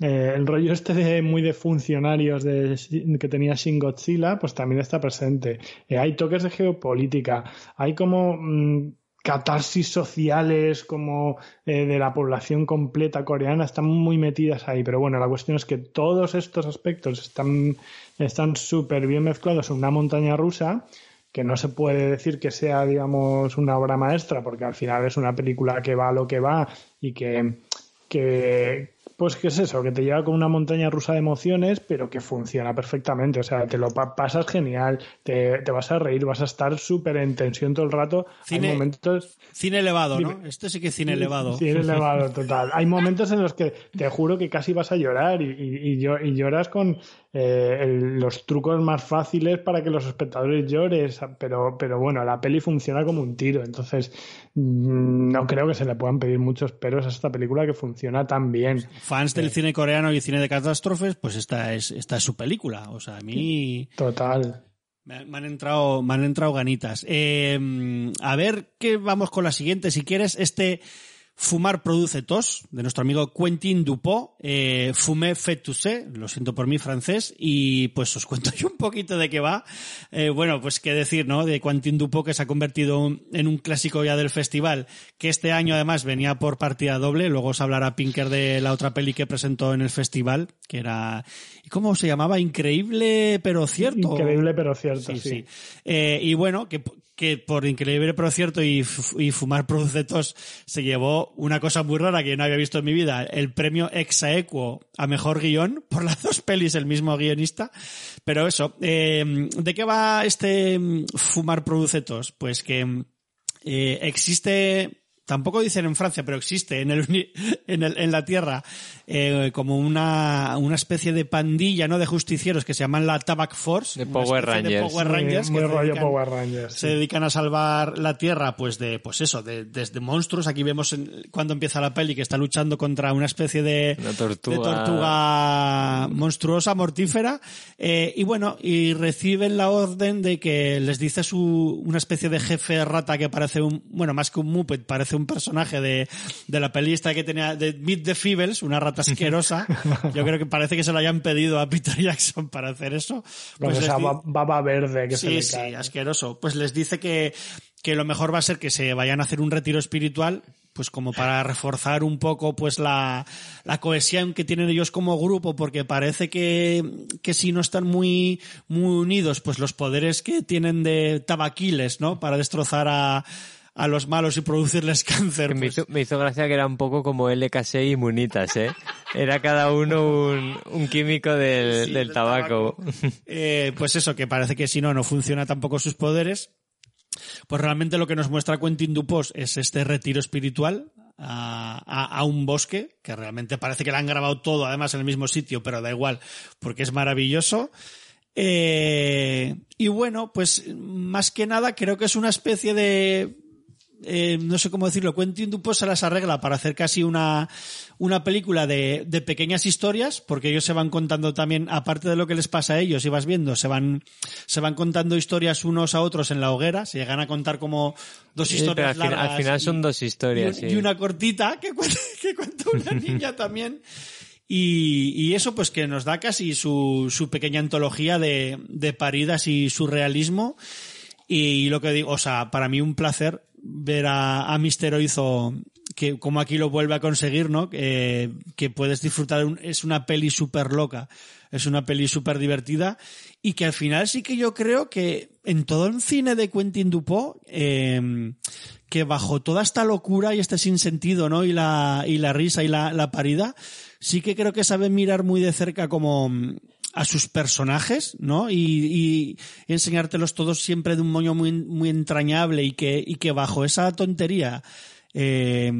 eh, el rollo este de muy de funcionarios de, que tenía Shin Godzilla, pues también está presente. Eh, hay toques de geopolítica, hay como mm, catarsis sociales como de la población completa coreana, están muy metidas ahí, pero bueno, la cuestión es que todos estos aspectos están están súper bien mezclados en una montaña rusa que no se puede decir que sea, digamos, una obra maestra, porque al final es una película que va a lo que va y que, que pues qué es eso, que te lleva con una montaña rusa de emociones, pero que funciona perfectamente. O sea, te lo pa- pasas genial, te, te vas a reír, vas a estar súper en tensión todo el rato. Cine- Hay momentos Cine elevado, ¿no? Este sí que es cine elevado. Es elevado, total. Hay momentos en los que te juro que casi vas a llorar y, y, y lloras con eh, el- los trucos más fáciles para que los espectadores llores, pero, pero bueno, la peli funciona como un tiro, entonces mm, no creo que se le puedan pedir muchos peros a esta película que funciona tan bien. Fans del cine coreano y cine de catástrofes, pues esta es, esta es su película. O sea, a mí... Total. Me me han entrado, me han entrado ganitas. Eh, a ver qué vamos con la siguiente. Si quieres, este Fumar produce tos, de nuestro amigo Quentin Dupont, eh, Fumé fait tousser, lo siento por mi francés, y pues os cuento yo un poquito de qué va. Eh, bueno, pues qué decir, ¿no? De Quentin Dupont que se ha convertido en un clásico ya del festival, que este año además venía por partida doble, luego os hablará Pinker de la otra peli que presentó en el festival, que era, ¿cómo se llamaba? Increíble pero cierto. Increíble pero cierto, sí. sí. Eh, y bueno, que, que por increíble pero cierto y, Fumar produce tos se llevó una cosa muy rara que no había visto en mi vida, el premio Exaequo a mejor guion por las dos pelis, el mismo guionista. Pero eso, eh, ¿de qué va este mm, Fumar Producetos? Pues que eh, existe tampoco dicen en Francia, pero existe en, el, en, el, en la Tierra eh, como una, una especie de pandilla no de justicieros que se llaman la Tabac Force. De Power Rangers. De Power Rangers, muy, rollo dedican, Power Rangers. se dedican a salvar la Tierra pues de pues eso, de, desde monstruos. Aquí vemos en, cuando empieza la peli que está luchando contra una especie de, Una tortuga. de tortuga monstruosa, mortífera. Eh, y bueno, y reciben la orden de que les dice su, una especie de jefe rata que parece un, bueno, más que un Muppet, parece un personaje de, de la peli esta que tenía, de Meet the Feebles, una rata asquerosa. Yo creo que parece que se lo hayan pedido a Peter Jackson para hacer eso. Pues esa baba verde que se Sí, le sí, cae. asqueroso. Pues les dice que, que lo mejor va a ser que se vayan a hacer un retiro espiritual, pues como para reforzar un poco pues la, la cohesión que tienen ellos como grupo, porque parece que, que si no están muy, muy unidos, pues los poderes que tienen de tabaquiles, ¿no? Para destrozar a, a los malos y producirles cáncer. Me, pues- hizo, me hizo gracia que era un poco como LKC y Munitas, ¿eh? Era cada uno un, un químico del, Sí, del del tabaco. Eh, pues eso, que parece que si no, no funciona tampoco sus poderes. Pues realmente lo que nos muestra Quentin Dupos es este retiro espiritual a, a- a un bosque, que realmente parece que lo han grabado todo, además en el mismo sitio, pero da igual, porque es maravilloso. Eh, y bueno, pues más que nada creo que es una especie de eh, no sé cómo decirlo, Quentin Dupont se las arregla para hacer casi una, una película de, de pequeñas historias, porque ellos se van contando también, aparte de lo que les pasa a ellos, y vas viendo, se van, se van contando historias unos a otros en la hoguera, se llegan a contar como dos Sí, historias al, fin- al largas final y- son dos y, historias, un- sí. y una cortita que cuenta, que cuenta una niña también. Y, y eso pues que nos da casi su, su pequeña antología de, de paridas y surrealismo. Y lo que digo, o sea, para mí un placer ver a, a Mister Oizo que como aquí lo vuelve a conseguir, ¿no? Que, puedes disfrutar, un- es una peli súper loca, es una peli súper divertida y que al final sí que yo creo que en todo el cine de Quentin Dupont, eh, que bajo toda esta locura y este sinsentido, ¿no? Y la, y la risa y la, la parida, sí que creo que sabe mirar muy de cerca como a sus personajes, ¿no? Y, y enseñártelos todos siempre de un moño muy, muy entrañable y que, y que bajo esa tontería, eh,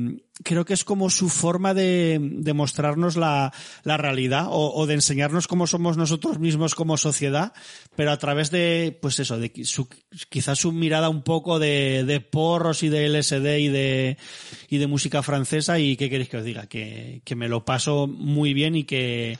creo que es como su forma de, de mostrarnos la, la realidad o, o de enseñarnos cómo somos nosotros mismos como sociedad, pero a través de, pues eso, de su, quizás su mirada un poco de, de porros y de LSD y de, y de música francesa y qué queréis que os diga, que, que me lo paso muy bien y que,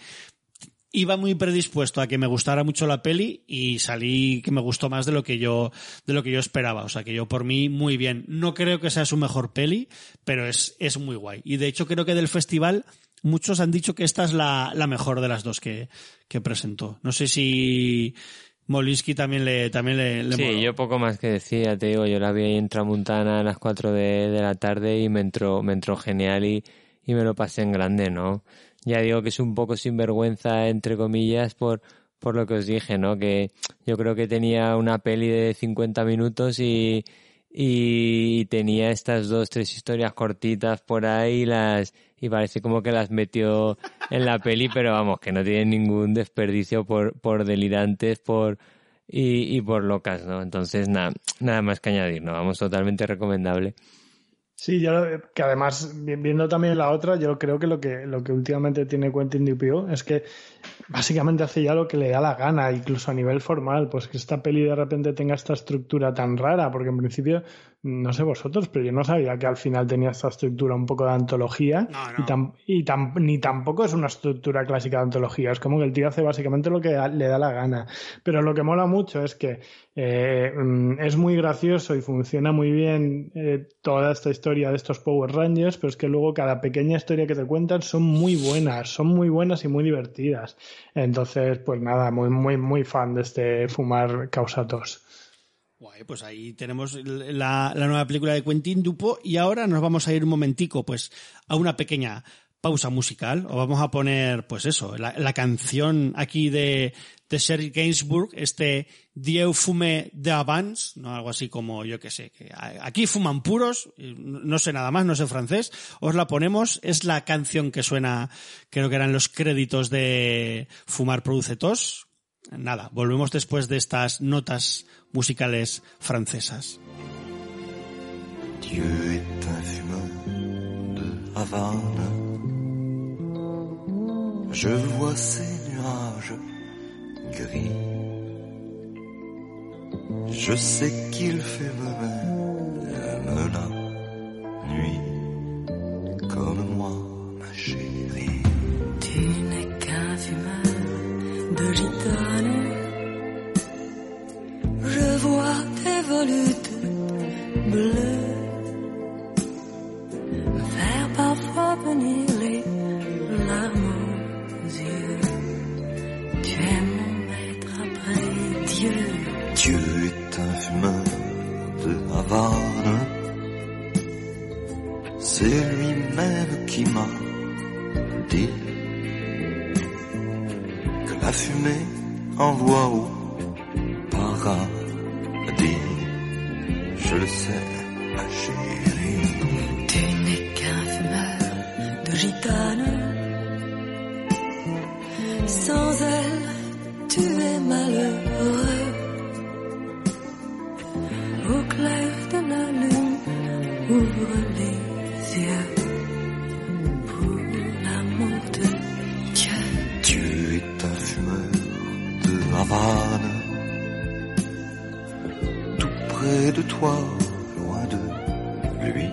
iba muy predispuesto a que me gustara mucho la peli y salí que me gustó más de lo que yo de lo que yo esperaba o sea que yo por mí muy bien no creo que sea su mejor peli pero es es muy guay y de hecho creo que del festival muchos han dicho que esta es la, la mejor de las dos que, que presentó no sé si Molinsky también le también le, le Sí, moló. yo poco más que decía, te digo, yo la vi ahí en Tramuntana a las 4 de, de la tarde y me entró, me entró genial y, y me lo pasé en grande, ¿no? Ya digo que es un poco sinvergüenza, entre comillas, por, por lo que os dije, ¿no? Que yo creo que tenía una peli de 50 minutos y, y tenía estas dos, tres historias cortitas por ahí y las, y parece como que las metió en la peli, pero vamos, que no tienen ningún desperdicio por, por delirantes, por, y, y por locas, ¿no? Entonces, nada, nada más que añadir, ¿no? Vamos, totalmente recomendable. Sí, yo que además vi- viendo también la otra, yo creo que lo que lo que últimamente tiene Quentin Dupieux es que básicamente hace ya lo que le da la gana, incluso a nivel formal, pues que esta peli de repente tenga esta estructura tan rara, porque en principio, no sé vosotros, pero yo no sabía que al final tenía esta estructura un poco de antología y, ni tampoco es una estructura clásica de antología, es como que el tío hace básicamente lo que le da la gana. Pero lo que mola mucho es que eh, mm, es muy gracioso y funciona muy bien eh, toda esta historia de estos Power Rangers, pero es que luego cada pequeña historia que te cuentan son muy buenas, son muy buenas y muy divertidas. Entonces, pues nada, muy, muy, muy fan de este Fumar Causa Tos. Guay, pues ahí tenemos la, la, nueva película de Quentin Dupo y ahora nos vamos a ir un momentico pues a una pequeña pausa musical o vamos a poner pues eso, la, la canción aquí de, de Sherry Gainsbourg, este Dieu fume de Avance, ¿no? algo así como yo que sé, que aquí fuman puros, no sé nada más, no sé francés, os la ponemos, es la canción que suena, creo que eran los créditos de Fumar Produce Tos. Nada, volvemos después de estas notas musicales francesas. Je sais qu'il fait même la nuit, comme moi, ma chérie. Tu n'es qu'un fumeur de gitane. Je vois tes volutes bleues faire parfois venir C'est lui-même qui m'a dit que la fumée envoie au paradis. Je le sais, ma chérie. Tu n'es qu'un fumeur de gitane. Sans elle, tu es malheureux. Toi, loin de lui.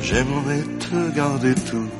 J'aimerais te garder toute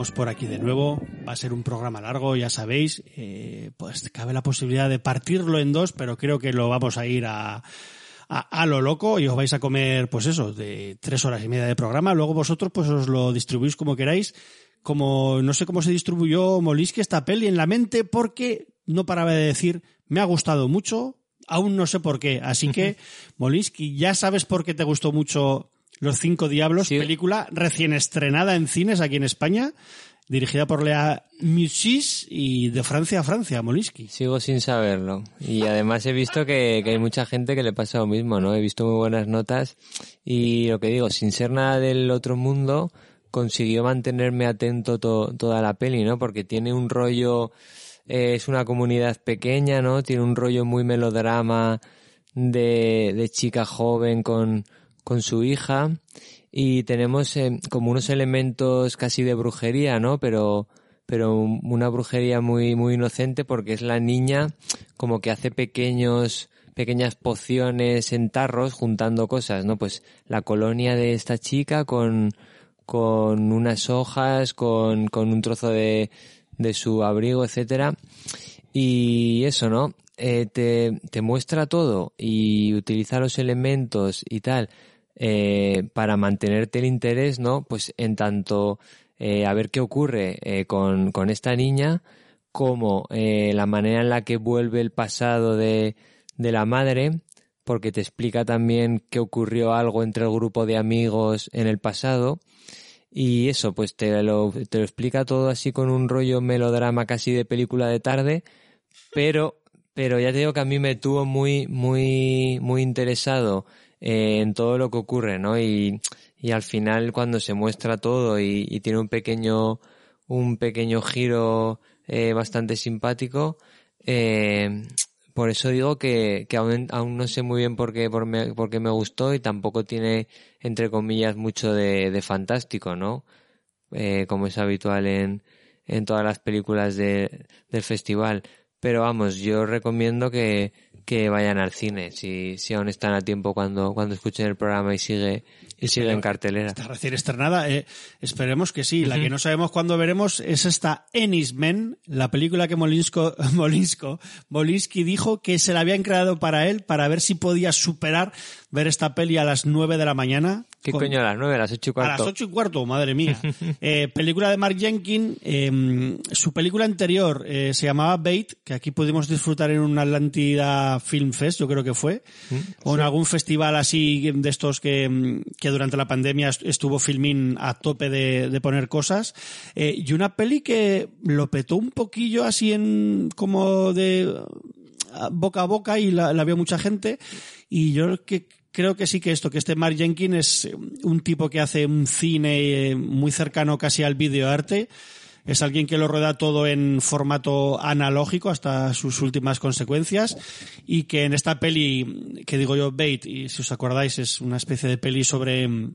estamos por aquí de nuevo. Va a ser un programa largo, ya sabéis. Eh, pues cabe la posibilidad de partirlo en dos, pero creo que lo vamos a ir a, a, a lo loco y os vais a comer, pues eso, de tres horas y media de programa. Luego vosotros, pues os lo distribuís como queráis. Como no sé cómo se distribuyó Molinsky esta peli en la mente, porque no paraba de decir, me ha gustado mucho, aún no sé por qué. Así que, Molinsky, ya sabes por qué te gustó mucho Los Cinco Diablos, Sí. película recién estrenada en cines aquí en España, dirigida por Lea Musis y de Francia a Francia, Molinsky. Sigo sin saberlo. Y además he visto que, que hay mucha gente que le pasa lo mismo, ¿no? He visto muy buenas notas y lo que digo, sin ser nada del otro mundo, consiguió mantenerme atento to- toda la peli, ¿no? Porque tiene un rollo, eh, es una comunidad pequeña, ¿no? Tiene un rollo muy melodrama de, de chica joven con, con su hija y tenemos eh, como unos elementos casi de brujería, ¿no? Pero, pero un- una brujería muy, muy inocente porque es la niña como que hace pequeños, pequeñas pociones en tarros juntando cosas, ¿no? Pues la colonia de esta chica con, con unas hojas, con, con un trozo de, de su abrigo, etcétera. Y eso, ¿no? Eh, te, te muestra todo y utiliza los elementos y tal eh, para mantenerte el interés, ¿no? Pues en tanto eh, a ver qué ocurre eh, con, con esta niña, como la manera en la que vuelve el pasado de, de la madre, porque te explica también que ocurrió algo entre el grupo de amigos en el pasado. Y eso, pues te lo, te lo explica todo así con un rollo melodrama casi de película de tarde, pero, pero ya te digo que a mí me tuvo muy, muy, muy interesado eh, en todo lo que ocurre, ¿no? Y, y al final cuando se muestra todo y, y tiene un pequeño, un pequeño giro eh, bastante simpático, eh, por eso digo que, que aún, aún no sé muy bien por qué, por, me, por qué me gustó y tampoco tiene, entre comillas, mucho de, de fantástico, ¿no? Eh, como es habitual en, en todas las películas de, del festival. Pero vamos, yo recomiendo que, que vayan al cine, si, si aún están a tiempo cuando, cuando escuchen el programa y sigue, y sigue en cartelera. Está recién estrenada. eh, esperemos que sí. La que no sabemos cuándo veremos es esta Ennis Men, la película que Molinsko, Molinsko, Molinsky dijo que se la habían creado para él para ver si podía superar ver esta peli a las 9 de la mañana. ¿Qué con- coño a las nueve, a las ocho y a cuarto? las ocho y cuarto, madre mía. Eh, película de Mark Jenkins. eh, su película anterior eh, se llamaba Bait, que aquí pudimos disfrutar en un Atlantida Film Fest, yo creo que fue. O en algún festival así de estos que, mm, que durante la pandemia est- estuvo filming a tope de, de poner cosas. Eh, y una peli que lo petó un poquillo así en como de a- boca a boca y la, la vio mucha gente y yo que creo que sí que esto que este Mark Jenkins es un tipo que hace un cine eh, muy cercano casi al videoarte es alguien que lo rueda todo en formato analógico hasta sus últimas consecuencias y que en esta peli que digo yo Bait y si os acordáis es una especie de peli sobre mm,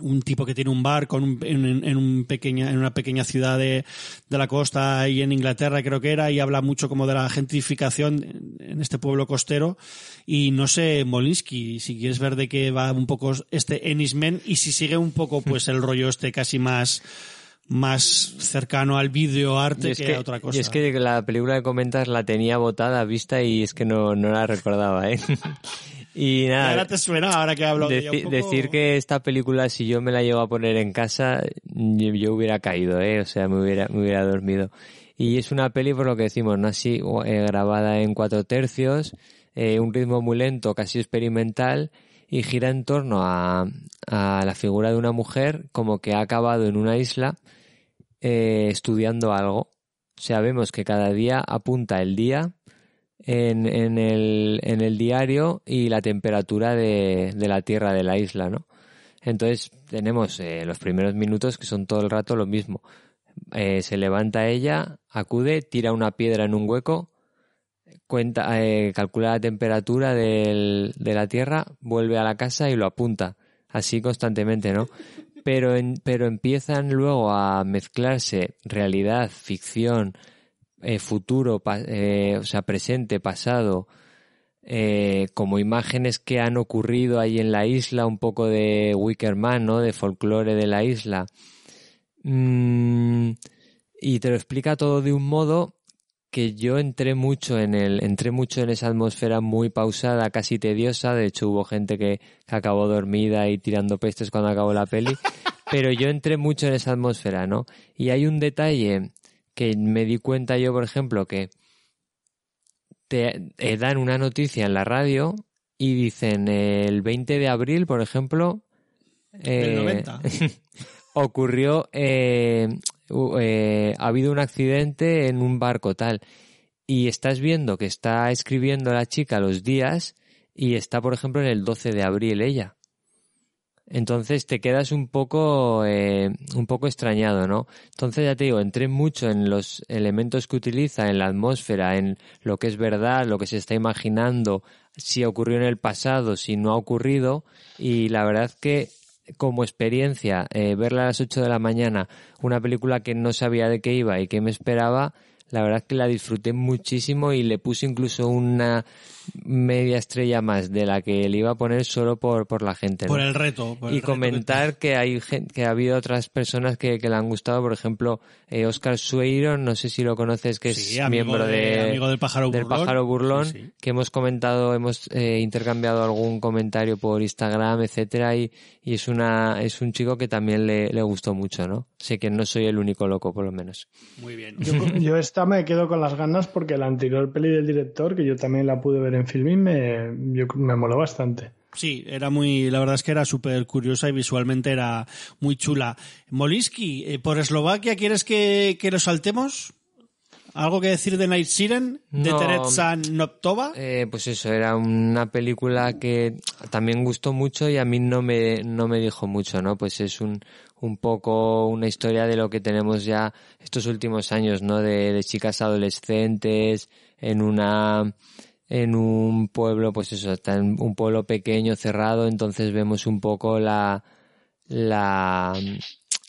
un tipo que tiene un bar con un- en, en un pequeña, en una pequeña ciudad de, de la costa y en Inglaterra creo que era y habla mucho como de la gentrificación en, este pueblo costero. Y no sé Molinsky si quieres ver de qué va un poco este Ennismen y si sigue un poco pues el rollo este casi más más cercano al videoarte Y es que, que, a otra cosa y es que la película que comentas la tenía botada, vista y es que no, no la recordaba, ¿eh? y nada, ahora te suena ahora que hablo de poco- Decir que esta película, si yo me la llevo a poner en casa, yo, yo hubiera caído, ¿eh? O sea, me hubiera, me hubiera dormido. Y es una peli, por lo que decimos, ¿no? Así, eh, grabada en cuatro tercios, eh, un ritmo muy lento, casi experimental, y gira en torno a, a la figura de una mujer como que ha acabado en una isla eh, estudiando algo. O sea, vemos que cada día apunta el día en, en, el, en el diario y la temperatura de, de la tierra de la isla, ¿no? Entonces tenemos eh, los primeros minutos que son todo el rato lo mismo. Eh, se levanta ella, acude, tira una piedra en un hueco, cuenta, eh, calcula la temperatura de la tierra, vuelve a la casa y lo apunta. Así constantemente, ¿no? Pero, pero empiezan luego a mezclarse realidad, ficción, eh, futuro, eh, o sea, presente, pasado, como imágenes que han ocurrido ahí en la isla, un poco de Wickerman, ¿no? De folclore de la isla. Mm, y te lo explica todo de un modo que yo entré mucho en el, entré mucho en esa atmósfera muy pausada, casi tediosa. De hecho, hubo gente que, que acabó dormida y tirando pestes cuando acabó la peli. Pero yo entré mucho en esa atmósfera, ¿no? Y hay un detalle que me di cuenta yo, por ejemplo, que te eh, dan una noticia en la radio y dicen el 20 de abril, por ejemplo, eh, 90. ocurrió, eh, eh, ha habido un accidente en un barco tal, y estás viendo que está escribiendo la chica los días y está, por ejemplo, en el 12 de abril ella. Entonces te quedas un poco, eh, un poco extrañado, ¿no? Entonces ya te digo, entré mucho en los elementos que utiliza, en la atmósfera, en lo que es verdad, lo que se está imaginando, si ocurrió en el pasado, si no ha ocurrido, y la verdad que como experiencia, eh, verla a las 8 de la mañana, una película que no sabía de qué iba y qué me esperaba, la verdad que la disfruté muchísimo y le puse incluso una media estrella más de la que le iba a poner solo por, por la gente. ¿no? Por el reto. por el y reto que- comentar que hay gen- que ha habido otras personas que, que le han gustado, por ejemplo, eh, Oscar Sueiro, no sé si lo conoces, que Sí, es amigo miembro de- de, amigo del pájaro del burlón. pájaro burlón, Sí, sí. que hemos comentado, hemos eh, intercambiado algún comentario por Instagram, etcétera, y, y es una es un chico que también le, le gustó mucho, ¿no? Sé que no soy el único loco, por lo menos. Muy bien. Yo, yo esta me quedo con las ganas porque la anterior peli del director, que yo también la pude ver en Filmin, me, yo, me moló bastante. Sí, era muy, la verdad es que era súper curiosa y visualmente era muy chula. Moliski, eh, por Eslovaquia, ¿quieres que, que lo saltemos? ¿Algo que decir de Night Siren? ¿De No. Teresa Noptova? Eh, pues eso, era una película que también gustó mucho y a mí no me, no me dijo mucho, ¿no? Pues es un, un poco una historia de lo que tenemos ya estos últimos años, ¿no? De, de chicas adolescentes en una, en un pueblo, pues eso, está en un pueblo pequeño, cerrado, entonces vemos un poco la, la,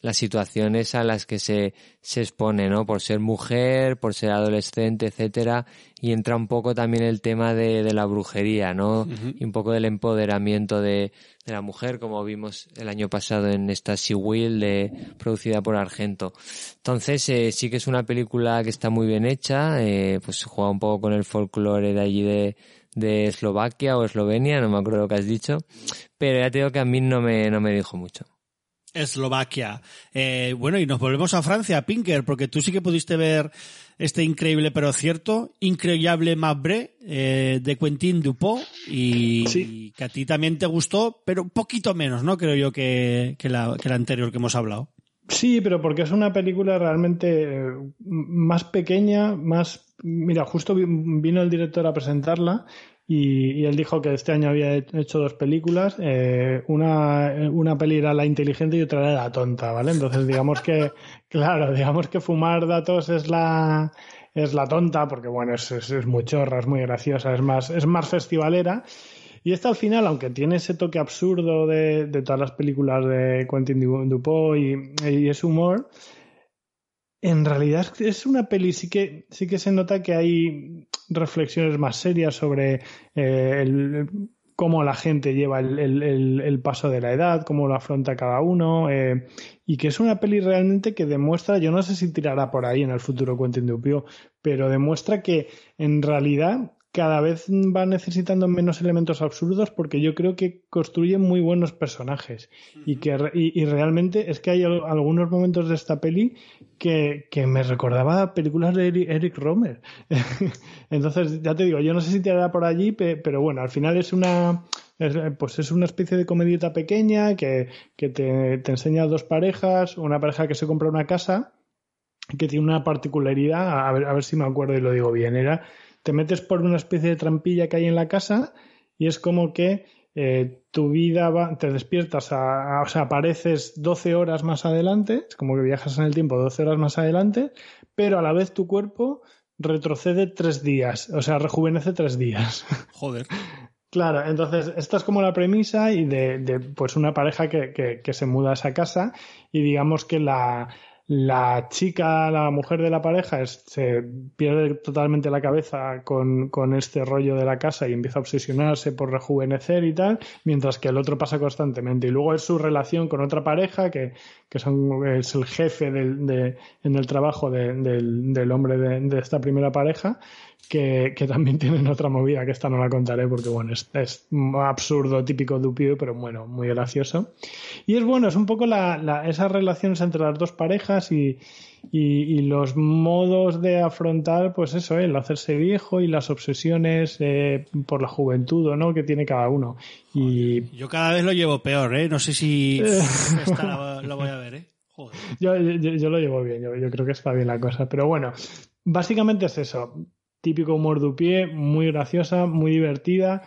las situaciones a las que se, se expone, ¿no? Por ser mujer, por ser adolescente, etcétera, y entra un poco también el tema de, de la brujería, ¿no? Y un poco del empoderamiento de, de la mujer, como vimos el año pasado en esta She Will, de, producida por Argento. Entonces, eh, sí que es una película que está muy bien hecha, eh, pues juega un poco con el folclore de allí de, de Eslovaquia o Eslovenia, no me acuerdo lo que has dicho, pero ya te digo que a mí no me, no me dijo mucho. Eslovaquia. Eh, bueno, y nos volvemos a Francia, Pinker, porque tú sí que pudiste ver este increíble pero cierto, Increíble Mabre, eh, de Quentin Dupont, y, Sí. que a ti también te gustó, pero un poquito menos, ¿no? Creo yo que, que, la, que la anterior que hemos hablado. Sí, pero porque es una película realmente eh, más pequeña, más... Mira, justo vi- vino el director a presentarla y, él dijo que este año había hecho dos películas. eh, una, una peli era La Inteligente y otra era La Tonta, ¿vale? Entonces digamos que, claro, digamos que Fumar Datos es la, es la tonta porque, bueno, es, es, es muy chorra, es muy graciosa, es más, es más festivalera. Y esta al final, aunque tiene ese toque absurdo de, de todas las películas de Quentin Du- Dupont y, y ese humor, en realidad es una peli, sí que, sí que se nota que hay reflexiones más serias sobre eh, cómo la gente lleva el, el- paso de la edad, cómo lo afronta cada uno, eh, y que es una peli realmente que demuestra, yo no sé si tirará por ahí en el futuro Quentin Dupont, pero demuestra que en realidad cada vez va necesitando menos elementos absurdos porque yo creo que construye muy buenos personajes. Y que y, y realmente es que hay al- algunos momentos de esta peli que, que me recordaba a películas de Eric, Eric Romer. Entonces ya te digo yo no sé si te hará por allí pe- pero bueno al final es una es, pues es una especie de comedieta pequeña que, que te, te enseña dos parejas una pareja que se compra una casa que tiene una particularidad, a ver, a ver si me acuerdo y lo digo bien, era, te metes por una especie de trampilla que hay en la casa y es como que eh, tu vida va, te despiertas, a, a- o sea, apareces 12 horas más adelante, es como que viajas en el tiempo 12 horas más adelante, pero a la vez tu cuerpo retrocede tres días, o sea, rejuvenece tres días. Joder. Claro, entonces esta es como la premisa y de, de, pues una pareja que, que, que se muda a esa casa y digamos que la, la chica, la mujer de la pareja, se pierde totalmente la cabeza con, con este rollo de la casa y empieza a obsesionarse por rejuvenecer y tal, mientras que el otro pasa constantemente. Y luego es su relación con otra pareja, que, que son, es el jefe de, en el trabajo de- del, del hombre de esta primera pareja, que, que también tienen otra movida, que esta no la contaré porque, bueno, es, es absurdo, típico Dupieux, pero bueno, muy gracioso. Y es bueno, es un poco la, la- esas relaciones entre las dos parejas y, y, y los modos de afrontar, pues eso, ¿eh? el hacerse viejo y las obsesiones eh, por la juventud, ¿o ¿no? Que tiene cada uno. Y Yo cada vez lo llevo peor, ¿eh? No sé si esta la, la voy a ver, ¿eh? Joder. yo, yo, yo lo llevo bien, yo, yo creo que está bien la cosa. Pero bueno, básicamente es eso. Típico humor Dupié, muy graciosa, muy divertida.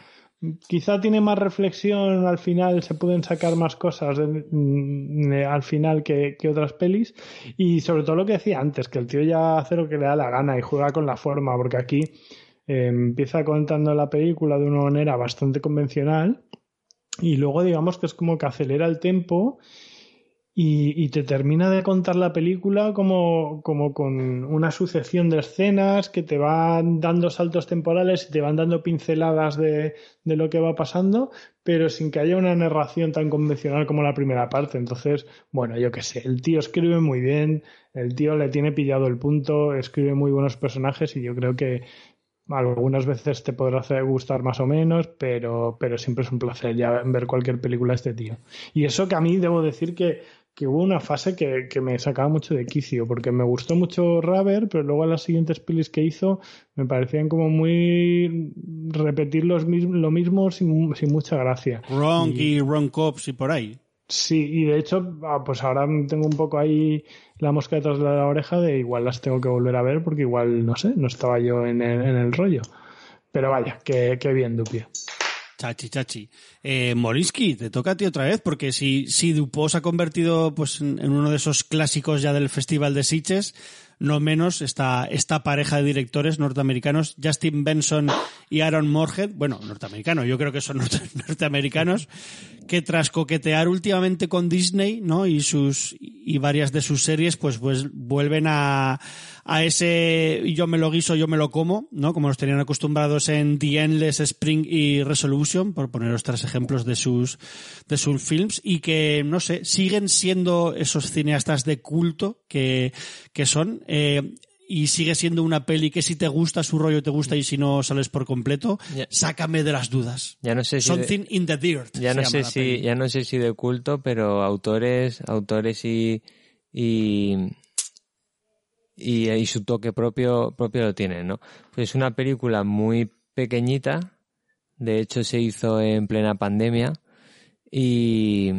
Quizá tiene más reflexión, al final se pueden sacar más cosas mm, de- al final que, que otras pelis. Y sobre todo lo que decía antes, que el tío ya hace lo que le da la gana y juega con la forma, porque aquí eh, empieza contando la película de una manera bastante convencional y luego digamos que es como que acelera el tempo y, te termina de contar la película como, como con una sucesión de escenas que te van dando saltos temporales y te van dando pinceladas de, de lo que va pasando, pero sin que haya una narración tan convencional como la primera parte. Entonces, bueno, yo qué sé, el tío escribe muy bien, el tío le tiene pillado el punto, escribe muy buenos personajes y yo creo que algunas veces te podrá hacer gustar más o menos, pero, pero siempre es un placer ya ver cualquier película de este tío. Y eso que a mí debo decir que, que hubo una fase que, que me sacaba mucho de quicio, porque me gustó mucho Raver, pero luego las siguientes pelis que hizo me parecían como muy repetir los mis- lo mismo sin, sin mucha gracia. Wrong y Wrong Cops y por ahí. Sí, y de hecho, ah, pues ahora tengo un poco ahí la mosca detrás de la oreja de igual las tengo que volver a ver porque igual, no sé, no estaba yo en el, en el rollo. Pero vaya, que, que bien, Dupie. Chachi, chachi. Eh, Molinsky, te toca a ti otra vez, porque si, si Dupont se ha convertido pues, en, uno de esos clásicos ya del Festival de Sitges, no menos esta, esta pareja de directores norteamericanos, Justin Benson y Aaron Moorhead, bueno, norteamericano, yo creo que son norte- norteamericanos, que tras coquetear últimamente con Disney, ¿no? Y sus, y varias de sus series, pues, pues vuelven a, a ese yo me lo guiso, yo me lo como, ¿no? Como nos tenían acostumbrados en The Endless Spring y Resolution, por poneros tres ejemplos de sus, de sus films, y que, no sé, siguen siendo esos cineastas de culto que, que son, eh, y sigue siendo una peli que si te gusta su rollo te gusta y si no sales por completo, sácame de las dudas. Ya no sé si de- Something in the dirt. Ya no sé si, peli. ya no sé si de culto, pero autores, autores y, y, y, y su toque propio, propio lo tienen, ¿no? Pues es una película muy pequeñita, de hecho se hizo en plena pandemia y,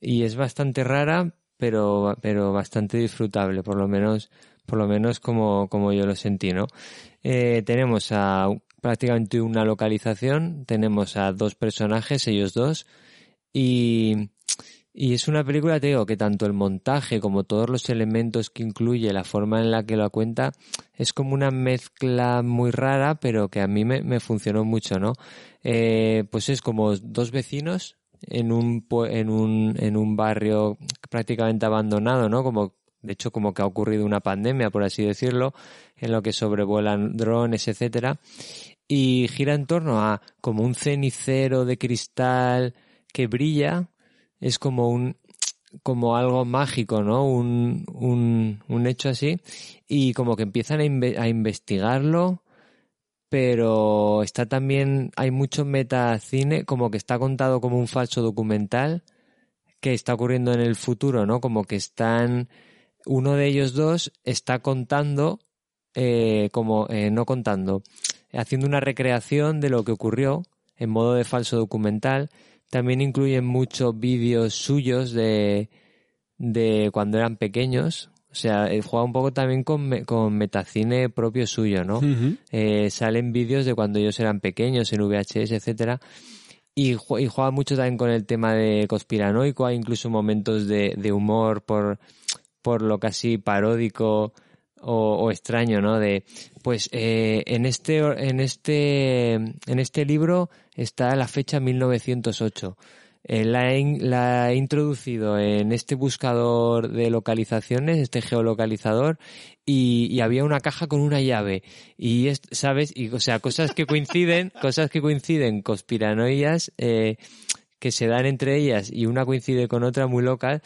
y es bastante rara, pero, pero bastante disfrutable, por lo menos, por lo menos como, como yo lo sentí, ¿no? Eh, tenemos a prácticamente una localización, tenemos a dos personajes, ellos dos, y, y es una película, te digo, que tanto el montaje como todos los elementos que incluye, la forma en la que lo cuenta, es como una mezcla muy rara, pero que a mí me, me funcionó mucho, ¿no? Eh, pues es como dos vecinos en un, en un, en un barrio prácticamente abandonado, ¿no? Como, de hecho, como que ha ocurrido una pandemia, por así decirlo, en lo que sobrevuelan drones, etcétera, y gira en torno a como un cenicero de cristal que brilla, es como un como algo mágico, ¿no? Un, un, un hecho así. Y como que empiezan a, a investigarlo, pero está también, hay mucho metacine, como que está contado como un falso documental que está ocurriendo en el futuro, ¿no? Como que están, uno de ellos dos está contando, eh, como, eh, no contando, haciendo una recreación de lo que ocurrió en modo de falso documental. También incluyen muchos vídeos suyos de, de cuando eran pequeños. O sea, eh, juega un poco también con, con metacine propio suyo, ¿no? Eh, salen vídeos de cuando ellos eran pequeños en VHS, etcétera. Y juega mucho también con el tema de conspiranoico, hay incluso momentos de, de humor por, por lo casi paródico o, o extraño, ¿no? De, pues, eh, en este, en este, en este libro está la fecha 1908. eh, la, la he introducido en este buscador de localizaciones, este geolocalizador, y, había una caja con una llave. Y, es- ¿sabes? Y, o sea, cosas que coinciden, cosas que coinciden, conspiranoias, eh, que se dan entre ellas y una coincide con otra muy locas.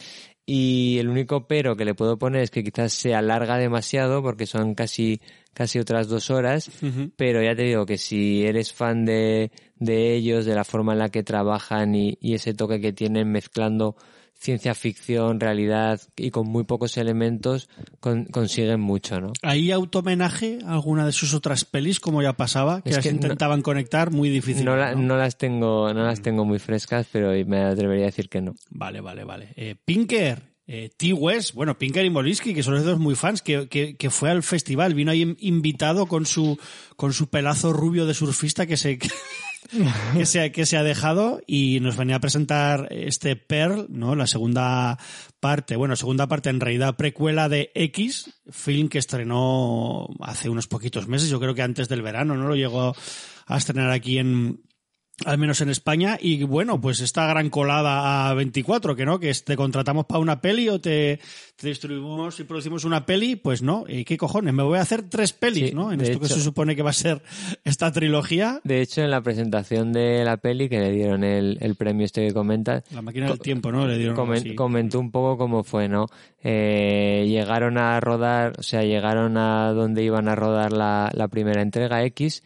Y el único pero que le puedo poner es que quizás se alarga demasiado porque son casi, casi otras dos horas. Pero ya te digo que si eres fan de, de ellos, de la forma en la que trabajan y, y ese toque que tienen mezclando ciencia ficción, realidad y con muy pocos elementos, con- consiguen mucho, ¿no? ¿Hay automenaje a alguna de sus otras pelis, como ya pasaba, que Es las que no- intentaban conectar? Muy difícil. No, la- ¿no? no las tengo, no las tengo muy frescas, pero me atrevería a decir que no. Vale, vale, vale. Eh, Pinker, eh, T. West, bueno, Pinker y Molisky, que son los dos muy fans, que, que, que fue al festival, vino ahí invitado con su, con su pelazo rubio de surfista que se, que se, que se ha dejado y nos venía a presentar este Pearl, ¿no? La segunda parte, bueno, segunda parte en realidad precuela de X, film que estrenó hace unos poquitos meses, yo creo que antes del verano, ¿no? Lo llegó a estrenar aquí en, al menos en España, y bueno, pues esta gran colada a 24, que no, que te contratamos para una peli o te, te distribuimos y producimos una peli, pues no, ¿y qué cojones? Me voy a hacer tres pelis, Sí, ¿no? En esto que se supone que va a ser esta trilogía, De hecho, en la presentación de la peli, que le dieron el, el premio este que comentas, la máquina del tiempo, ¿no? Le dieron así. comentó un poco cómo fue, ¿no? Eh, llegaron a rodar, o sea, llegaron a donde iban a rodar la, la primera entrega X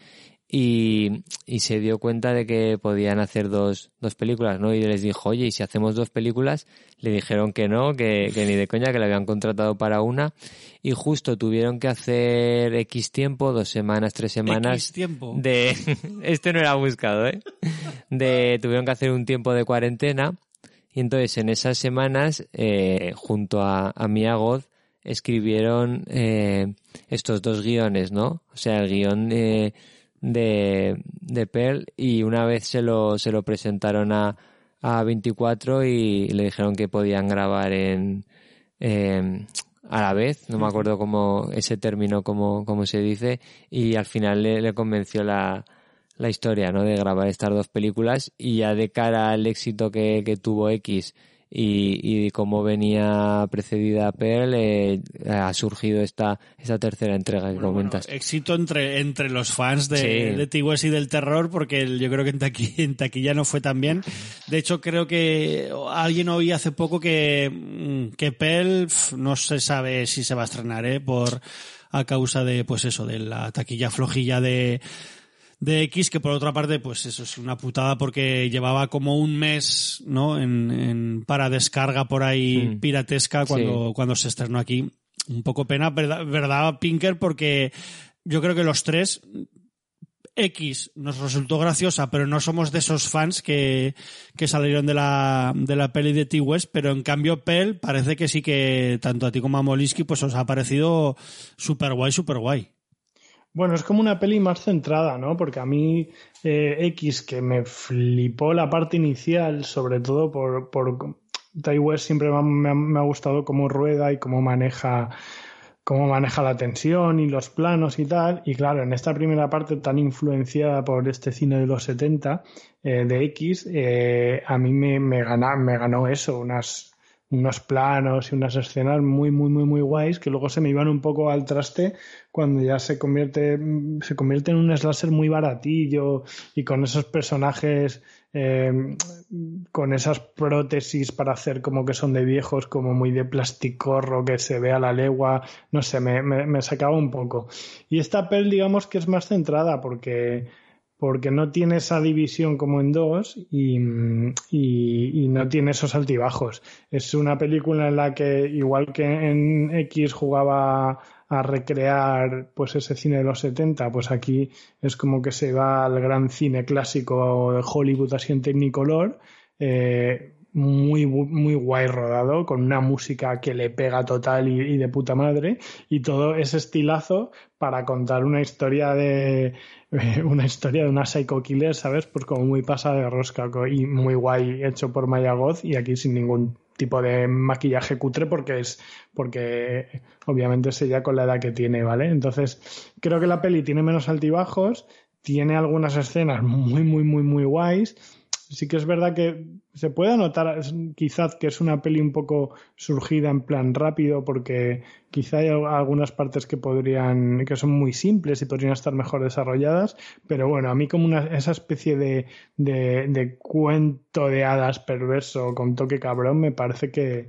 y, y se dio cuenta de que podían hacer dos, dos películas, ¿no? Y les dijo, oye, ¿y si hacemos dos películas? Le dijeron que no, que, que ni de coña, que le habían contratado para una y justo tuvieron que hacer X tiempo, dos semanas, tres semanas X tiempo. de este no era buscado eh de tuvieron que hacer un tiempo de cuarentena y entonces en esas semanas eh, junto a, a Mia Goth escribieron eh, estos dos guiones no o sea el guion eh, de de Pearl y una vez se lo se lo presentaron a a 24 y le dijeron que podían grabar en eh, a la vez, no me acuerdo cómo ese término, cómo, cómo se dice, y al final le, le convenció la, la historia, ¿no? De grabar estas dos películas y ya de cara al éxito que, que tuvo X y, y cómo venía precedida Pearl, eh, ha surgido esta, esta tercera entrega que Bueno, comentas. bueno, éxito entre, entre los fans de, Sí. de T. West y del terror, porque yo creo que en, taqui- en taquilla no fue tan bien. De hecho, creo que alguien oí hace poco que, mm, que pf, no se sabe si se va a estrenar, ¿eh? Por, a causa de, pues eso, de la taquilla flojilla de, de X, que por otra parte, pues eso es una putada porque llevaba como un mes, ¿no? En, en- para descarga por ahí Mm. piratesca cuando, cuando se estrenó aquí. Un poco pena, ¿verdad, verdad, Pinker? Porque yo creo que los tres, X nos resultó graciosa, pero no somos de esos fans que, que salieron de la, de la peli de T-West, pero en cambio Pell parece que sí que tanto a ti como a Molisky pues os ha parecido súper guay, súper guay. Bueno, es como una peli más centrada, ¿no? Porque a mí eh, X, que me flipó la parte inicial, sobre todo por, por Ty siempre me ha gustado cómo rueda y cómo maneja cómo maneja la tensión y los planos y tal. Y claro, en esta primera parte tan influenciada por este cine de los 70 eh, de X, eh, a mí me, me, gana- me ganó eso, unas, unos planos y unas escenas muy, muy, muy, muy guays que luego se me iban un poco al traste cuando ya se convierte, se convierte en un slasher muy baratillo y con esos personajes eh, con esas prótesis para hacer como que son de viejos, como muy de plasticorro, que se ve a la legua, no sé, me, me, me sacaba un poco. Y esta pel, digamos que es más centrada porque porque no tiene esa división como en dos y, y, no tiene esos altibajos. Es una película en la que, igual que en X jugaba a recrear pues ese cine de los 70, pues aquí es como que se va al gran cine clásico de Hollywood así en Technicolor, eh, muy, muy guay rodado, con una música que le pega total y de puta madre, y todo ese estilazo para contar una historia de una historia de una psycho killer, ¿sabes? Pues como muy pasada de rosca y muy guay hecho por Maya Goth y aquí sin ningún tipo de maquillaje cutre porque es porque obviamente es ella con la edad que tiene, ¿vale? Entonces, creo que la peli tiene menos altibajos, tiene algunas escenas muy muy muy muy guays. Sí que es verdad que se puede notar quizás que es una peli un poco surgida en plan rápido porque quizá hay al- algunas partes que podrían que son muy simples y podrían estar mejor desarrolladas pero bueno a mí como una, esa especie de, de, de cuento de hadas perverso con toque cabrón me parece que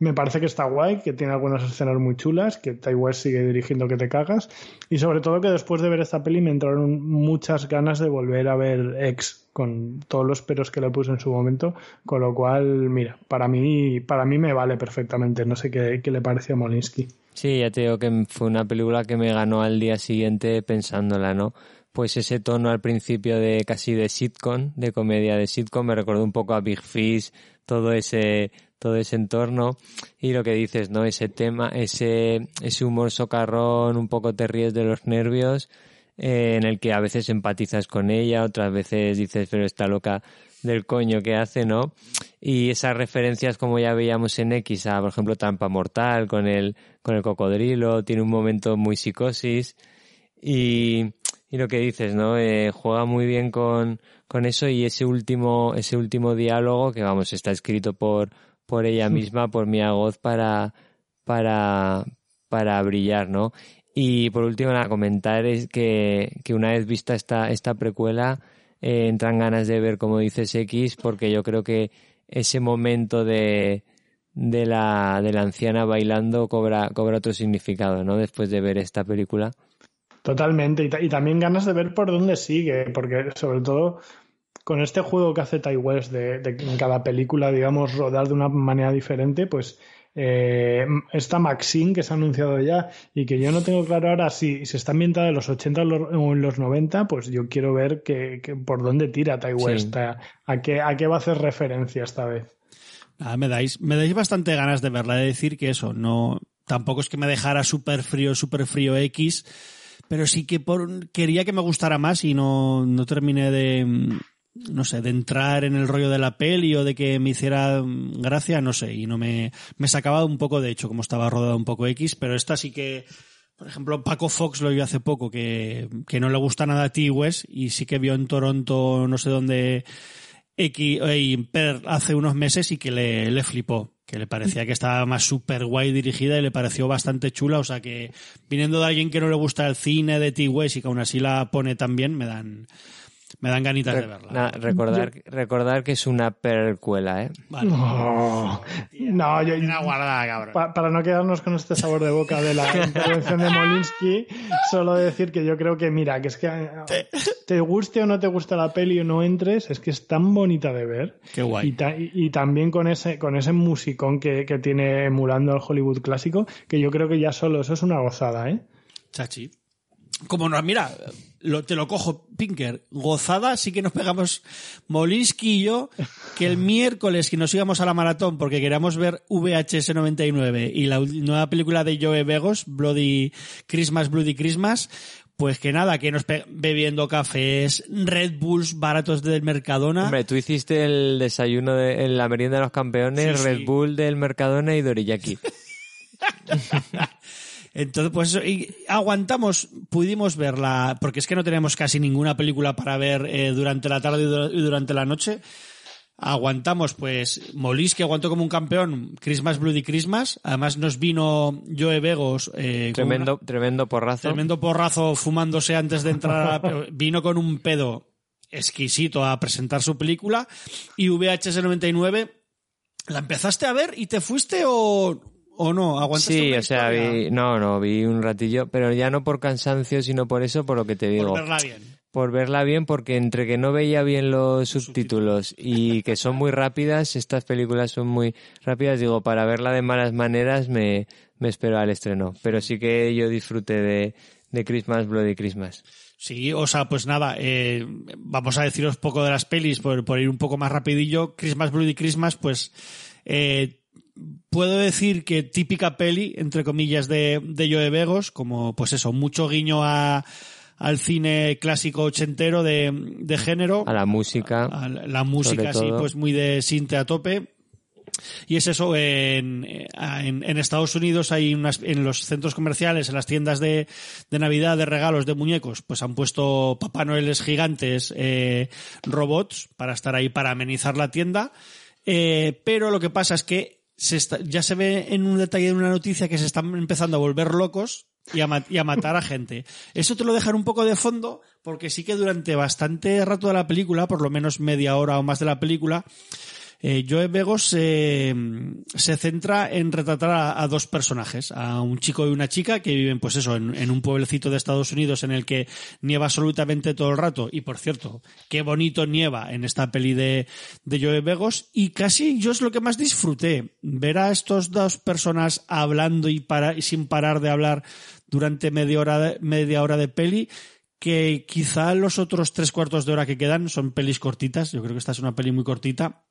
me parece que está guay, que tiene algunas escenas muy chulas, que West sigue dirigiendo que te cagas. Y sobre todo que después de ver esta peli me entraron muchas ganas de volver a ver X, con todos los peros que le puse en su momento. Con lo cual, mira, para mí, para mí me vale perfectamente. No sé qué, qué le pareció a Molinsky. Sí, ya te digo que fue una película que me ganó al día siguiente pensándola, ¿no? Pues ese tono al principio de casi de sitcom, de comedia de sitcom, me recordó un poco a Big Fish, todo ese, todo ese entorno y lo que dices, ¿no? Ese tema, ese, ese humor socarrón, un poco te ríes de los nervios, eh, en el que a veces empatizas con ella, otras veces dices, pero está loca del coño que hace, ¿no? Y esas referencias como ya veíamos en X, a, por ejemplo, Tampa Mortal con el, con el cocodrilo, tiene un momento muy psicosis y, y lo que dices, ¿no? Eh, juega muy bien con, con eso y ese último, ese último diálogo que vamos, está escrito por, por ella misma, por Mia Goth para, para, para brillar, ¿no? Y por último, nada, comentar es que, que una vez vista esta, esta precuela, eh, entran ganas de ver, como dices, X, porque yo creo que ese momento de, de la, de la anciana bailando cobra, cobra otro significado, ¿no? Después de ver esta película. Totalmente. Y, ta- y también ganas de ver por dónde sigue, porque sobre todo con este juego que hace Ty West de, de en cada película, digamos, rodar de una manera diferente, pues eh, esta Maxine que se ha anunciado ya y que yo no tengo claro ahora si se está ambientada en los 80 o en los 90, pues yo quiero ver que, que por dónde tira Ty Sí. West, a, a qué, a qué va a hacer referencia esta vez. Nada, me dais, me dais bastante ganas de verla, de decir que eso, no, tampoco es que me dejara súper frío, súper frío X, pero sí que por, quería que me gustara más y no, no terminé de, no sé, de entrar en el rollo de la peli o de que me hiciera gracia, no sé, y no me, me sacaba un poco de hecho como estaba rodado un poco X, pero esta sí que, por ejemplo, Paco Fox lo vio hace poco, que, que no le gusta nada a T. West y sí que vio en Toronto, no sé dónde, X, eh, hace unos meses y que le, le flipó, que le parecía que estaba más super guay dirigida y le pareció bastante chula, o sea que viniendo de alguien que no le gusta el cine de T. West y que aún así la pone tan bien, me dan, me dan ganitas de verla. recordar, recordar que es una percuela, ¿eh? Vale. No, no yo, Una guardada, cabrón. Pa- para no quedarnos con este sabor de boca de la intervención de Molinsky, solo decir que yo creo que, mira, que es que te guste o no te gusta la peli o no entres, es que es tan bonita de ver. Qué guay. Y, ta- y- y también con ese, con ese musicón que, que tiene emulando al Hollywood clásico, que yo creo que ya solo eso es una gozada, ¿eh? Chachi. Como no, mira, lo, te lo cojo, Pinker. Gozada, sí que nos pegamos Molinsky y yo, que el miércoles que nos íbamos a la maratón porque queríamos ver VHS 99 y la nueva película de Joe Begos, Bloody Christmas, Bloody Christmas, pues que nada, que nos bebiendo cafés, Red Bulls baratos del Mercadona. Hombre, tú hiciste el desayuno de, en la merienda de los campeones, Sí, Red sí. Bull del Mercadona y Doriyaki. Entonces, pues eso, y aguantamos, pudimos verla, porque es que no tenemos casi ninguna película para ver eh, durante la tarde y du- y durante la noche. Aguantamos, pues, Molis, que aguantó como un campeón, Christmas Bloody Christmas. Además nos vino Joe Begos, eh, tremendo, una- tremendo porrazo. tremendo porrazo fumándose antes de entrar. a la- vino con un pedo exquisito a presentar su película. Y VHS 99, ¿la empezaste a ver y te fuiste o, o no? ¿Aguantaste Sí, o sea, vi, no, no, vi un ratillo, pero ya no por cansancio, sino por eso, por lo que te digo. Por verla bien. por verla bien porque entre que no veía bien los subtítulos y que son muy rápidas, estas películas son muy rápidas, digo, para verla de malas maneras me, me espero al estreno. Pero sí que yo disfruté de, de Christmas, Bloody Christmas. Sí, o sea, pues nada, eh, vamos a deciros poco de las pelis por, por ir un poco más rapidillo. Christmas Bloody Christmas, pues eh, puedo decir que típica peli, entre comillas, de, de Joe Begos, como pues eso, mucho guiño a, al cine clásico ochentero de, de género. A la música. A la, la música todo. pues muy de sinte a tope. Y es eso, en, en, en Estados Unidos hay unas, en los centros comerciales, en las tiendas de, de Navidad, de regalos, de muñecos, pues han puesto Papá Noeles gigantes, eh, robots, para estar ahí para amenizar la tienda. Eh, pero lo que pasa es que se está- ya se ve en un detalle de una noticia que se están empezando a volver locos y a, matar a gente. Eso te lo dejan un poco de fondo porque sí que durante bastante rato de la película, por lo menos media hora o más de la película, eh, Joe Begos se centra en retratar a, dos personajes, a un chico y una chica que viven, pues eso, en, un pueblecito de Estados Unidos en el que nieva absolutamente todo el rato. Y por cierto, qué bonito nieva en esta peli de, de Joe Begos. Y casi yo es lo que más disfruté, ver a estos dos personas hablando y, para, y sin parar de hablar durante media hora media hora de peli que quizá los otros tres cuartos de hora que quedan son pelis cortitas. Yo creo que esta es una peli muy cortita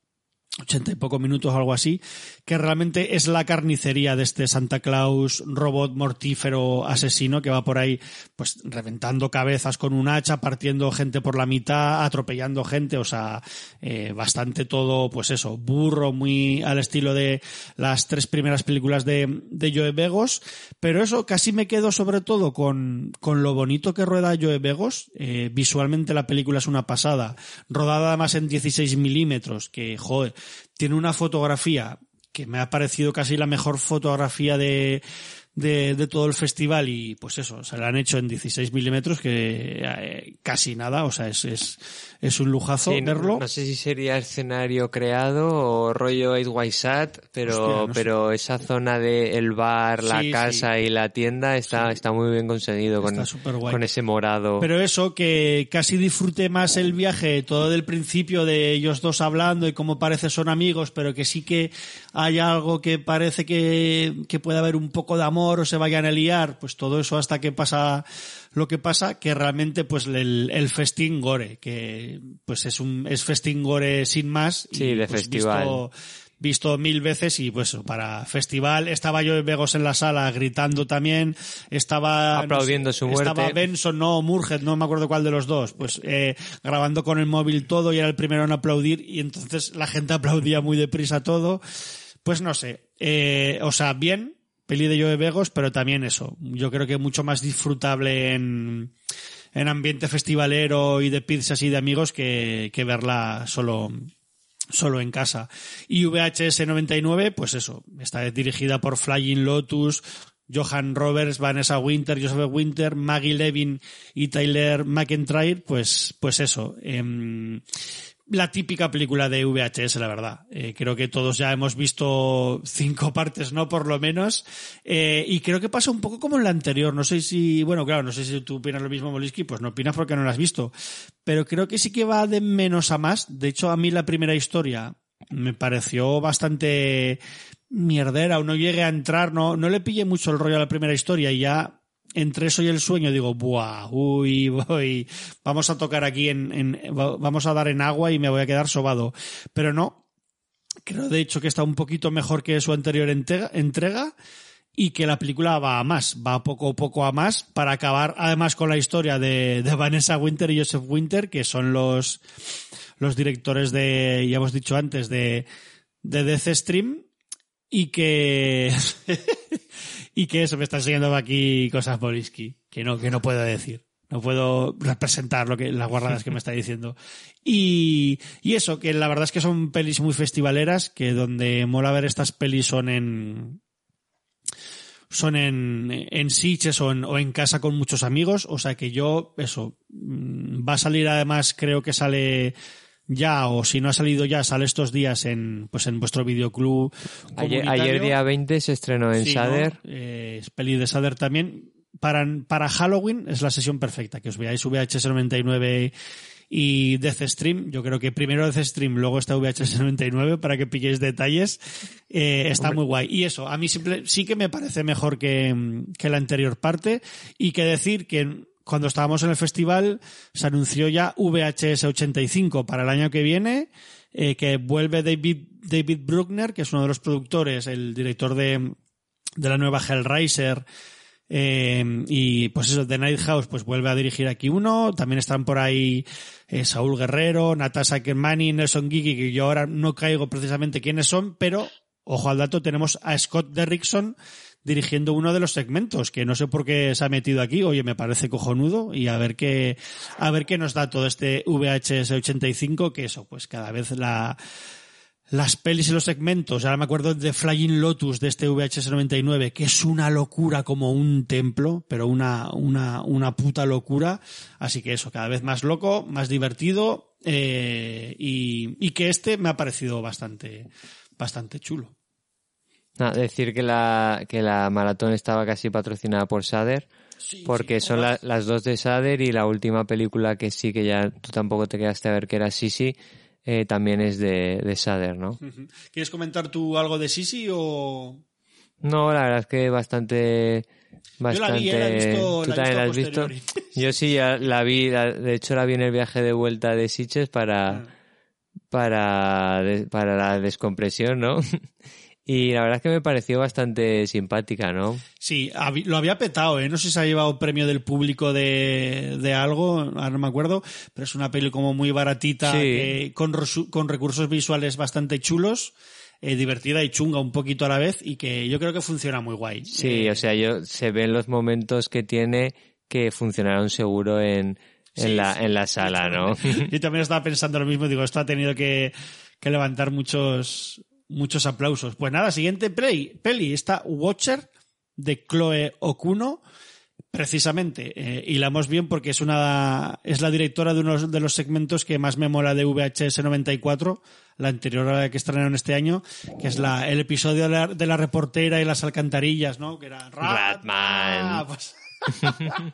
ochenta y pocos minutos o algo así, que realmente es la carnicería de este Santa Claus robot mortífero asesino que va por ahí pues reventando cabezas con un hacha, partiendo gente por la mitad, atropellando gente, o sea, eh, bastante todo, pues eso, burro, muy al estilo de las tres primeras películas de, de Joe Begos, pero eso casi me quedo sobre todo con, con lo bonito que rueda Joe Begos, eh, visualmente la película es una pasada, rodada además en 16 milímetros, que joder, tiene una fotografía que me ha parecido casi la mejor fotografía de, de, de todo el festival y pues eso, se la han hecho en 16 milímetros que eh, casi nada, o sea, es, es, es un lujazo Sí, verlo. No, sé si sería escenario creado o rollo Eight White Sat, pero, Hostia, no sé. pero esa zona de el bar, la Sí, casa y la tienda está, está muy bien conseguido con, Está con ese morado. Pero eso, que casi disfruté más el viaje, todo del principio de ellos dos hablando y como parece son amigos, pero que sí que hay algo que parece que, que puede haber un poco de amor o se vayan a liar, pues todo eso hasta que pasa lo que pasa, que realmente pues el, el festín gore, que pues es un, es festín gore sin más. Sí, de pues, festival. visto- visto mil veces y pues para festival estaba yo en Vegos en la sala gritando también estaba Aplaudiendo su muerte. estaba Benson no Murget no me acuerdo cuál de los dos pues eh, grabando con el móvil todo y era el primero en aplaudir y entonces la gente aplaudía muy deprisa todo pues no sé eh, o sea bien peli de Joe Vegos pero también eso yo creo que mucho más disfrutable en en ambiente festivalero y de pizzas y de amigos que, que verla solo solo en casa. Y VHS 99, pues eso, está dirigida por Flying Lotus, Johan Roberts, Vanessa Winter, Joseph Winter, Maggie Levin y Tyler McIntyre, pues, pues eso. em, la típica película de VHS, la verdad. Eh, creo que todos ya hemos visto cinco partes, ¿no? Por lo menos. Eh, y creo que pasa un poco como en la anterior. No sé si, bueno, claro, no sé si tú opinas lo mismo, Molisky, pues no opinas porque no la has visto. Pero creo que sí que va de menos a más. De hecho, a mí la primera historia me pareció bastante mierdera o no llegué a entrar, no, no le pillé mucho el rollo a la primera historia y ya entre eso y el sueño digo, buah, uy, voy, vamos a tocar aquí en, en- va- vamos a dar en agua y me voy a quedar sobado. Pero no, creo de hecho que está un poquito mejor que su anterior entrega, y que la película va a más, va poco a poco a más para acabar además con la historia de, de Vanessa Winter y Joseph Winter, que son los, los directores de, ya hemos dicho antes, de, de Death Stream y que y que eso me está enseñando aquí cosas Borisky que no que no puedo decir. No puedo representar lo que las guarradas que me está diciendo. Y, y eso que la verdad es que son pelis muy festivaleras que donde mola ver estas pelis son en son en, en Sitges o en, o en casa con muchos amigos, o sea que yo, eso, mm, va a salir además, creo que sale ya, o si no ha salido ya, sale estos días en, pues en vuestro videoclub. Ayer, día 20 se estrenó en Sí, ¿no? Sader. Eh, es peli de Sader también. Para, para Halloween es la sesión perfecta, que os veáis VHS 99 y Death Stream. Yo creo que primero Death Stream, luego está VHS 99 para que pilléis detalles. Eh, está muy guay. Y eso, a mí simple, sí que me parece mejor que, que la anterior parte y que decir que cuando estábamos en el festival se anunció ya VHS 85 para el año que viene, eh, que vuelve David, David Bruckner, que es uno de los productores, el director de, de la nueva Hellraiser, Eh, y pues eso, The Night House pues vuelve a dirigir aquí uno. También están por ahí eh, Saúl Guerrero, Natasha Kermani, Nelson Gigi, que yo ahora no caigo precisamente quiénes son, pero ojo al dato, tenemos a Scott Derrickson dirigiendo uno de los segmentos, que no sé por qué se ha metido aquí, oye, me parece cojonudo, y a ver qué, a ver qué nos da todo este VHS 85, que eso, pues cada vez la, las pelis y los segmentos. Ahora me acuerdo de Flying Lotus de este VHS 99, que es una locura como un templo, pero una, una, una puta locura. Así que eso, cada vez más loco, más divertido, eh, y, y que este me ha parecido bastante, bastante chulo. Decir que la, que la maratón estaba casi patrocinada por Sader, porque son la- las dos de Sader y la última película que sí que ya tú tampoco te quedaste a ver que era Sisi, eh, también es de, de Sader, ¿no? ¿Quieres comentar tú algo de Sisi o...? No, la verdad es que bastante... Yo la vi, Bastante... eh, la he visto- ¿Tú la también la has visto. Yo sí, ya la vi, la- de hecho la vi en el viaje de vuelta de Sitges para, Ah. para, para la descompresión, ¿no? Y la verdad es que me pareció bastante simpática, ¿no? Sí, lo había petado, ¿eh? No sé si se ha llevado premio del público de, de algo, ahora no me acuerdo, pero es una peli como muy baratita, Sí. con, con recursos visuales bastante chulos, eh, divertida y chunga un poquito a la vez, y que yo creo que funciona muy guay. Sí, Eh, o sea, yo se ven los momentos que tiene que funcionaron seguro en, en, Sí, la, sí. en la sala, ¿no? Yo también estaba pensando lo mismo, digo, esto ha tenido que, que levantar muchos, muchos aplausos. Pues nada, siguiente peli, peli está Watcher de Chloe Okuno, precisamente, eh, y la hemos bien porque es una, es la directora de uno de los segmentos que más me mola de VHS 94, la anterior a la que estrenaron este año, que es la, el episodio de la, de la reportera y las alcantarillas, ¿no? Que era Ratman. pues-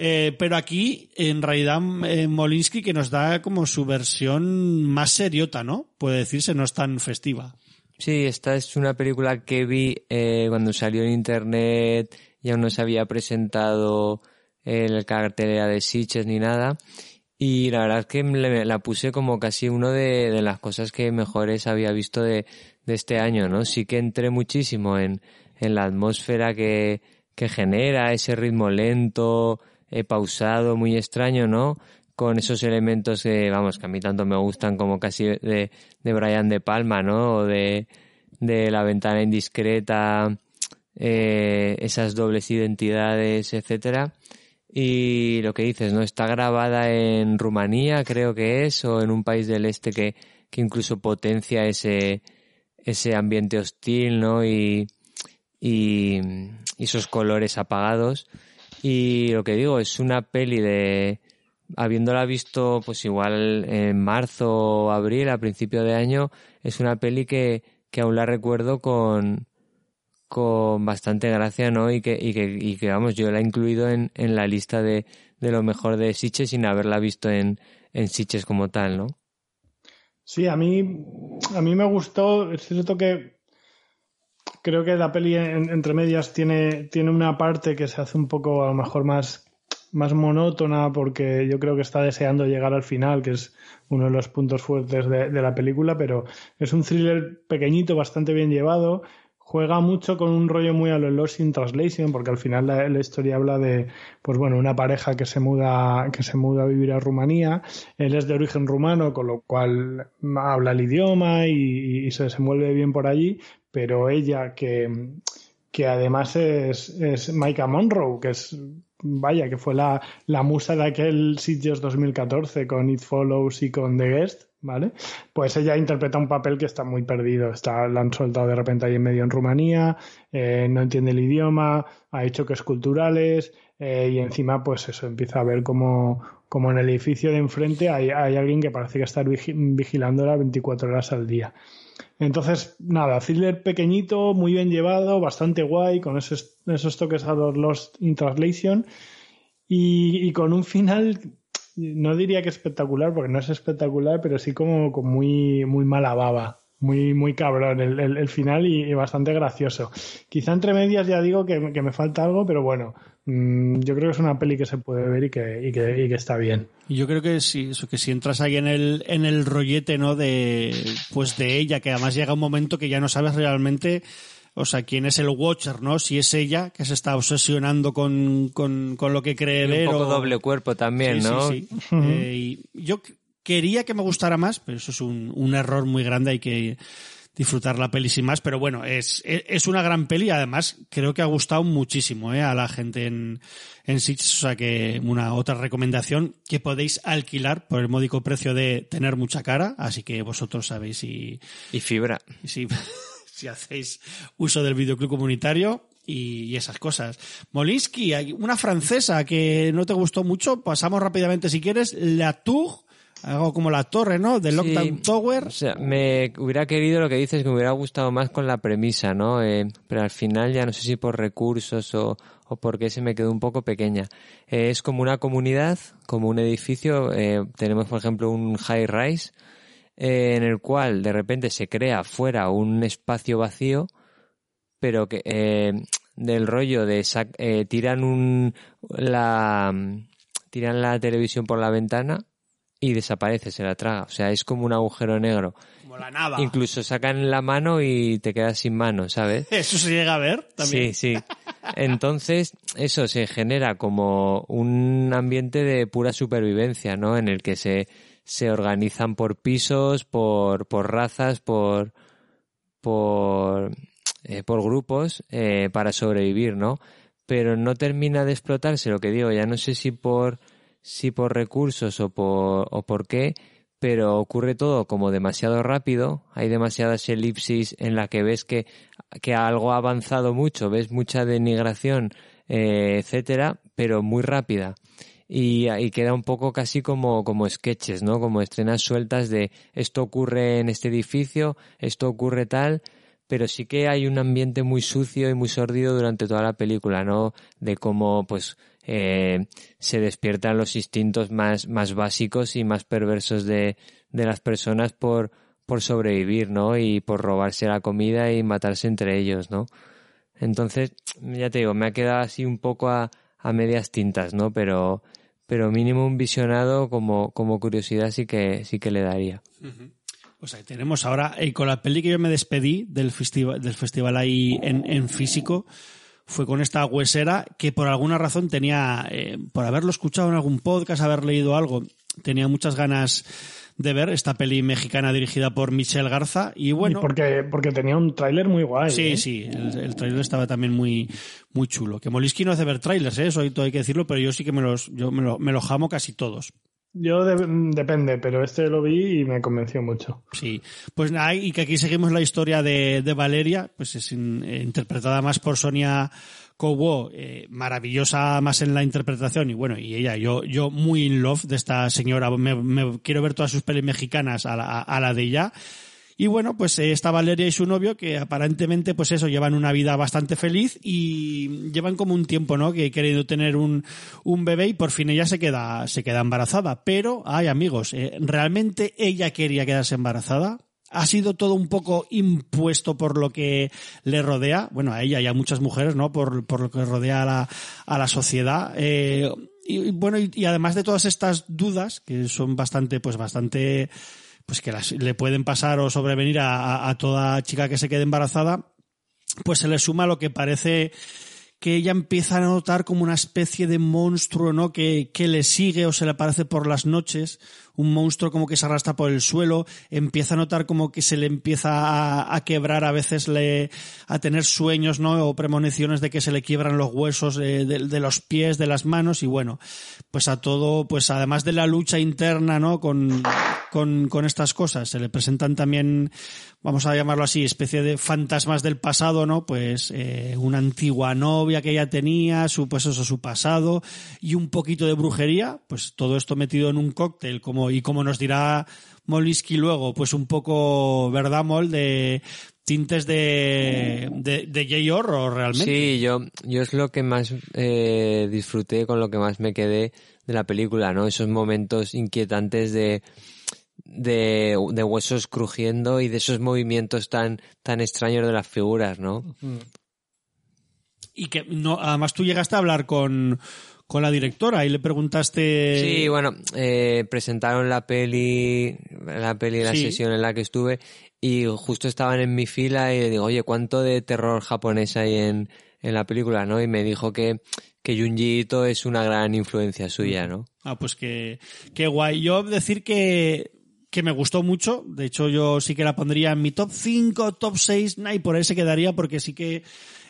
Eh, pero aquí, en realidad, eh, Molinsky que nos da como su versión más seriota, ¿no? Puede decirse, no es tan festiva. Sí, esta es una película que vi eh, cuando salió en internet y aún no se había presentado en el cartelera de Sitges ni nada. Y la verdad es que la puse como casi uno de, las cosas que mejores había visto de, este año, ¿no? Sí que entré muchísimo en la atmósfera que, que genera, ese ritmo lento, eh, pausado, muy extraño, ¿no? Con esos elementos que, vamos, que a mí tanto me gustan como casi de, de Brian De Palma, ¿no? O de, de La ventana indiscreta, eh, esas dobles identidades, etcétera. Y lo que dices, ¿no? Está grabada en Rumanía, creo que es, o en un país del este que, que incluso potencia ese, ese ambiente hostil, ¿no? Y, y, y esos colores apagados. Y lo que digo, es una peli de, habiéndola visto pues igual en marzo o abril, a principio de año, es una peli que, que aún la recuerdo con, con bastante gracia, ¿no? Y que, y que, y que vamos, yo la he incluido en, en la lista de, de lo mejor de Sitges sin haberla visto en, en Sitges como tal, ¿no? Sí, a mí, a mí me gustó. Es cierto que creo que la peli en- entre medias tiene, tiene una parte que se hace un poco a lo mejor más, más monótona porque yo creo que está deseando llegar al final, que es uno de los puntos fuertes de, de la película, pero es un thriller pequeñito, bastante bien llevado. Juega mucho con un rollo muy a lo Lost in Translation, porque al final la, la historia habla de, pues bueno, una pareja que se muda, que se muda a vivir a Rumanía. Él es de origen rumano, con lo cual habla el idioma y, y se desenvuelve bien por allí, pero ella que, que además es, es Micah Monroe, que es, vaya, que fue la, la musa de aquel Sitges 2014 con It Follows y con The Guest, ¿vale? Pues ella interpreta un papel que está muy perdido, está, la han soltado de repente ahí en medio en Rumanía, eh, no entiende el idioma, hay choques culturales eh, y encima pues eso, empieza a ver como, como en el edificio de enfrente hay, hay alguien que parece que está vigi- vigilándola 24 horas al día. Entonces, nada, thriller pequeñito, muy bien llevado, bastante guay, con esos, esos toques a los Lost in Translation y, y con un final, no diría que espectacular, porque no es espectacular, pero sí como, como muy, muy mala baba. Muy, muy cabrón el, el- el final y, y bastante gracioso. Quizá entre medias ya digo que, que me falta algo, pero bueno, mm, yo creo que es una peli que se puede ver y que, y que, y que está bien. Y yo creo que si, eso, que si entras ahí en el, en el rollete, ¿no? De, pues de ella, que además llega un momento que ya no sabes realmente, o sea, quién es el Watcher, ¿no? Si es ella que se está obsesionando con, con, con lo que cree Y ver un poco o... doble cuerpo también, Sí, ¿no? sí, sí. Eh, y yo c- quería que me gustara más, pero eso es un, un error muy grande, hay que disfrutar la peli sin más, pero bueno, es, es una gran peli, además creo que ha gustado muchísimo ¿eh? a la gente en, en Sitges, o sea que una otra recomendación que podéis alquilar por el módico precio de tener mucha cara, así que vosotros sabéis si, Y fibra. si, si hacéis uso del videoclub comunitario y, y esas cosas. Molinsky, una francesa que no te gustó mucho, pasamos rápidamente si quieres, La Tour, algo como la torre, ¿no? De Lockdown Sí, Tower. O sea, me hubiera querido lo que dices, que me hubiera gustado más con la premisa, ¿no? Eh, pero al final ya no sé si por recursos o, o porque se me quedó un poco pequeña. Eh, es como una comunidad, como un edificio. eh, tenemos, por ejemplo, un high rise eh, en el cual de repente se crea fuera un espacio vacío, pero que del rollo de sac- eh, tiran un la tiran la televisión por la ventana y desaparece, se la traga. O sea, es como un agujero negro. Como la nada. Incluso sacan la mano y te quedas sin mano, ¿sabes? Eso se llega a ver también. Sí, sí. Entonces, eso se genera como un ambiente de pura supervivencia, ¿no? En el que se, se organizan por pisos, por, por razas, por, por, eh, por grupos, eh, para sobrevivir, ¿no? Pero no termina de explotarse, lo que digo, ya no sé si por, si por recursos o por, o por qué, pero ocurre todo como demasiado rápido, hay demasiadas elipsis en la que ves que, que algo ha avanzado mucho, ves mucha denigración, eh, etcétera, pero muy rápida. Y, y queda un poco casi como, como sketches, ¿no? Como escenas sueltas de esto ocurre en este edificio, esto ocurre tal, pero sí que hay un ambiente muy sucio y muy sordido durante toda la película, ¿no? De cómo, pues, eh, se despiertan los instintos más, más básicos y más perversos de, de las personas por, por sobrevivir, ¿no? Y por robarse la comida y matarse entre ellos, ¿no? Entonces, ya te digo, me ha quedado así un poco a, a medias tintas, ¿no? Pero, pero mínimo un visionado como, como curiosidad sí que, sí que le daría. Pues ahí tenemos ahora, y con la peli que yo me despedí del festival, del festival ahí en, en físico, fue con esta huesera que por alguna razón tenía, eh, por haberlo escuchado en algún podcast, haber leído algo, tenía muchas ganas de ver esta peli mexicana dirigida por Michelle Garza y bueno, Y porque, porque tenía un tráiler muy guay. Sí, ¿eh? sí, el, el tráiler estaba también muy, muy chulo. Que Molisky no hace ver trailers, ¿eh? eso hay, todo hay que decirlo, pero yo sí que me los, yo me lo, me lo jamo casi todos. Yo de- depende, pero este lo vi y me convenció mucho. Sí, pues nada, y que aquí seguimos la historia de, de Valeria, pues es eh, interpretada más por Sonia Cobo, eh, maravillosa más en la interpretación y bueno, y ella, yo, yo muy in love de esta señora, me, me quiero ver todas sus pelis mexicanas a la, a la de ella. Y bueno, pues eh, está Valeria y su novio que aparentemente pues eso, llevan una vida bastante feliz y llevan como un tiempo, ¿no? Que queriendo tener un, un bebé y por fin ella se queda, se queda embarazada. Pero, ay amigos, eh, ¿realmente ella quería quedarse embarazada? ha sido todo un poco impuesto por lo que le rodea, bueno, a ella y a muchas mujeres, ¿no? Por, por lo que rodea a la, a la sociedad. Eh, y, bueno, y además de todas estas dudas, que son bastante, pues bastante, pues que le pueden pasar o sobrevenir a, a toda chica que se quede embarazada, pues se le suma lo que parece que ella empieza a notar como una especie de monstruo, ¿no? Que, que le sigue o se le aparece por las noches, un monstruo como que se arrastra por el suelo, empieza a notar como que se le empieza a, a quebrar, a veces le, a tener sueños, ¿no? O premoniciones de que se le quiebran los huesos de, de, de los pies, de las manos, y bueno, pues a todo, pues además de la lucha interna, ¿no? Con, con, con estas cosas, se le presentan también, vamos a llamarlo así, especie de fantasmas del pasado, ¿no? Pues eh, una antigua novia que ella tenía, su, pues eso, su pasado, y un poquito de brujería, pues todo esto metido en un cóctel, como, y como nos dirá Molisky luego, pues un poco, ¿verdad, Mol? De tintes de, de, de J-Horror realmente. Sí, yo, yo es lo que más eh, disfruté, con lo que más me quedé de la película, ¿no? Esos momentos inquietantes de, de, de huesos crujiendo y de esos movimientos tan, tan extraños de las figuras, ¿no? Y que no, además tú llegaste a hablar con, con la directora y le preguntaste... Sí, bueno, eh, presentaron la peli, la peli, la Sí. sesión en la que estuve y justo estaban en mi fila y le digo, oye, ¿cuánto de terror japonés hay en, en la película, no? Y me dijo que, que Junji Ito es una gran influencia suya, ¿no? Ah, pues que, qué guay. Yo decir que, que me gustó mucho. De hecho, yo sí que la pondría en mi top 5, top 6, nah, y por ahí se quedaría porque sí que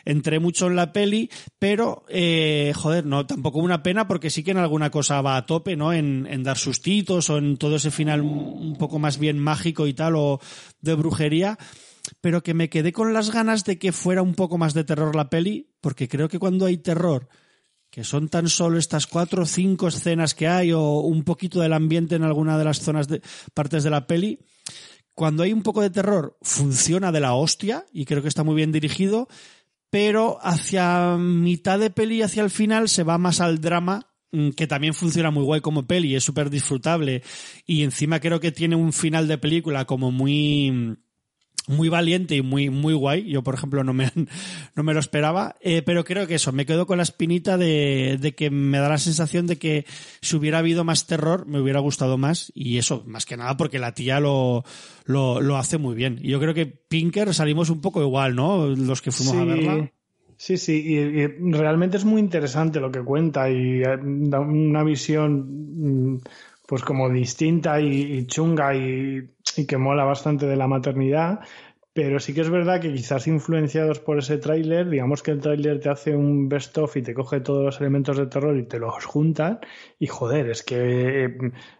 entré mucho en la peli, pero, eh, joder, no, tampoco una pena porque sí que en alguna cosa va a tope, ¿no? En, en dar sustitos o en todo ese final un poco más bien mágico y tal o de brujería pero que me quedé con las ganas de que fuera un poco más de terror la peli, porque creo que cuando hay terror, que son tan solo estas cuatro o cinco escenas que hay, o un poquito del ambiente en alguna de las zonas de partes de la peli, cuando hay un poco de terror, funciona de la hostia, y creo que está muy bien dirigido, pero hacia mitad de peli, hacia el final, se va más al drama, mm, que también funciona muy guay como peli, es súper disfrutable, y encima creo que tiene un final de película como muy muy valiente y muy, muy guay. Yo, por ejemplo, no me, no me lo esperaba. Eh, pero creo que eso, me quedo con la espinita de, de que me da la sensación de que si hubiera habido más terror, me hubiera gustado más. Y eso, más que nada porque la tía lo, lo, lo hace muy bien. Y yo creo que Pinker salimos un poco igual, ¿no? Los que fuimos a verla. Sí, sí, y, y realmente es muy interesante lo que cuenta y eh, da una visión mm, pues como distinta y, y chunga y, y que mola bastante de la maternidad. Pero sí que es verdad que quizás influenciados por ese tráiler, digamos que el tráiler te hace un best of y te coge todos los elementos de terror y te los juntan. Y joder, es que eh,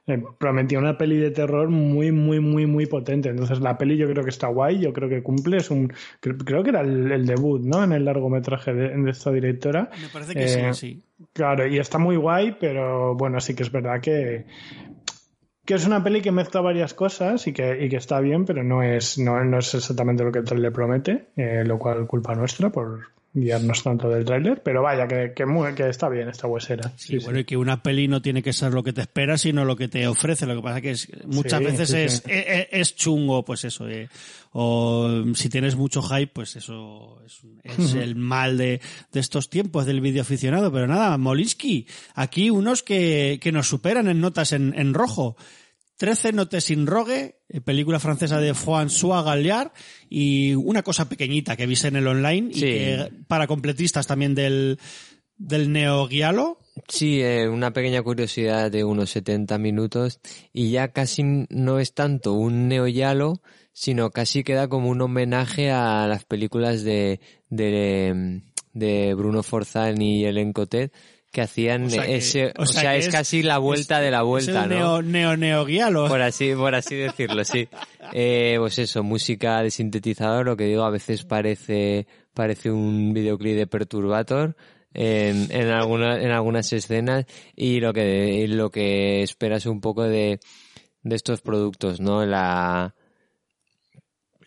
eh, prometía una peli de terror muy, muy, muy, muy potente. Entonces la peli yo creo que está guay, yo creo que cumple. Es un, creo, creo que era el, el debut, ¿no? En el largometraje de, de esta directora. Me parece que Eh, sí, sí. Claro, y está muy guay, pero bueno, sí que es verdad que, que es una peli que mezcla varias cosas y que, y que está bien, pero no es, no, no es exactamente lo que el promete, eh, lo cual culpa nuestra por guiarnos tanto del tráiler, pero vaya, que, que, muy- que está bien esta huesera. Sí, bueno, y que una peli no tiene que ser lo que te espera, sino lo que te ofrece. Lo que pasa que es, muchas Sí, veces sí, es, sí. Es, es- es chungo, pues eso. eh. O si tienes mucho hype, pues eso es, es el mal de, de estos tiempos del video aficionado. Pero nada, Molinsky, aquí unos que, que nos superan en notas en, en rojo. 13 notes sin rogue, eh, película francesa de François Galliard y una cosa pequeñita que viste en el online y que para completistas también del, del Neo Guialo. Sí, eh, una pequeña curiosidad de unos 70 minutos y ya casi no es tanto un neoyalo, sino casi queda como un homenaje a las películas de, de, de Bruno Forzán y Ellen Cotet que hacían O sea que- ese, o o sea es, es- casi la vuelta de la Es vuelta, el ¿no? neo, neo, neo guialo. Por así, por así decirlo, sí. Eh, pues eso, música de sintetizador, lo que digo, a veces parece, parece un videoclip de Perturbator en, en algunas, en algunas escenas y lo que, y lo que esperas un poco de, de estos productos, ¿no? La,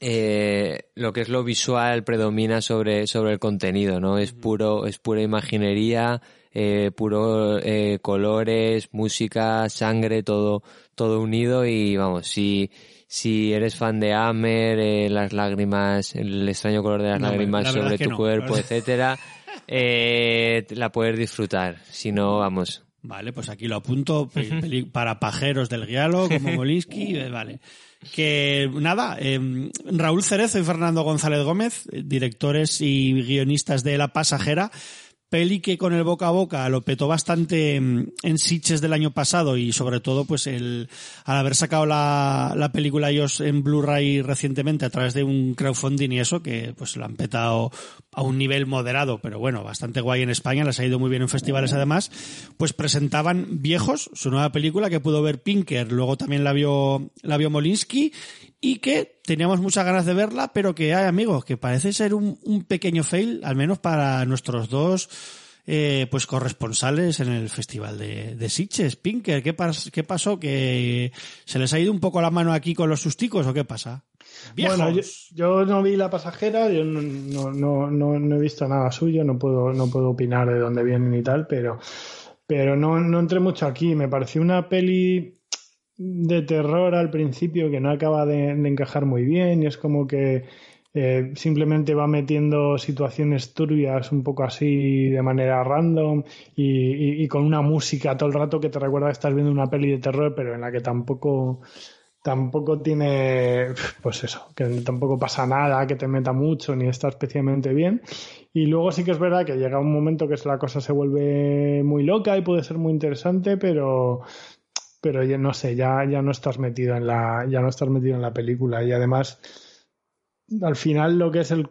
eh, lo que es lo visual predomina sobre, sobre el contenido, ¿no? Es puro, es pura imaginería, eh, puro eh, colores, música, sangre, todo, todo unido y vamos, si, si eres fan de Hammer, eh, las lágrimas, el extraño color de las No, lágrimas la sobre tu no, cuerpo, etcétera, eh, la puedes disfrutar. Si no, vamos. Vale, pues aquí lo apunto para pajeros del guialo, como Molinsky, eh, vale. Que nada, eh, Raúl Cerezo y Fernando González Gómez, eh, directores y guionistas de La Pasajera, peli que con el boca a boca lo petó bastante mm, en Sitges del año pasado y sobre todo pues el al haber sacado la, la película ellos en Blu-ray recientemente a través de un crowdfunding y eso que pues lo han petado a un nivel moderado pero bueno bastante guay en España les ha ido muy bien en festivales además pues presentaban Viejos su nueva película que pudo ver Pinker luego también la vio la vio Molinsky y que teníamos muchas ganas de verla, pero que hay amigos, que parece ser un, un pequeño fail, al menos para nuestros dos eh, pues corresponsales en el festival de, de Sitges. Pinker, ¿qué, pas- ¿qué pasó? ¿Que se les ha ido un poco la mano aquí con los susticos o qué pasa? ¡Viejos! Bueno, yo, yo no vi la pasajera, yo no, no, no, no, no he visto nada suyo, no puedo, no puedo opinar de dónde vienen y tal, pero, pero no, no entré mucho aquí. Me pareció una peli de terror al principio que no acaba de, encajar muy bien y es como que eh, simplemente va metiendo situaciones turbias un poco así de manera random y, y- y con una música todo el rato que te recuerda que estás viendo una peli de terror, pero en la que tampoco tampoco tiene, pues eso, que tampoco pasa nada, que te meta mucho, ni está especialmente bien. Y luego sí que es verdad que llega un momento que la cosa se vuelve muy loca y puede ser muy interesante, pero, pero ya no sé, ya, ya no estás metido en la, ya no estás metido en la película. Y además, al final lo que es el,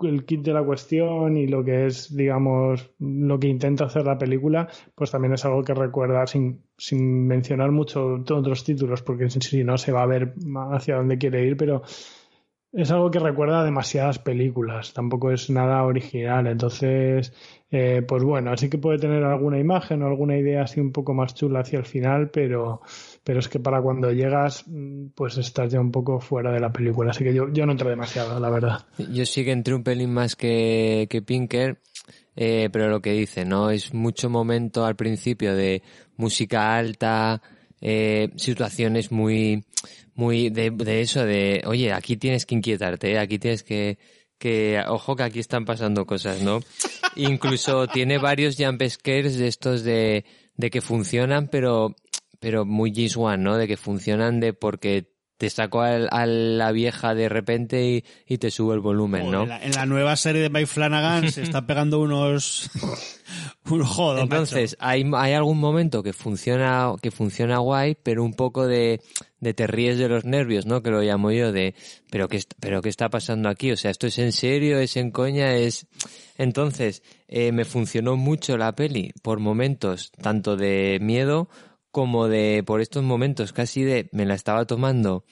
el kit de la cuestión y lo que es, digamos, lo que intenta hacer la película, pues también es algo que recuerda sin, sin mencionar mucho otros títulos, porque si- no se va a ver hacia dónde quiere ir, pero es algo que recuerda a demasiadas películas, tampoco es nada original, entonces, eh, pues bueno, así que puede tener alguna imagen o alguna idea así un poco más chula hacia el final, pero, pero es que para cuando llegas, mm, pues estás ya un poco fuera de la película, así que yo, yo no entro demasiado, la verdad. Yo sí que entré un pelín más que, que Pinker, eh, pero lo que dice, ¿no? Es mucho momento al principio de música alta, eh, situaciones muy, muy de, de eso, de, oye, aquí tienes que inquietarte, ¿eh? aquí tienes que, que, ojo que aquí están pasando cosas, ¿no? Incluso tiene varios jump scares de estos de, de que funcionan, pero, pero muy James Wan, ¿no? De que funcionan de porque te saco al- a, la vieja de repente y, y te subo el volumen, ¿no? En la, en la nueva serie de Mike Flanagan se está pegando unos... un jodo, Entonces, hay, hay algún momento que funciona, que funciona guay, pero un poco de, de te ríes de los nervios, ¿no? Que lo llamo yo de, pero qué, pero qué está pasando aquí? O sea, esto es en serio, es en coña, es, entonces, eh, me funcionó mucho la peli por momentos, tanto de miedo como de, por estos momentos casi de, me la estaba tomando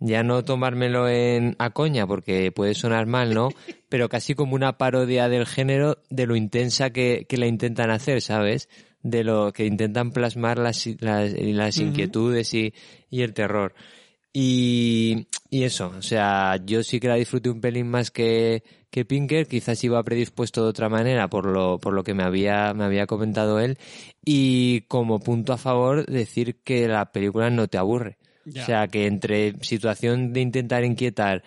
ya no tomármelo en a coña porque puede sonar mal, ¿no? Pero casi como una parodia del género de lo intensa que, que la intentan hacer, ¿sabes? De lo que intentan plasmar las, las, las inquietudes y, y el terror. Y, y eso, o sea, yo sí que la disfruté un pelín más que, que Pinker, quizás iba predispuesto de otra manera por lo, por lo que me había, me había comentado él. Y como punto a favor, decir que la película no te aburre. O sea, que entre situación de intentar inquietar,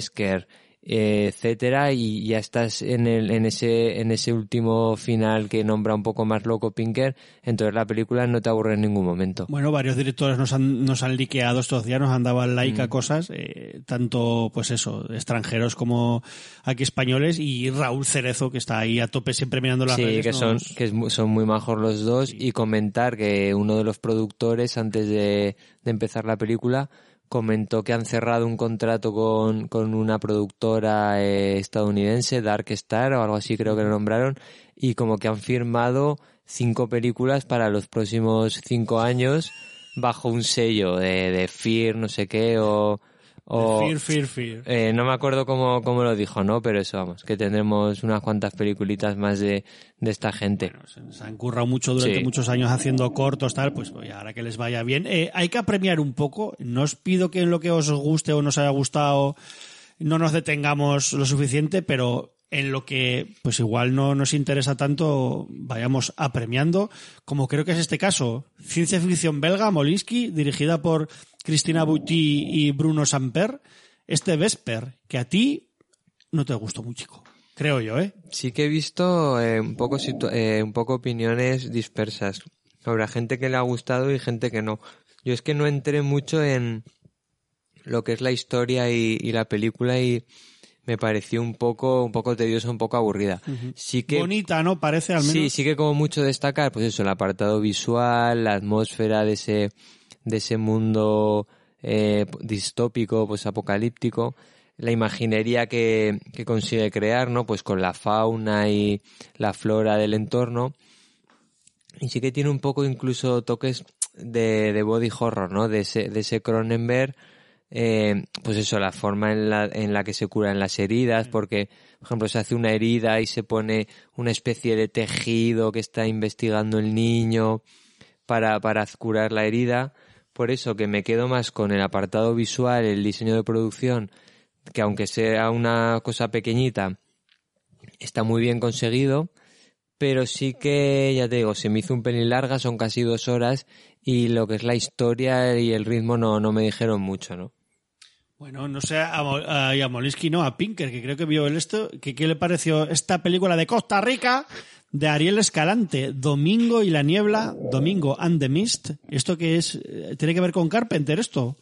scare, eh, etcétera, y ya estás en, el, en, ese, en ese último final que nombra un poco más loco Pinker, entonces la película no te aburre en ningún momento. Bueno, varios directores nos han, nos han liqueado estos días, nos han dado like Mm. a cosas, eh, tanto, pues eso, extranjeros como aquí españoles, y Raúl Cerezo, que está ahí a tope siempre mirando las Sí, redes. que son, nos- que es son muy majos los dos y comentar que uno de los productores antes de, de empezar la película comentó que han cerrado un contrato con, con una productora eh, estadounidense, Dark Star o algo así creo que lo nombraron, y como que han firmado cinco películas para los próximos cinco años bajo un sello de, de Fear, no sé qué, o... o Fear, fear, fear. eh, no me acuerdo cómo, cómo lo dijo, ¿no? Pero eso, vamos, que tendremos unas cuantas peliculitas más de, de esta gente. Se, se han currado mucho durante Sí. muchos años haciendo cortos, tal, pues oye, ahora que les vaya bien. Eh, hay que apremiar un poco. No os pido que en lo que os guste o nos haya gustado no nos detengamos lo suficiente, pero en lo que pues igual no nos interesa tanto vayamos apremiando, como creo que es este caso. Ciencia ficción belga, Molinsky, dirigida por Cristina Butti y Bruno Samper. Este Vesper, que a ti no te gustó muy chico. Creo yo, ¿eh? Sí que he visto eh, un, poco eh, un poco opiniones dispersas. Habrá gente que le ha gustado y gente que no. Yo es que no entré mucho en lo que es la historia y, y la película y me pareció un poco, un poco tediosa, un poco aburrida. Sí que Bonita, ¿no? Parece al menos. Sí, sí que como mucho destacar, pues eso, el apartado visual, la atmósfera de ese, de ese mundo eh, distópico, pues apocalíptico, la imaginería que, que consigue crear, ¿no? Pues con la fauna y la flora del entorno. Y sí que tiene un poco incluso toques de, de body horror, ¿no? De ese, de ese Cronenberg, eh, pues eso, la forma en la, en la que se curan las heridas, porque, por ejemplo, se hace una herida y se pone una especie de tejido que está investigando el niño para, para curar la herida. Por eso que me quedo más con el apartado visual, el diseño de producción, que aunque sea una cosa pequeñita, está muy bien conseguido, pero sí que, ya te digo, se me hizo un pelín larga, son casi dos horas, y lo que es la historia y el ritmo no, no me dijeron mucho, ¿no? Bueno, no sé, a, Molinsky no, a Pinker, que creo que vio el esto. ¿Qué le pareció esta película de Costa Rica de Ariel Escalante? Domingo y la niebla, Domingo and the Mist. ¿Esto que es? ¿Tiene que ver con Carpenter esto?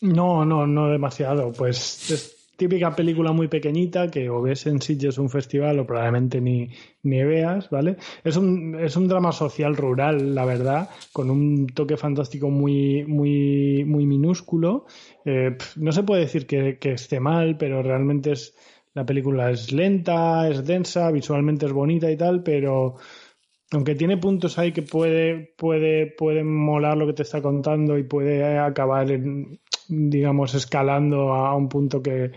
No, no, no demasiado. Pues es típica película muy pequeñita que o ves en Sitges un festival o probablemente ni, ni veas, ¿vale? Es un, es un drama social rural, la verdad, con un toque fantástico muy, muy, muy minúsculo. Eh, no se puede decir que, que esté mal, pero realmente es, la película es lenta, es densa, visualmente es bonita y tal, pero aunque tiene puntos ahí que puede, puede, puede molar lo que te está contando y puede acabar, en, digamos, escalando a un punto que,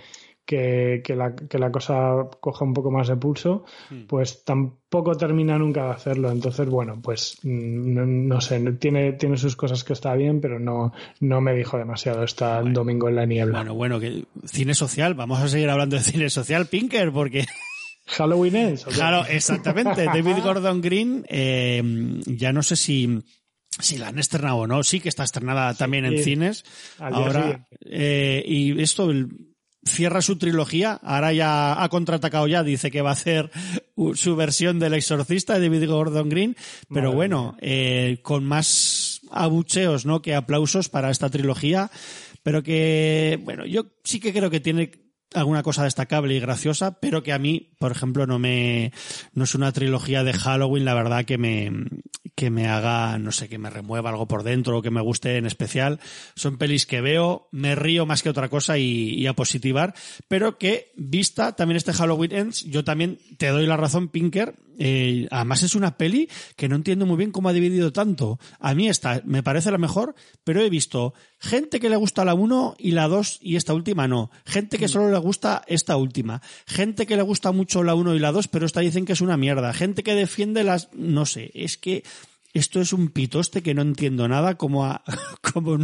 que, que, la, que la cosa coja un poco más de pulso, pues tampoco termina nunca de hacerlo. Entonces, bueno, pues mm, no, no sé, tiene, tiene sus cosas que está bien, pero no, no me dijo demasiado esta domingo en la niebla. Bueno, bueno, que cine social, vamos a seguir hablando de cine social, Pinker, porque Halloween Ends. ¿o qué? Claro, exactamente. David Gordon Green, eh, ya no sé si, si la han estrenado o no. Sí que está estrenada también en cines. Ahora, eh, y esto el- cierra su trilogía. Ahora ya ha contraatacado ya. Dice que va a hacer su versión del exorcista de David Gordon Green. Pero Madre bueno, eh, con más abucheos, ¿no? Que aplausos para esta trilogía. Pero que, bueno, yo sí que creo que tiene alguna cosa destacable y graciosa, pero que a mí, por ejemplo, no me no es una trilogía de Halloween, la verdad que me que me haga, no sé, que me remueva algo por dentro o que me guste en especial. Son pelis que veo, me río más que otra cosa y, y a positivar, pero que vista también este Halloween Ends, yo también te doy la razón, Pinker. Eh, además es una peli que no entiendo muy bien cómo ha dividido tanto. A mí esta me parece la mejor, pero he visto gente que le gusta la 1 y la 2 y esta última no. Gente que solo le gusta esta última. Gente que le gusta mucho la 1 y la 2, pero esta dicen que es una mierda. Gente que defiende las... No sé, es que esto es un pitoste que no entiendo nada como a, como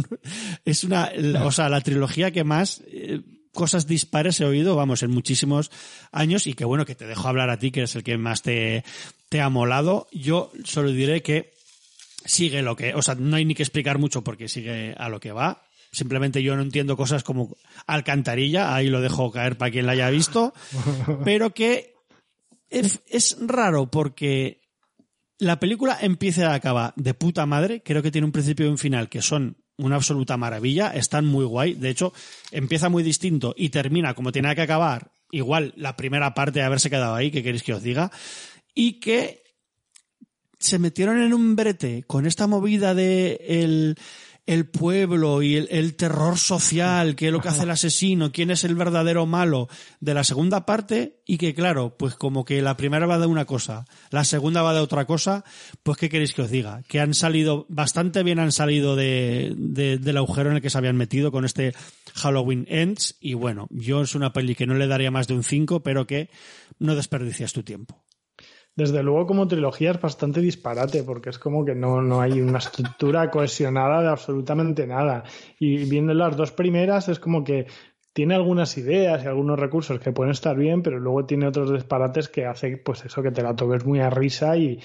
es una o sea la trilogía que más eh, cosas dispares he oído vamos en muchísimos años y que bueno que te dejo hablar a ti que eres el que más te te ha molado yo solo diré que sigue lo que o sea no hay ni que explicar mucho porque sigue a lo que va Simplemente yo no entiendo cosas como alcantarilla, ahí lo dejo caer para quien la haya visto, pero que es, es raro porque la película empieza y acaba de puta madre. Creo que tiene un principio y un final que son una absoluta maravilla. Están muy guay. De hecho, empieza muy distinto y termina como tenía que acabar. Igual la primera parte de haberse quedado ahí, que queréis que os diga. Y que se metieron en un brete con esta movida de el, el pueblo y el, el terror social, qué es lo que hace el asesino, quién es el verdadero malo de la segunda parte y que claro, pues como que la primera va de una cosa, la segunda va de otra cosa, pues qué queréis que os diga, que han salido, bastante bien han salido de, de- del agujero en el que se habían metido con este Halloween Ends y bueno, yo es una peli que no le daría más de un 5, pero que no desperdicias tu tiempo. Desde luego, como trilogía es bastante disparate, porque es como que no, no hay una estructura cohesionada de absolutamente nada. Y viendo las dos primeras, es como que tiene algunas ideas y algunos recursos que pueden estar bien, pero luego tiene otros disparates que hace, pues eso, que te la tomes muy a risa y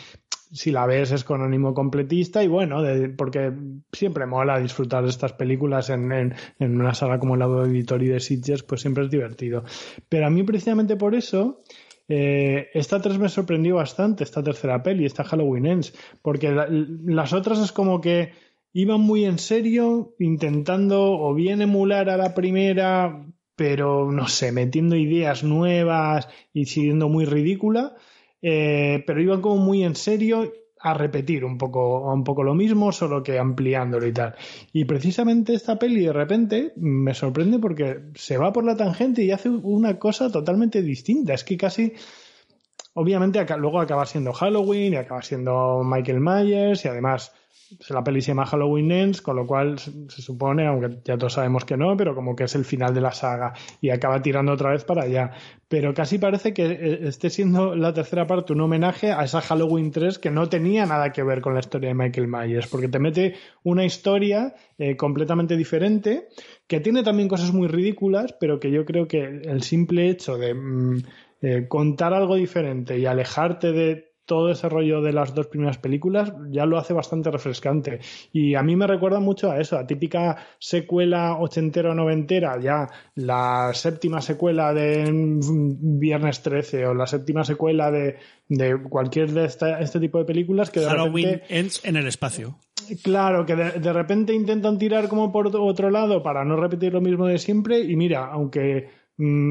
si la ves es con ánimo completista y bueno, de- porque siempre mola disfrutar de estas películas en, en, en una sala como el Auditorio de Sitges, pues siempre es divertido. Pero a mí precisamente por eso eh, esta 3 me sorprendió bastante, esta tercera peli, esta Halloween Ends, porque la- las otras es como que iban muy en serio, intentando o bien emular a la primera, pero no sé, metiendo ideas nuevas y siendo muy ridícula, eh, pero iban como muy en serio a repetir un poco, un poco lo mismo, solo que ampliándolo y tal. Y precisamente esta peli de repente me sorprende porque se va por la tangente y hace una cosa totalmente distinta. Es que casi, obviamente luego acaba siendo Halloween y acaba siendo Michael Myers y además la peli se llama Halloween Ends, con lo cual se supone, aunque ya todos sabemos que no, pero como que es el final de la saga y acaba tirando otra vez para allá. Pero casi parece que eh, esté siendo la tercera parte un homenaje a esa Halloween 3 que no tenía nada que ver con la historia de Michael Myers, porque te mete una historia eh, completamente diferente que tiene también cosas muy ridículas, pero que yo creo que el simple hecho de mm, eh, contar algo diferente y alejarte de todo ese rollo de las dos primeras películas ya lo hace bastante refrescante. Y a mí me recuerda mucho a eso, a típica secuela ochentera o noventera, ya la séptima secuela de Viernes 13 o la séptima secuela de, de cualquier de esta- este tipo de películas que de Halloween repente Ends en el espacio. Claro, que de, de repente intentan tirar como por otro lado para no repetir lo mismo de siempre y mira, aunque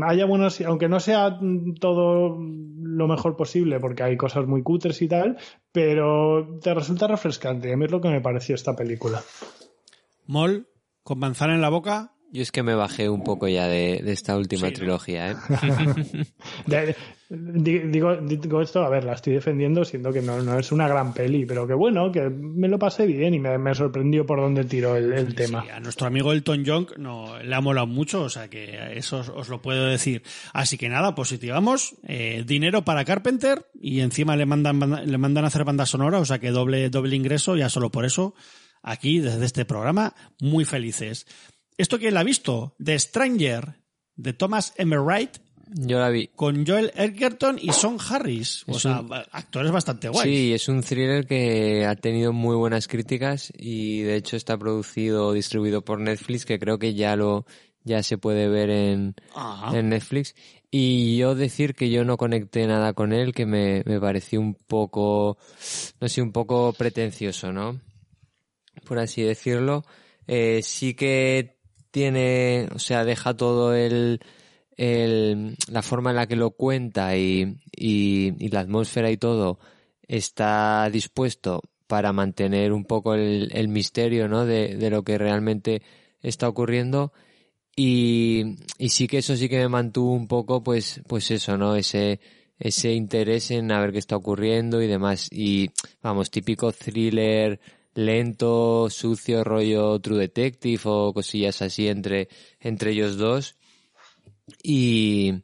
haya buenos, aunque no sea mm, todo lo mejor posible porque hay cosas muy cutres y tal, pero te resulta refrescante. A mí es lo que me pareció esta película. Mol, con manzana en la boca. Yo es que me bajé un poco ya de, de esta última trilogía, ¿eh? De- digo, digo esto, a ver, la estoy defendiendo siendo que no, no es una gran peli, pero que bueno, que me lo pasé bien y me, me sorprendió por dónde tiró el, el tema. Sí, a nuestro amigo Elton John no, le ha molado mucho, o sea que eso os, os lo puedo decir. Así que nada, positivamos. eh, dinero para Carpenter y encima le mandan, banda- le mandan a hacer banda sonora, o sea que doble, doble ingreso, ya solo por eso, aquí, desde este programa, muy felices. ¿Esto quién la ha visto? The Stranger, de Thomas M. Wright, Yo la vi. con Joel Edgerton y Son Harris. O sea, un- actores bastante guays. Sí, es un thriller que ha tenido muy buenas críticas y de hecho está producido o distribuido por Netflix, que creo que ya lo ya se puede ver en, en Netflix. Y yo decir que yo no conecté nada con él, que me, me pareció un poco, no sé, un poco pretencioso, ¿no? Por así decirlo. Eh, sí que tiene, o sea, deja todo el, el, la forma en la que lo cuenta y, y, y la atmósfera y todo está dispuesto para mantener un poco el, el misterio, ¿no? De, de lo que realmente está ocurriendo. Y, y sí que eso sí que me mantuvo un poco, pues, pues eso, ¿no? Ese, ese interés en a ver qué está ocurriendo y demás. Y, vamos, típico thriller lento, sucio, rollo True Detective o cosillas así entre, entre ellos dos. Y,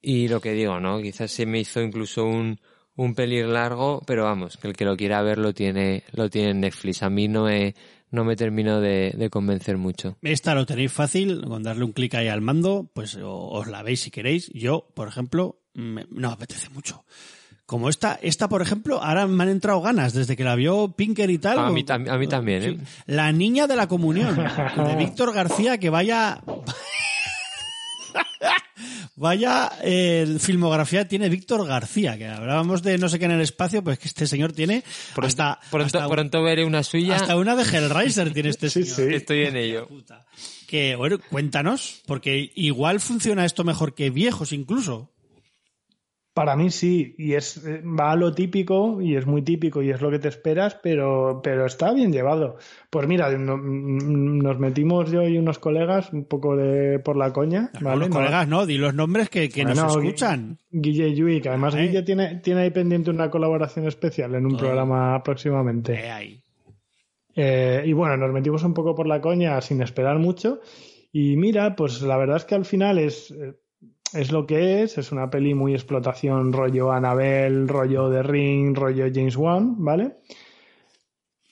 y lo que digo, ¿no? Quizás se me hizo incluso un, un pelín largo, pero vamos, que el que lo quiera ver lo tiene, lo tiene en Netflix. A mí no me, no me terminó de, de convencer mucho. Esta lo tenéis fácil, con darle un clic ahí al mando, pues os la veis si queréis. Yo, por ejemplo, me- no me apetece mucho. Como esta, esta, por ejemplo, ahora me han entrado ganas desde que la vio Pinker y tal. A mí, tam- a mí también, ¿eh? La niña de la comunión, de Víctor García, que vaya... Vaya eh, filmografía tiene Víctor García, que hablábamos de no sé qué en el espacio, pues que este señor tiene Pronto, hasta, pronto, hasta- pronto veré una suya. hasta una de Hellraiser tiene este Sí, señor. sí. Estoy en ello. Que, bueno, cuéntanos, porque igual funciona esto mejor que viejos incluso. Para mí sí, y es eh, va a lo típico y es muy típico y es lo que te esperas, pero, pero está bien llevado. Pues mira, no- mm, nos metimos yo y unos colegas un poco de por la coña, ¿vale? Los No- colegas, no, di los nombres que, que Bueno, nos escuchan. Guille y Yui, que además Vale. Guille tiene, tiene ahí pendiente una colaboración especial en un programa próximamente. Eh, ahí. Eh, y bueno, nos metimos un poco por la coña sin esperar mucho. Y mira, pues la verdad es que al final es, eh, es lo que es. Es una peli muy explotación, rollo Annabelle, rollo The Ring, rollo James Wan, ¿vale?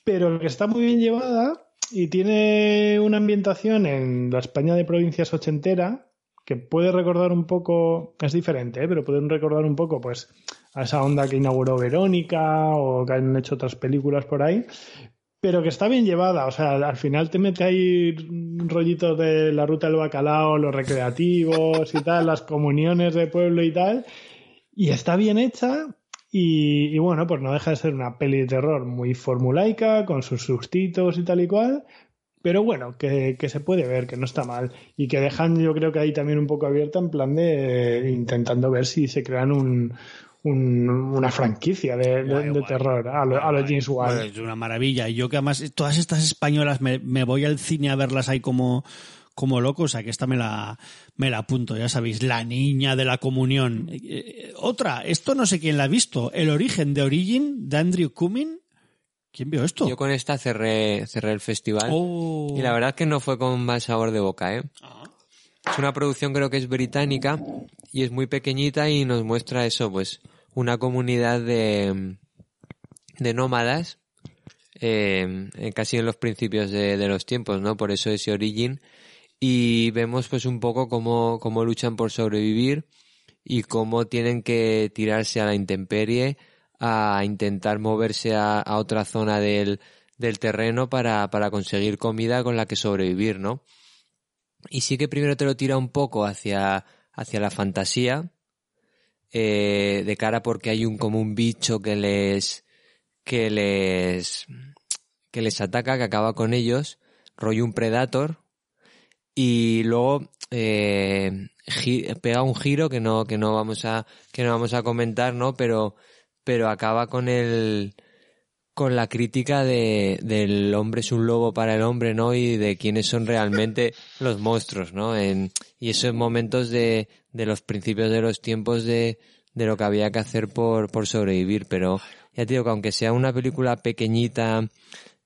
Pero que está muy bien llevada y tiene una ambientación en la España de provincias ochentera que puede recordar un poco, es diferente, ¿eh? pero pueden recordar un poco, pues, a esa onda que inauguró Verónica o que han hecho otras películas por ahí, pero que está bien llevada. O sea, al final te mete ahí rollitos de la ruta del bacalao, los recreativos y tal, las comuniones de pueblo y tal, y está bien hecha. Y, y bueno, pues no deja de ser una peli de terror muy formulaica, con sus sustitos y tal y cual, pero bueno, que, que se puede ver, que no está mal. Y que dejan, yo creo que ahí también un poco abierta en plan de intentando ver si se crean un, un- una franquicia de, de- Guay, de guay. terror a lo, a lo Guay, James Wan. Bueno, es una maravilla. Y yo que además, todas estas españolas me, me voy al cine a verlas ahí como, como loco, o sea que esta me la, me la apunto, ya sabéis, la niña de la comunión. Eh, eh, otra, esto no sé quién la ha visto, El origen de Origin, de Andrew Cumming. ¿Quién vio esto? Yo con esta cerré, cerré el festival. Oh. Y la verdad que no fue con mal sabor de boca, ¿eh? Ah. Es una producción creo que es británica y es muy pequeñita y nos muestra eso, pues una comunidad de, de nómadas eh, eh, casi en los principios de, de los tiempos, ¿no? Por eso ese origin y vemos pues un poco cómo, cómo luchan por sobrevivir y cómo tienen que tirarse a la intemperie a intentar moverse a, a otra zona del, del terreno para, para conseguir comida con la que sobrevivir, ¿no? Y sí que primero te lo tira un poco hacia, hacia la fantasía, eh, de cara porque hay un como un bicho que les, que les, que les ataca, que acaba con ellos, rollo un predator, y luego eh, pega un giro que no, que no vamos a, que no vamos a comentar, ¿no? Pero, pero acaba con el, con la crítica de, del hombre es un lobo para el hombre, ¿no? Y de quiénes son realmente los monstruos, ¿no? En, y esos momentos de, de los principios de los tiempos de, de lo que había que hacer por, por sobrevivir. Pero ya te digo que aunque sea una película pequeñita,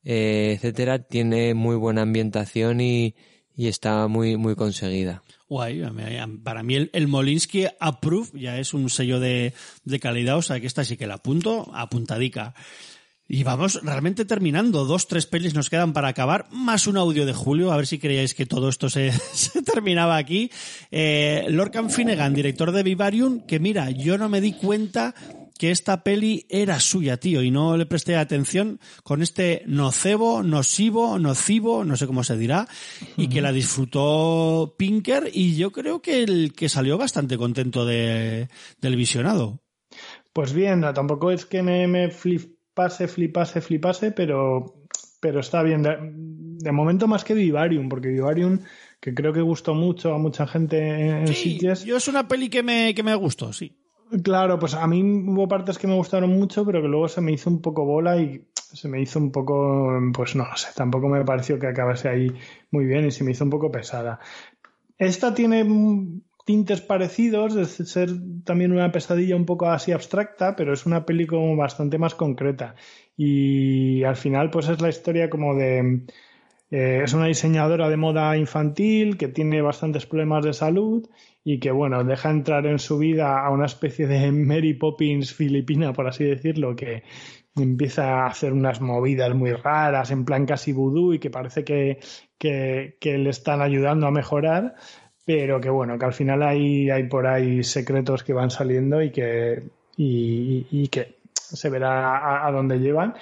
eh, etcétera, tiene muy buena ambientación y, y está muy, muy conseguida. Guay, para mí el, el Molinsky Approve ya es un sello de, de calidad, o sea que esta sí que la apunto, apuntadica. Y vamos realmente terminando. Dos, tres pelis nos quedan para acabar, más un audio de Julio, a ver si creíais que todo esto se, se terminaba aquí. Eh, Lorcan Finnegan, director de Vivarium, que mira, yo no me di cuenta que esta peli era suya, tío, y no le presté atención con este nocebo, nocivo, nocivo, no sé cómo se dirá, y que la disfrutó Pinker, y yo creo que el que salió bastante contento de, del visionado. Pues bien, tampoco es que me, me flipase, flipase, flipase, pero, pero está bien. De, de momento más que Vivarium, porque Vivarium, que creo que gustó mucho a mucha gente en, Sí, Sitges. yo es una peli que me, que me gustó, sí. Claro, pues a mí hubo partes que me gustaron mucho, pero que luego se me hizo un poco bola y se me hizo un poco, pues no lo sé, tampoco me pareció que acabase ahí muy bien y se me hizo un poco pesada. Esta tiene tintes parecidos, de ser también una pesadilla un poco así abstracta, pero es una peli como bastante más concreta. Y al final, pues es la historia como de. eh, es una diseñadora de moda infantil que tiene bastantes problemas de salud y que, bueno, deja entrar en su vida a una especie de Mary Poppins filipina, por así decirlo, que empieza a hacer unas movidas muy raras, en plan casi vudú, y que parece que, que, que le están ayudando a mejorar, pero que, bueno, que al final hay, hay por ahí secretos que van saliendo y que, y, y que se verá a, a dónde llevan.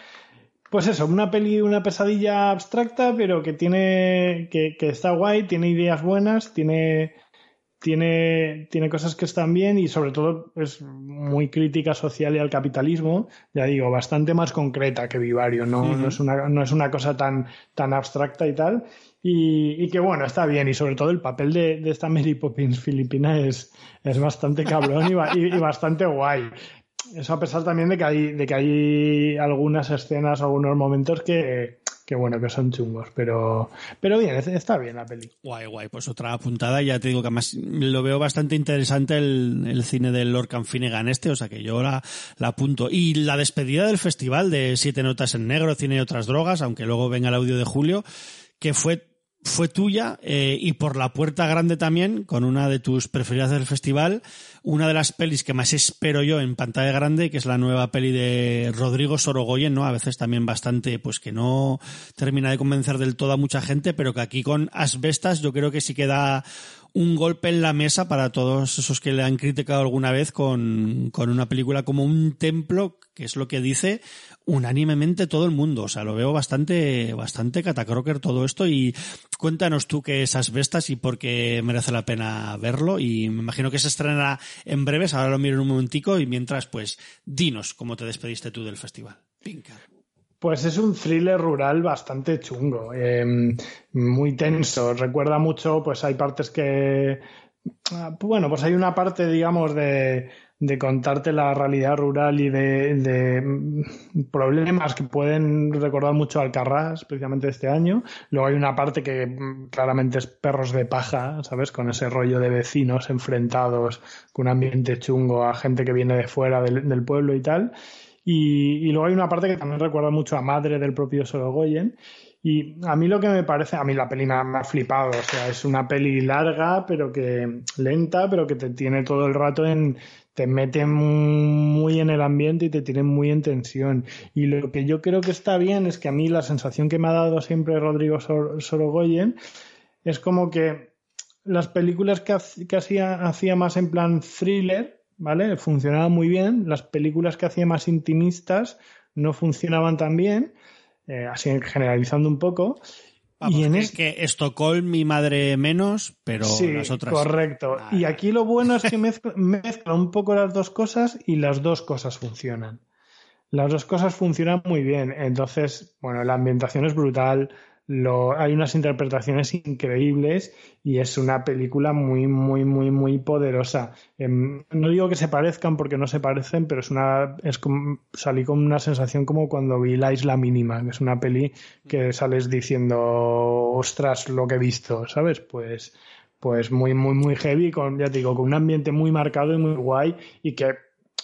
Pues eso, una peli, una pesadilla abstracta, pero que tiene, que, que está guay, tiene ideas buenas, tiene, tiene, tiene cosas que están bien y sobre todo es muy crítica social y al capitalismo, ya digo, bastante más concreta que Vivario, no, no, es, una, no es una cosa tan, tan abstracta y tal. Y, que bueno, está bien. Y sobre todo el papel de, de esta Mary Poppins filipina es, es bastante cabrón y, y- bastante guay. Eso a pesar también de que hay, de que hay algunas escenas, algunos momentos que, que bueno, que son chungos, pero, pero bien, es- está bien la peli. Guay, guay, pues otra apuntada. Ya te digo que además lo veo bastante interesante el, el cine del Lorcan Finnegan este, o sea que yo la, la apunto. Y la despedida del festival de Siete Notas en Negro, Cine y otras drogas, aunque luego venga el audio de Julio, que fue fue tuya eh, y por la puerta grande también, con una de tus preferidas del festival, una de las pelis que más espero yo en pantalla grande, que es la nueva peli de Rodrigo Sorogoyen, ¿no? A veces también bastante, pues que no termina de convencer del todo a mucha gente, pero que aquí con Asbestas yo creo que sí que da un golpe en la mesa para todos esos que le han criticado alguna vez con, con una película como un templo, que es lo que dice unánimemente todo el mundo. O sea, lo veo bastante, bastante catacroker todo esto y cuéntanos tú qué es Asbestas y por qué merece la pena verlo y me imagino que se estrenará en breves, ahora lo miro en un momentico y mientras pues dinos cómo te despediste tú del festival. Pinca. Pues es un thriller rural bastante chungo, eh, muy tenso. Recuerda mucho, pues hay partes que, ah, bueno, pues hay una parte, digamos, de, de contarte la realidad rural y de, problemas que pueden recordar mucho a Alcarrás, especialmente este año. Luego hay una parte que mm, claramente es perros de paja, ¿sabes? Con ese rollo de vecinos enfrentados, con un ambiente chungo a gente que viene de fuera del, pueblo y tal. Y, y luego hay una parte que también recuerda mucho a Madre del propio Sorogoyen. Y a mí lo que me parece, a mí la peli ha, me ha flipado, o sea, es una peli larga, pero que lenta, pero que te tiene todo el rato en, te mete muy en el ambiente y te tiene muy en tensión. Y lo que yo creo que está bien es que a mí la sensación que me ha dado siempre Rodrigo Sor- Sorogoyen es como que las películas que, ha- que hacía, hacía más en plan thriller, ¿vale? Funcionaba muy bien. Las películas que hacía más intimistas no funcionaban tan bien, eh, así generalizando un poco. Vamos, y en que, es- que Estocolmo, mi madre menos, pero sí, las otras. correcto. Ah, y aquí lo bueno es que mezcla, mezcla un poco las dos cosas y las dos cosas funcionan. Las dos cosas funcionan muy bien. Entonces, bueno, la ambientación es brutal. Lo, hay unas interpretaciones increíbles y es una película muy, muy, muy, muy poderosa. Em, no digo que se parezcan porque no se parecen, pero es una, es como, salí con una sensación como cuando vi La Isla Mínima, que es una peli que sales diciendo, ostras, lo que he visto, ¿sabes? Pues, pues muy, muy, muy heavy, con, ya te digo, con un ambiente muy marcado y muy guay y que,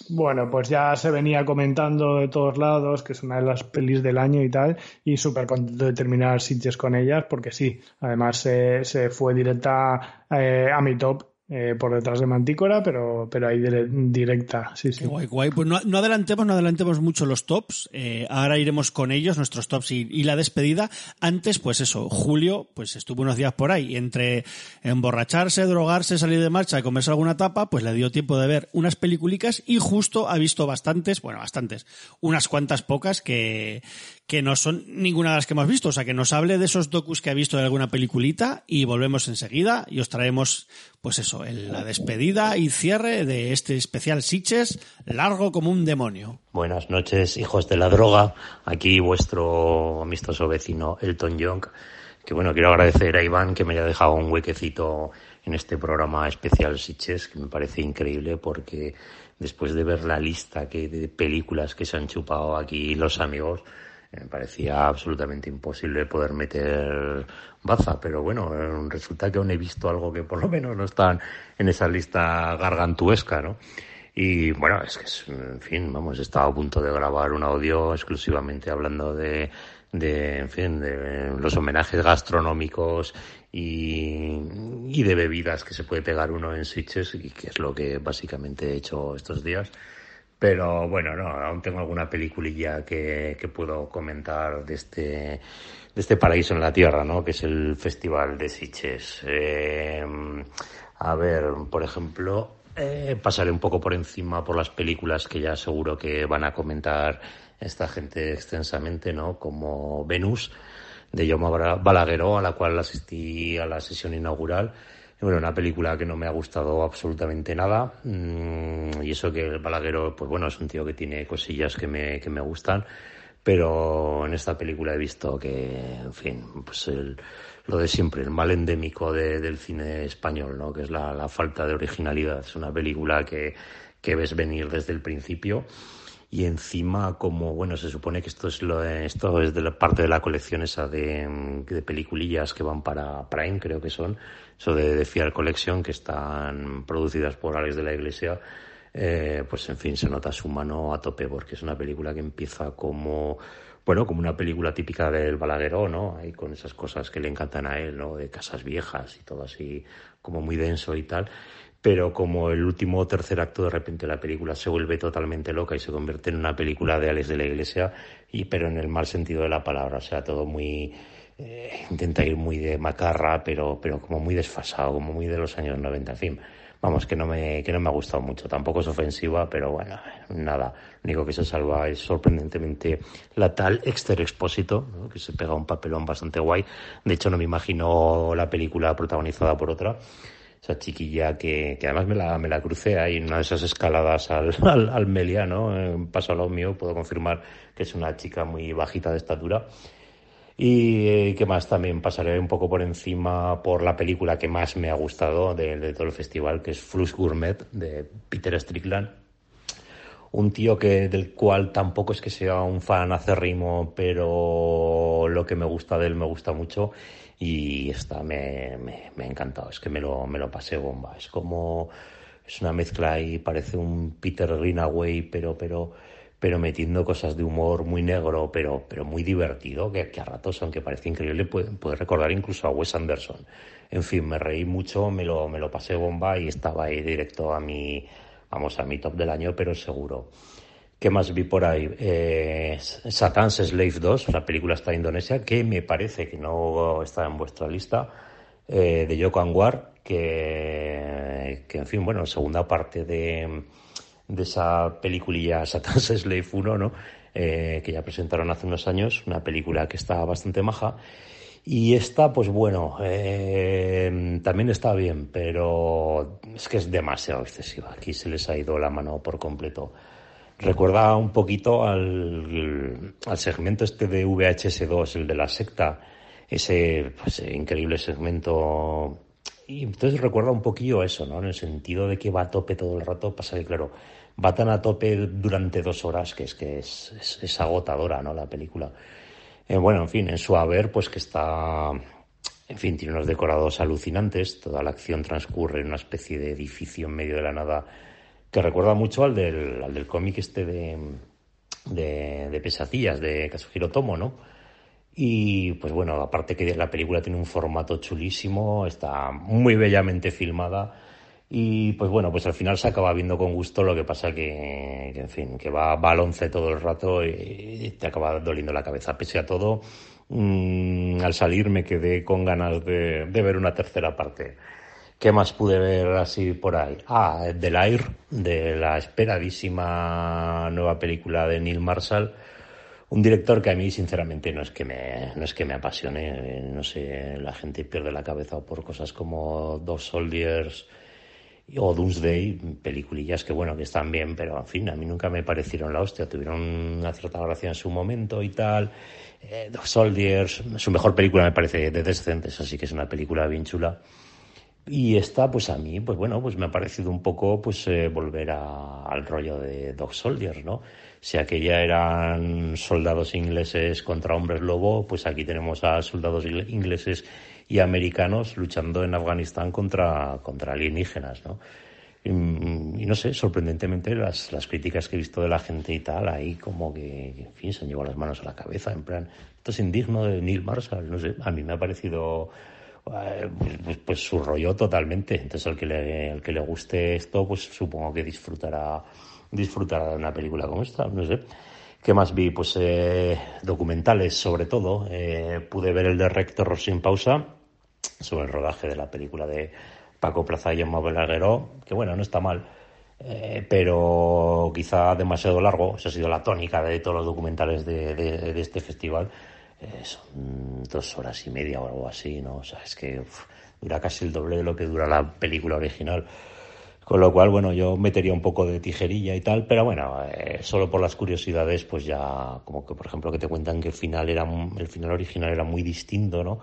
bueno, pues ya se venía comentando de todos lados que es una de las pelis del año y tal, y súper contento de terminar Sitges con ellas, porque sí, además se, se fue directa eh, a mi top. Eh, por detrás de Mantícora, pero, pero ahí dire- directa, sí, sí. Guay, guay. Pues no, no adelantemos, no adelantemos mucho los tops. Eh, ahora iremos con ellos, nuestros tops y, y la despedida. Antes, pues eso, Julio, pues estuvo unos días por ahí. Entre emborracharse, drogarse, salir de marcha y comerse alguna tapa, pues le dio tiempo de ver unas peliculicas y justo ha visto bastantes, bueno, bastantes, unas cuantas pocas que, que no son ninguna de las que hemos visto. O sea, que nos hable de esos docus que ha visto de alguna peliculita y volvemos enseguida y os traemos, pues eso, el- la despedida y cierre de este especial Siches, largo como un demonio. Buenas noches, hijos de la droga. Aquí vuestro amistoso vecino Elton Young. Que bueno, quiero agradecer a Iván que me haya dejado un huequecito en este programa especial Siches, que me parece increíble porque después de ver la lista que, de películas que se han chupado aquí los amigos, me parecía absolutamente imposible poder meter baza, pero bueno, eh, resulta que aún he visto algo que por lo menos no está en esa lista gargantuesca, ¿no? Y bueno, es que, es, en fin, vamos, he estado a punto de grabar un audio exclusivamente hablando de, en fin, de los homenajes gastronómicos y, y de bebidas que se puede pegar uno en Sitges y que es lo que básicamente he hecho estos días. Pero bueno, no, aún tengo alguna peliculilla que, que puedo comentar de este, de este paraíso en la tierra, ¿no? Que es el Festival de Sitges. Eh, a ver, por ejemplo, eh, pasaré un poco por encima por las películas que ya seguro que van a comentar esta gente extensamente, ¿no? Como Venus, de Jaume Bala- Balagueró, a la cual asistí a la sesión inaugural. Bueno, una película que no me ha gustado absolutamente nada. Mm, y eso que el Balagueró, pues bueno, es un tío que tiene cosillas que me, que me gustan. Pero en esta película he visto que, en fin, pues el, lo de siempre, el mal endémico de- del cine español, ¿no? Que es la, la falta de originalidad. Es una película que, que ves venir desde el principio y encima como bueno se supone que esto es lo esto es de la parte de la colección esa de, de peliculillas que van para Prime creo que son. Eso de, de Fiar Collection que están producidas por Alex de la Iglesia. Eh, pues en fin se nota su mano a tope porque es una película que empieza como bueno como una película típica del Balagueró no ahí con esas cosas que le encantan a él no de casas viejas y todo así como muy denso y tal pero como el último o tercer acto de repente la película se vuelve totalmente loca y se convierte en una película de Alex de la Iglesia y pero en el mal sentido de la palabra o sea todo muy eh, intenta ir muy de macarra pero pero como muy desfasado como muy de los años 90 en fin. Vamos que no me que no me ha gustado mucho. Tampoco es ofensiva pero bueno nada. Lo único que se salva es sorprendentemente la tal Exter Expósito ¿no? que se pega un papelón bastante guay. De hecho no me imagino la película protagonizada por otra esa chiquilla que, que además me la, me la crucé ahí en una de esas escaladas al, al, al Melia, ¿no? En paso a lo mío, puedo confirmar que es una chica muy bajita de estatura. Y eh, qué más también pasaré un poco por encima por la película que más me ha gustado de, de todo el festival, que es Flux Gourmet de Peter Strickland. Un tío que del cual tampoco es que sea un fan acérrimo, pero lo que me gusta de él me gusta mucho y esta me, me, me ha encantado. Es que me lo, me lo pasé bomba. Es como es una mezcla y parece un Peter Greenaway, pero pero pero metiendo cosas de humor muy negro, pero pero muy divertido, que, a ratos, aunque parece increíble, puede, puede, recordar incluso a Wes Anderson. En fin, me reí mucho, me lo, me lo pasé bomba y estaba ahí directo a mi, vamos, a mi top del año, pero seguro. ¿Qué más vi por ahí? Eh, Satan's Slave 2, una película esta de Indonesia, que me parece que no está en vuestra lista, eh, de Yoko Anwar, que, que, en fin, bueno, segunda parte de, de esa peliculilla Satan's Slave 1, ¿no? Eh, que ya presentaron hace unos años, una película que está bastante maja. Y esta, pues bueno, eh, también está bien, pero es que es demasiado excesiva. Aquí se les ha ido la mano por completo. Recuerda un poquito al, segmento este de VHS2, el de la secta, ese pues, increíble segmento. Y entonces recuerda un poquillo eso, ¿no? En el sentido de que va a tope todo el rato, pasa que, claro, va tan a tope durante dos horas que es que es, es, es agotadora, ¿no? La película. Eh, bueno, en fin, en su haber, pues que está, en fin, tiene unos decorados alucinantes, toda la acción transcurre en una especie de edificio en medio de la nada que recuerda mucho al del, al del cómic este de, de, de pesadillas de Kazuhiro Tomo, ¿no? Y pues bueno, aparte que la película tiene un formato chulísimo, está muy bellamente filmada y pues bueno, pues al final se acaba viendo con gusto, lo que pasa que, en fin, que va, va al once todo el rato y te acaba doliendo la cabeza. Pese a todo, mmm, al salir me quedé con ganas de, ver una tercera parte. ¿Qué más pude ver así por ahí? Ah, The Air, de la esperadísima nueva película de Neil Marshall. Un director que a mí, sinceramente, no es que me, no es que me apasione. No sé, la gente pierde la cabeza por cosas como Dos Soldiers, o Doomsday, peliculillas que bueno, que están bien, pero en fin, a mí nunca me parecieron la hostia, tuvieron una cierta gracia en su momento y tal. Eh, Dog Soldiers, su mejor película me parece de Descentes, así que es una película bien chula. Y esta, pues a mí, pues bueno, pues me ha parecido un poco, pues eh, volver a, al rollo de Dog Soldiers, ¿no? Si aquella eran soldados ingleses contra hombres lobo, pues aquí tenemos a soldados ingleses y americanos luchando en Afganistán contra, contra alienígenas, ¿no? Y, no sé, sorprendentemente las, las críticas que he visto de la gente y tal, ahí como que, en fin, se han llevado las manos a la cabeza, en plan, esto es indigno de Neil Marshall, no sé, a mí me ha parecido pues, pues, su rollo totalmente. Entonces, al que, le, guste esto, pues supongo que disfrutará, disfrutará de una película como esta, no sé. ¿Qué más vi? Pues eh, documentales, sobre todo. Eh, pude ver el de Rector sin pausa, sobre el rodaje de la película de Paco Plaza y Emma Belagueró, que bueno, no está mal, pero quizá demasiado largo. Esa ha sido la tónica de todos los documentales de este festival. Eh, son dos horas y media o algo así, ¿no? O sea, es que uf, dura casi el doble de lo que dura la película original. Con lo cual, bueno, yo metería un poco de tijerilla y tal, pero bueno, eh, solo por las curiosidades, pues ya, como que por ejemplo que te cuentan que el final era, el final original era muy distinto, ¿no?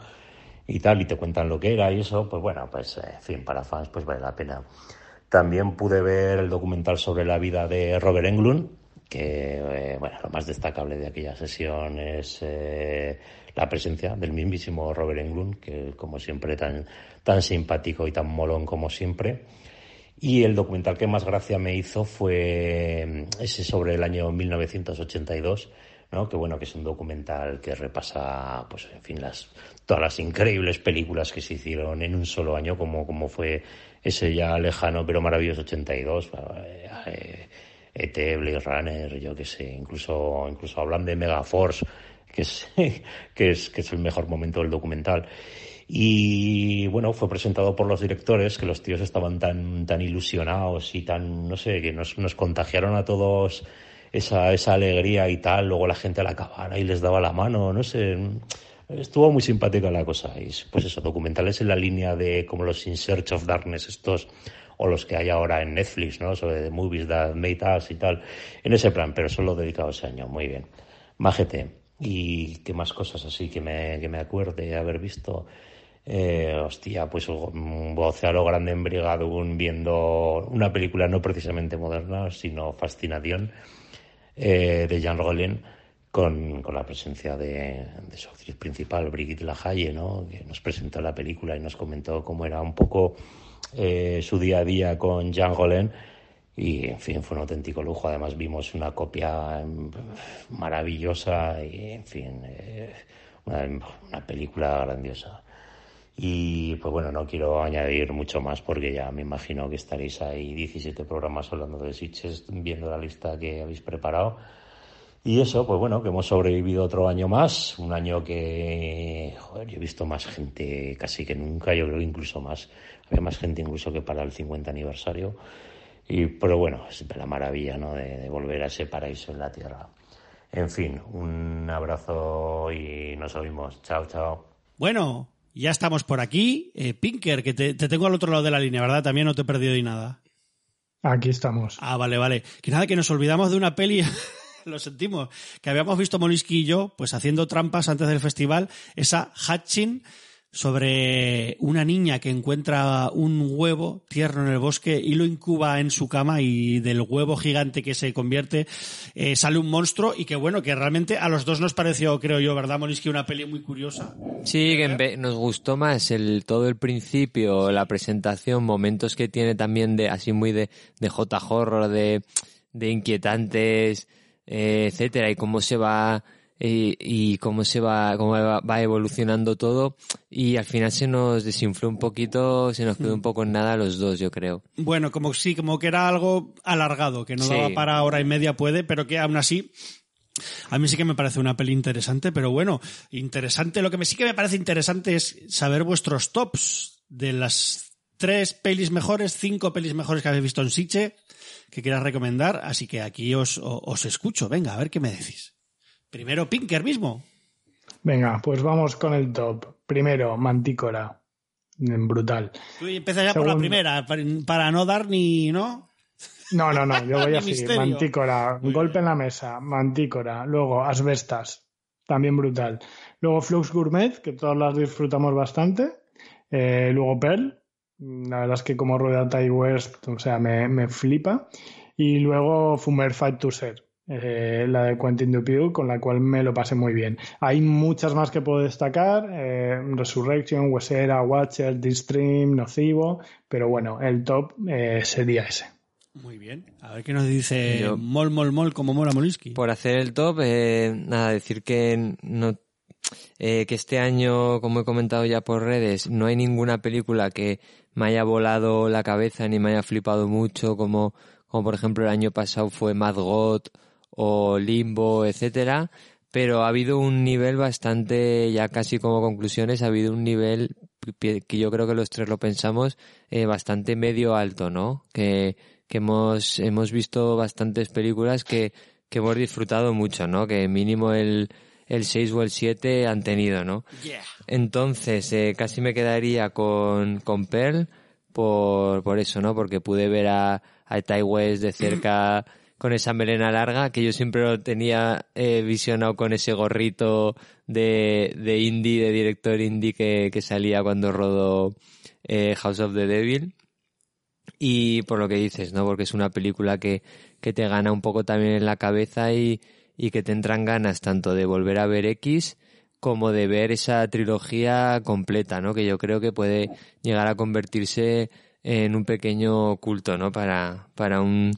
y tal, y te cuentan lo que era y eso, pues bueno, pues en fin, para fans pues vale la pena. También pude ver el documental sobre la vida de Robert Englund, que eh, bueno, lo más destacable de aquella sesión es eh, la presencia del mismísimo Robert Englund, que como siempre tan, tan simpático y tan molón como siempre. Y el documental que más gracia me hizo fue ese sobre el año 1982, ¿no? Que bueno, que es un documental que repasa, pues, en fin, las, todas las increíbles películas que se hicieron en un solo año, como, como fue ese ya lejano pero maravilloso 82, eh, ET, Blade Runner, yo que sé, incluso, incluso hablan de Megaforce, que es, que es, que es el mejor momento del documental. Y bueno, fue presentado por los directores, que los tíos estaban tan, tan ilusionados y tan, no sé, que nos, contagiaron a todos esa, esa alegría y tal, luego la gente la acabar y les daba la mano, no sé, estuvo muy simpática la cosa. Y pues eso, documentales en la línea de como los In Search of Darkness estos, o los que hay ahora en Netflix, ¿no? Sobre The Movies That Made Us y tal, en ese plan, pero solo dedicado ese año, muy bien. Májete. Y qué más cosas así que me, que me acuerde haber visto. Eh, hostia, pues un Océano Grande en Brigadun viendo una película no precisamente moderna, sino Fascinación eh, de Jean Rollin con, con, la presencia de, de, su actriz principal, Brigitte Lahaye, ¿no? que nos presentó la película y nos comentó cómo era un poco eh, su día a día con Jean Rollin. Y, en fin, fue un auténtico lujo. Además, vimos una copia maravillosa y, en fin, eh, una, película grandiosa. Y pues bueno, no quiero añadir mucho más porque ya me imagino que estaréis ahí 17 programas hablando de Sitches, viendo la lista que habéis preparado. Y eso, pues bueno, que hemos sobrevivido otro año más, un año que, joder, yo he visto más gente casi que nunca, yo creo incluso más, había más gente incluso que para el 50 aniversario. Y, pero bueno, es la maravilla, ¿no? De, de volver a ese paraíso en la tierra. En fin, un abrazo y nos oímos. Chao, chao. Bueno, ya estamos por aquí. Eh, Pinker, que te, te tengo al otro lado de la línea, ¿verdad? También no te he perdido ni nada. Aquí estamos. Ah, vale, vale. Que nada, que nos olvidamos de una peli, lo sentimos, que habíamos visto Moliski y yo, pues haciendo trampas antes del festival, esa Hatching sobre una niña que encuentra un huevo tierno en el bosque y lo incuba en su cama y del huevo gigante que se convierte eh, sale un monstruo y que bueno, que realmente a los dos nos pareció, creo yo, ¿verdad, Moliski? Una peli muy curiosa. Sí, que nos gustó más el todo el principio, la presentación, momentos que tiene también de así muy de, de J horror, de, de inquietantes, eh, etcétera, y cómo se va y, y cómo se va, cómo va, evolucionando todo, y al final se nos desinfló un poquito, se nos quedó un poco en nada los dos, yo creo. Bueno, como sí, como que era algo alargado, que no Sí. daba para hora y media puede, pero que aún así a mí sí que me parece una peli interesante, pero bueno, interesante. Lo que me sí que me parece interesante es saber vuestros tops de las tres pelis mejores, cinco pelis mejores que habéis visto en Siche, que quieras recomendar. Así que aquí os, os escucho. Venga, a ver qué me decís. Primero Pinker mismo. Venga, pues vamos con el top. Primero, Mantícora. Brutal. Tú empiezas ya por la primera, para, no dar ni, ¿no? No, no, no, yo voy Ni a seguir. misterio. Mantícora, Muy golpe en la mesa, Mantícora. Luego, Asbestas, también brutal. Luego, Flux Gourmet, que todas las disfrutamos bastante. Eh, luego, Pearl, la verdad es que como rueda Ty West, o sea, me, me flipa. Y luego, Fumer Fight to Ser, eh, la de Quentin Dupieux, con la cual me lo pasé muy bien. Hay muchas más que puedo destacar, eh, Resurrection, Wesera, Watcher, Stream, Nocivo, pero bueno, el top eh, sería ese. Muy bien. A ver qué nos dice Yo- Mol, Mol, Mol, como mola Moliski. Por hacer el top, eh, nada, decir que no eh, que este año, como he comentado ya por redes, no hay ninguna película que me haya volado la cabeza ni me haya flipado mucho, como, como por ejemplo el año pasado fue Mad God o Limbo, etcétera. Pero ha habido un nivel bastante, ya casi como conclusiones, ha habido un nivel que yo creo que los tres lo pensamos, eh, bastante medio alto, ¿no? Que, que hemos, hemos visto bastantes películas que, que hemos disfrutado mucho, ¿no? Que mínimo el, el 6 o el 7 han tenido, ¿no? Entonces, eh, casi me quedaría con, con Pearl por, por eso, ¿no? Porque pude ver a, a Ty West de cerca con esa melena larga, que yo siempre lo tenía eh, visionado con ese gorrito de, de indie, de director indie que, que salía cuando rodó eh, House of the Devil. Y por lo que dices, ¿no? Porque es una película que, que te gana un poco también en la cabeza y, y que te entran ganas tanto de volver a ver X como de ver esa trilogía completa, ¿no? Que yo creo que puede llegar a convertirse en un pequeño culto, ¿no? Para, para un,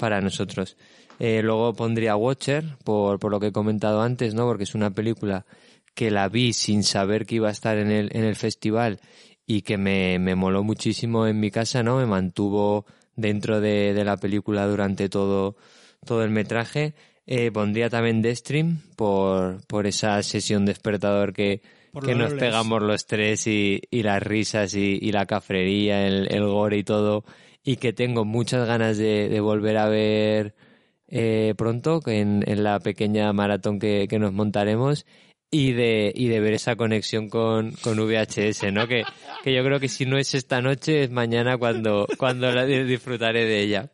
para nosotros. Eh, luego pondría Watcher, por, por lo que he comentado antes, ¿no? Porque es una película que la vi sin saber que iba a estar en el, en el festival y que me, me moló muchísimo en mi casa, ¿no? Me mantuvo dentro de, de la película durante todo, todo el metraje. Eh, pondría también The Stream por, por esa sesión despertador que, Por que nos roles. pegamos los tres y, y las risas y, y la cafrería, el, el gore y todo, y que tengo muchas ganas de, de volver a ver eh, pronto en, en la pequeña maratón que, que nos montaremos y de, y de ver esa conexión con, con VHS, ¿no? Que, que yo creo que si no es esta noche, es mañana cuando, cuando la di- disfrutaré de ella.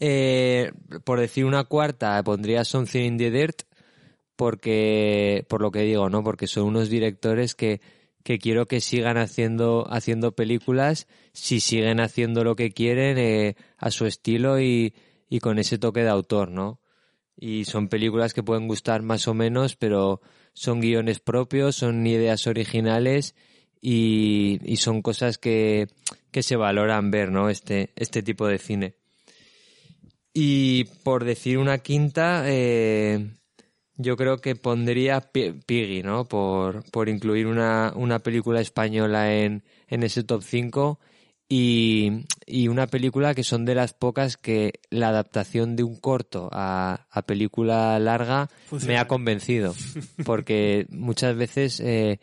Eh, por decir una cuarta, pondría Something in the Dirt, porque, por lo que digo, ¿no? Porque son unos directores que, que quiero que sigan haciendo, haciendo películas, si siguen haciendo lo que quieren, eh, a su estilo y, y con ese toque de autor, ¿no? Y son películas que pueden gustar más o menos, pero son guiones propios, son ideas originales y, y son cosas que, que se valoran ver, ¿no? Este, este tipo de cine. Y por decir una quinta, eh, yo creo que pondría Pi- Piggy, ¿no? Por, por incluir una, una película española en, en ese top 5 y, y una película que son de las pocas que la adaptación de un corto a, a película larga Funciona. me ha convencido. Porque muchas veces eh,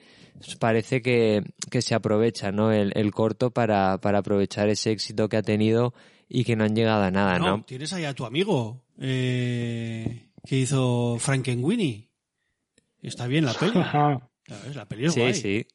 parece que, que se aprovecha ¿no? el, el corto para, para aprovechar ese éxito que ha tenido y que no han llegado a nada, ¿no? tienes ahí a tu amigo eh, que hizo Frankenweenie. Está bien la peli. ¿Sabes? La peli es sí, guay. sí.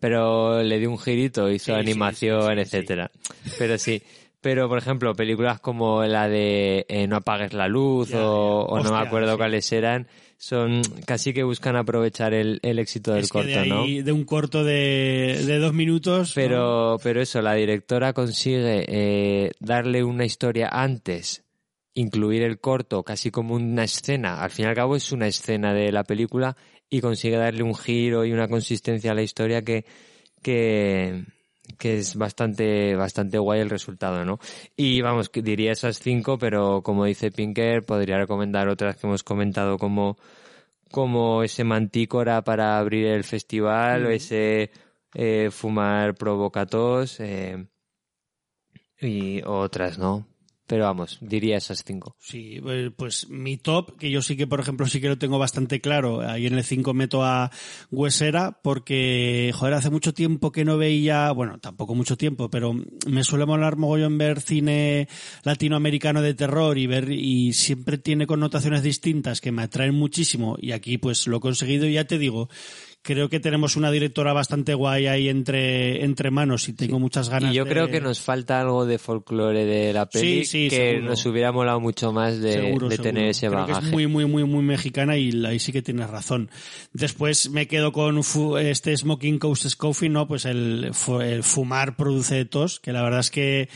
Pero le dio un girito, hizo Sí, animación, sí, sí, sí. etcétera. Pero sí. Pero, por ejemplo, películas como la de eh, No apagues la luz Ya, o, ya. o no me acuerdo sí. cuáles eran, son casi que buscan aprovechar el, el éxito del Es que corto, de, ¿no? de un corto de, de dos minutos. ¿no? Pero, pero eso, la directora consigue eh, darle una historia antes, incluir el corto casi como una escena. Al fin y al cabo es una escena de la película y consigue darle un giro y una consistencia a la historia que, que, que es bastante, bastante guay el resultado, ¿no? Y vamos, diría esas cinco, pero como dice Pinker, podría recomendar otras que hemos comentado como, como ese mantícora para abrir el festival o ese eh, fumar provocatos eh, y otras, ¿no? Pero vamos, diría esas cinco. Sí, eh, pues mi top, que yo sí que, por ejemplo, sí que lo tengo bastante claro. Ahí en el 5 meto a Huesera porque, joder, hace mucho tiempo que no veía, bueno, tampoco mucho tiempo, pero me suele molar mogollón ver cine latinoamericano de terror y ver, y siempre tiene connotaciones distintas que me atraen muchísimo y aquí pues lo he conseguido y ya te digo, creo que tenemos una directora bastante guay ahí entre, entre manos y tengo muchas ganas Y yo de- creo que nos falta algo de folclore de la peli Sí, sí, que seguro. nos hubiera molado mucho más de, Seguro, de seguro. tener ese Creo que es muy, muy, muy, muy mexicana y ahí sí que tienes razón. Después me quedo con este Smoking Coast Coffee, ¿no? Pues el, el fumar produce tos, que la verdad es que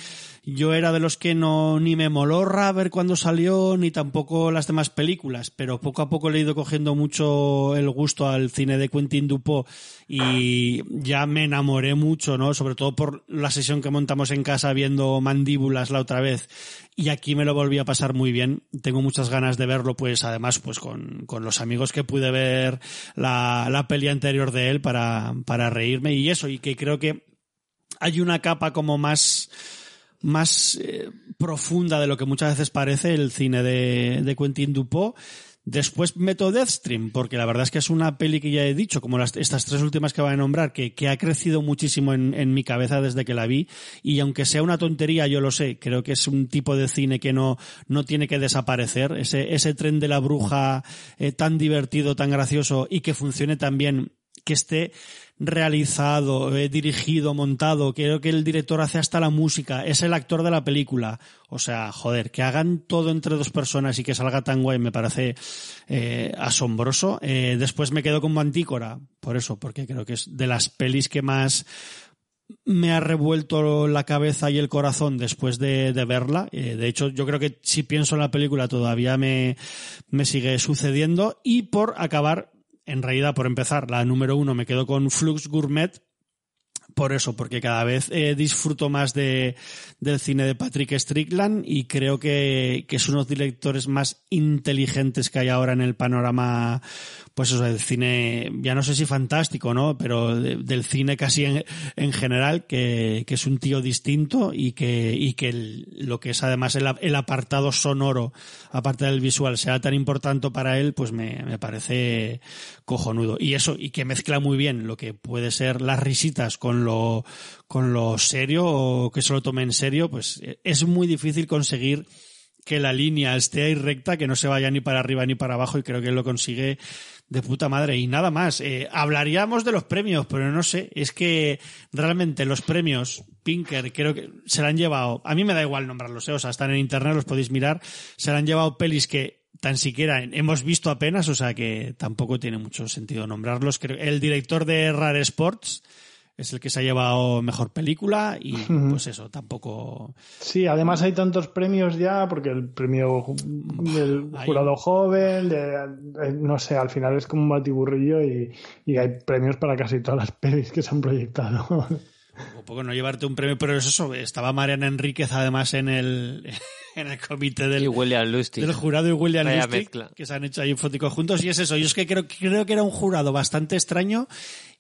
yo era de los que no ni me moló ver cuando salió ni tampoco las demás películas, pero poco a poco le he ido cogiendo mucho el gusto al cine de Quentin Dupont y ya me enamoré mucho, ¿no? Sobre todo por la sesión que montamos en casa viendo Mandíbulas la otra vez y aquí me lo volví a pasar muy bien. Tengo muchas ganas de verlo, pues además, pues con, con los amigos que pude ver la, la peli anterior de él para, para reírme y eso, y que creo que hay una capa como más más eh, profunda de lo que muchas veces parece el cine de, de Quentin Dupont. Después meto Deathstream, porque la verdad es que es una peli que ya he dicho, como estas tres últimas que voy a nombrar, que, que ha crecido muchísimo en, en mi cabeza desde que la vi. Y aunque sea una tontería, yo lo sé, creo que es un tipo de cine que no, no tiene que desaparecer. Ese, ese tren de la bruja eh, tan divertido, tan gracioso y que funcione tan bien que esté realizado, eh, dirigido, montado, creo que el director hace hasta la música, es el actor de la película. O sea, joder, que hagan todo entre dos personas y que salga tan guay me parece eh, asombroso. Eh, después me quedo con Mantícora, por eso, porque creo que es de las pelis que más me ha revuelto la cabeza y el corazón después de, verla. Eh, de hecho, yo creo que si pienso en la película todavía me, me sigue sucediendo. Y por acabar, en realidad, por empezar, la número uno me quedo con Flux Gourmet. Por eso, porque cada vez eh, disfruto más de, del cine de Patrick Strickland y creo que, que es uno de los directores más inteligentes que hay ahora en el panorama, pues eso, del cine, ya no sé si fantástico, ¿no? Pero de- del cine casi en, en general, que, que es un tío distinto y que, y que el- lo que es además el, el apartado sonoro, aparte del visual, sea tan importante para él, pues me, me parece cojonudo. Y eso, y que mezcla muy bien lo que puede ser las risitas con lo, serio o que se lo tome en serio, pues eh, es muy difícil conseguir que la línea esté ahí recta, que no se vaya ni para arriba ni para abajo y creo que él lo consigue de puta madre. Y nada más, eh, hablaríamos de los premios, pero no sé, es que realmente los premios Pinker creo que se la han llevado, a mí me da igual nombrarlos, eh, o sea, están en internet, los podéis mirar, se la han llevado pelis que tan siquiera hemos visto apenas, o sea que tampoco tiene mucho sentido nombrarlos. Creo, el director de Rare Sports es el que se ha llevado mejor película y pues eso, tampoco... Sí, además hay tantos premios ya, porque el premio del Hay- jurado joven, de, eh, no sé, al final es como un batiburrillo y, y hay premios para casi todas las pelis que se han proyectado. Un poco no llevarte un premio, pero es eso, estaba Mariana Enríquez además en el, en el comité del, Y William Lustig. del jurado y William Vaya Lustig, mezcla. que se han hecho ahí foticos juntos y es eso. Yo es que creo, creo que era un jurado bastante extraño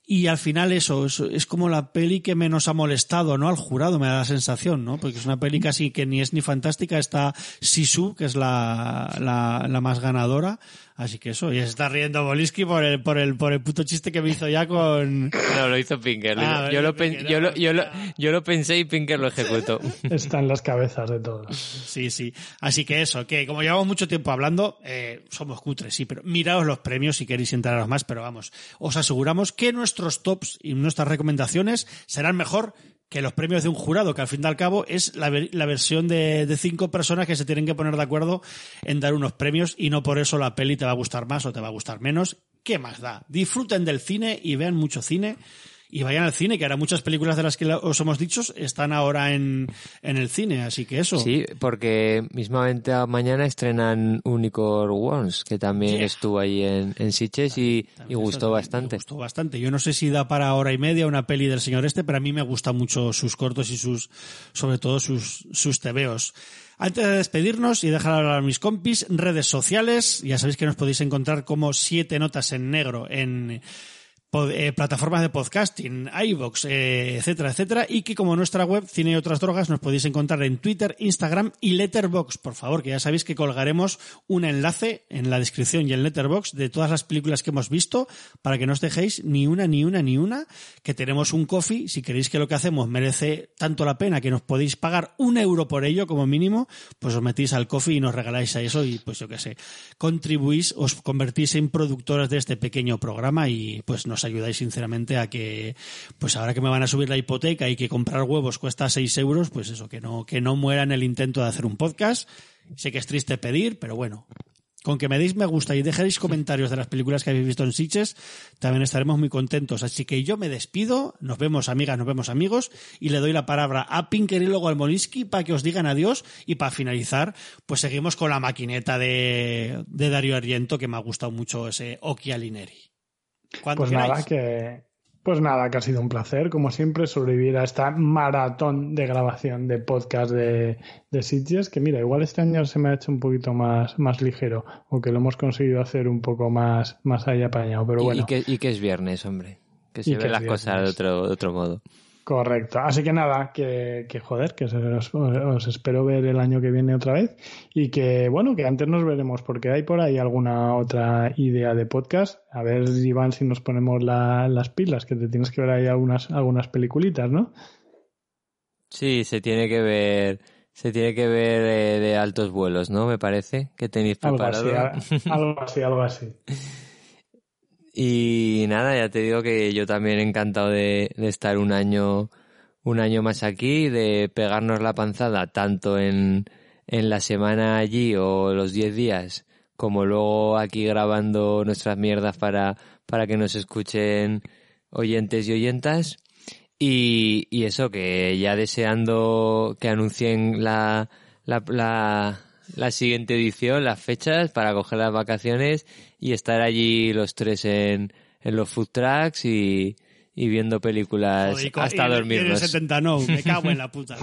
y al final eso es, es como la peli que menos ha molestado, ¿no? Al jurado me da la sensación, ¿no? Porque es una peli casi que ni es ni fantástica. Está Sisu, que es la, la, la más ganadora. Así que eso, y se está riendo Boliski por el, por el, por el puto chiste que me hizo ya con... No, lo hizo Pinker. Ah, yo, lo Pinker, yo, lo, yo, lo, yo lo pensé y Pinker lo ejecutó. Está en las cabezas de todos. Sí, sí. Así que eso, que como llevamos mucho tiempo hablando, eh, somos cutres, sí, pero miraos los premios si queréis enteraros más, pero vamos, os aseguramos que nuestros tops y nuestras recomendaciones serán mejor que los premios de un jurado, que al fin y al cabo es la, la versión de, de cinco personas que se tienen que poner de acuerdo en dar unos premios y no por eso la peli te va a gustar más o te va a gustar menos. ¿Qué más da? Disfruten del cine y vean mucho cine y vayan al cine, que ahora muchas películas de las que os hemos dicho están ahora en, en el cine, así que eso. Sí, porque mismamente mañana estrenan Unicorn Ones, que también Yeah. estuvo ahí en, en Sitges y, y gustó eso bastante. gustó bastante. Yo no sé si da para hora y media una peli del señor este, pero a mí me gustan mucho sus cortos y sus, sobre todo sus, sus tebeos. Antes de despedirnos y dejar hablar a mis compis, redes sociales, ya sabéis que nos podéis encontrar como siete notas en negro en eh, plataformas de podcasting, iVoox, eh, etcétera, etcétera, y que como nuestra web Cine y otras drogas nos podéis encontrar en Twitter, Instagram y Letterbox, por favor, que ya sabéis que colgaremos un enlace en la descripción y en Letterbox de todas las películas que hemos visto para que no os dejéis ni una, ni una, ni una, que tenemos un coffee, si queréis que lo que hacemos merece tanto la pena que nos podéis pagar un euro por ello como mínimo, pues os metís al coffee y nos regaláis a eso y pues yo qué sé, contribuís, os convertís en productores de este pequeño programa y pues nos ayudáis sinceramente a que, pues ahora que me van a subir la hipoteca y que comprar huevos cuesta 6 euros, pues eso, que no, que no muera en el intento de hacer un podcast. Sé que es triste pedir, pero bueno, con que me deis me gusta y dejéis comentarios de las películas que habéis visto en Sitges, también estaremos muy contentos. Así que yo me despido, nos vemos amigas, nos vemos amigos, y le doy la palabra a Pinker y luego al Molinsky para que os digan adiós y para finalizar, pues seguimos con la maquineta de, de Dario Argento, que me ha gustado mucho ese Occhi Alineri. Cuando Pues queráis. nada, que pues nada, que ha sido un placer, como siempre, sobrevivir a esta maratón de grabación de podcast de, de Sitges, que mira, igual este año se me ha hecho un poquito más, más ligero, o que lo hemos conseguido hacer un poco más, más ahí apañado, pero Y- bueno. y, que, y que es viernes, hombre. Que se ven es las cosas de otro, de otro modo. Correcto. Así que nada, que, que joder, que os, os espero ver el año que viene otra vez y que bueno, que antes nos veremos porque hay por ahí alguna otra idea de podcast. A ver, Iván, si nos ponemos la- las pilas, que te tienes que ver ahí algunas, algunas peliculitas, ¿no? Sí, se tiene que ver, se tiene que ver eh, de altos vuelos, ¿no? Me parece que tenéis Algo así, preparado. algo así, algo así. Y nada, ya te digo que yo también encantado de, de estar un año, un año más aquí, de pegarnos la panzada tanto en, en la semana allí o los 10 días, como luego aquí grabando nuestras mierdas para, para que nos escuchen oyentes y oyentas. Y, y eso, que ya deseando que anuncien la, la, la, la siguiente edición, las fechas para coger las vacaciones y estar allí los tres en, en los food trucks y, y viendo películas Joder, y con- hasta y en el- y en el dormirnos. 70 no, me cago en la puta.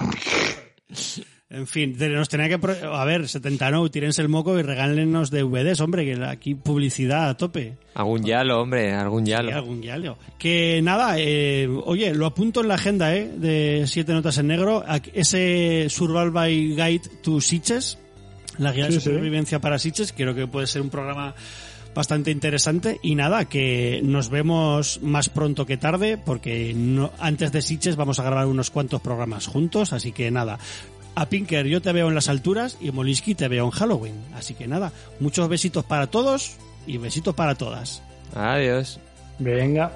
En fin, nos tenía que... pro- A ver, 70 no, tírense el moco y regálenos DVDs, hombre, que aquí publicidad a tope. Algún yalo, hombre, algún yalo. Sí, algún yalo. Que nada, eh, oye, lo apunto en la agenda, ¿eh? De siete notas en negro. Aquí- Ese Survival by Guide to Sitges, la guía de sí. supervivencia para Sitges, creo que puede ser un programa bastante interesante. Y nada, que nos vemos más pronto que tarde, porque no, antes de Sitges vamos a grabar unos cuantos programas juntos, así que nada. A Pinker yo te veo en las alturas y Molinsky te veo en Halloween. Así que nada, muchos besitos para todos y besitos para todas. Adiós. Venga.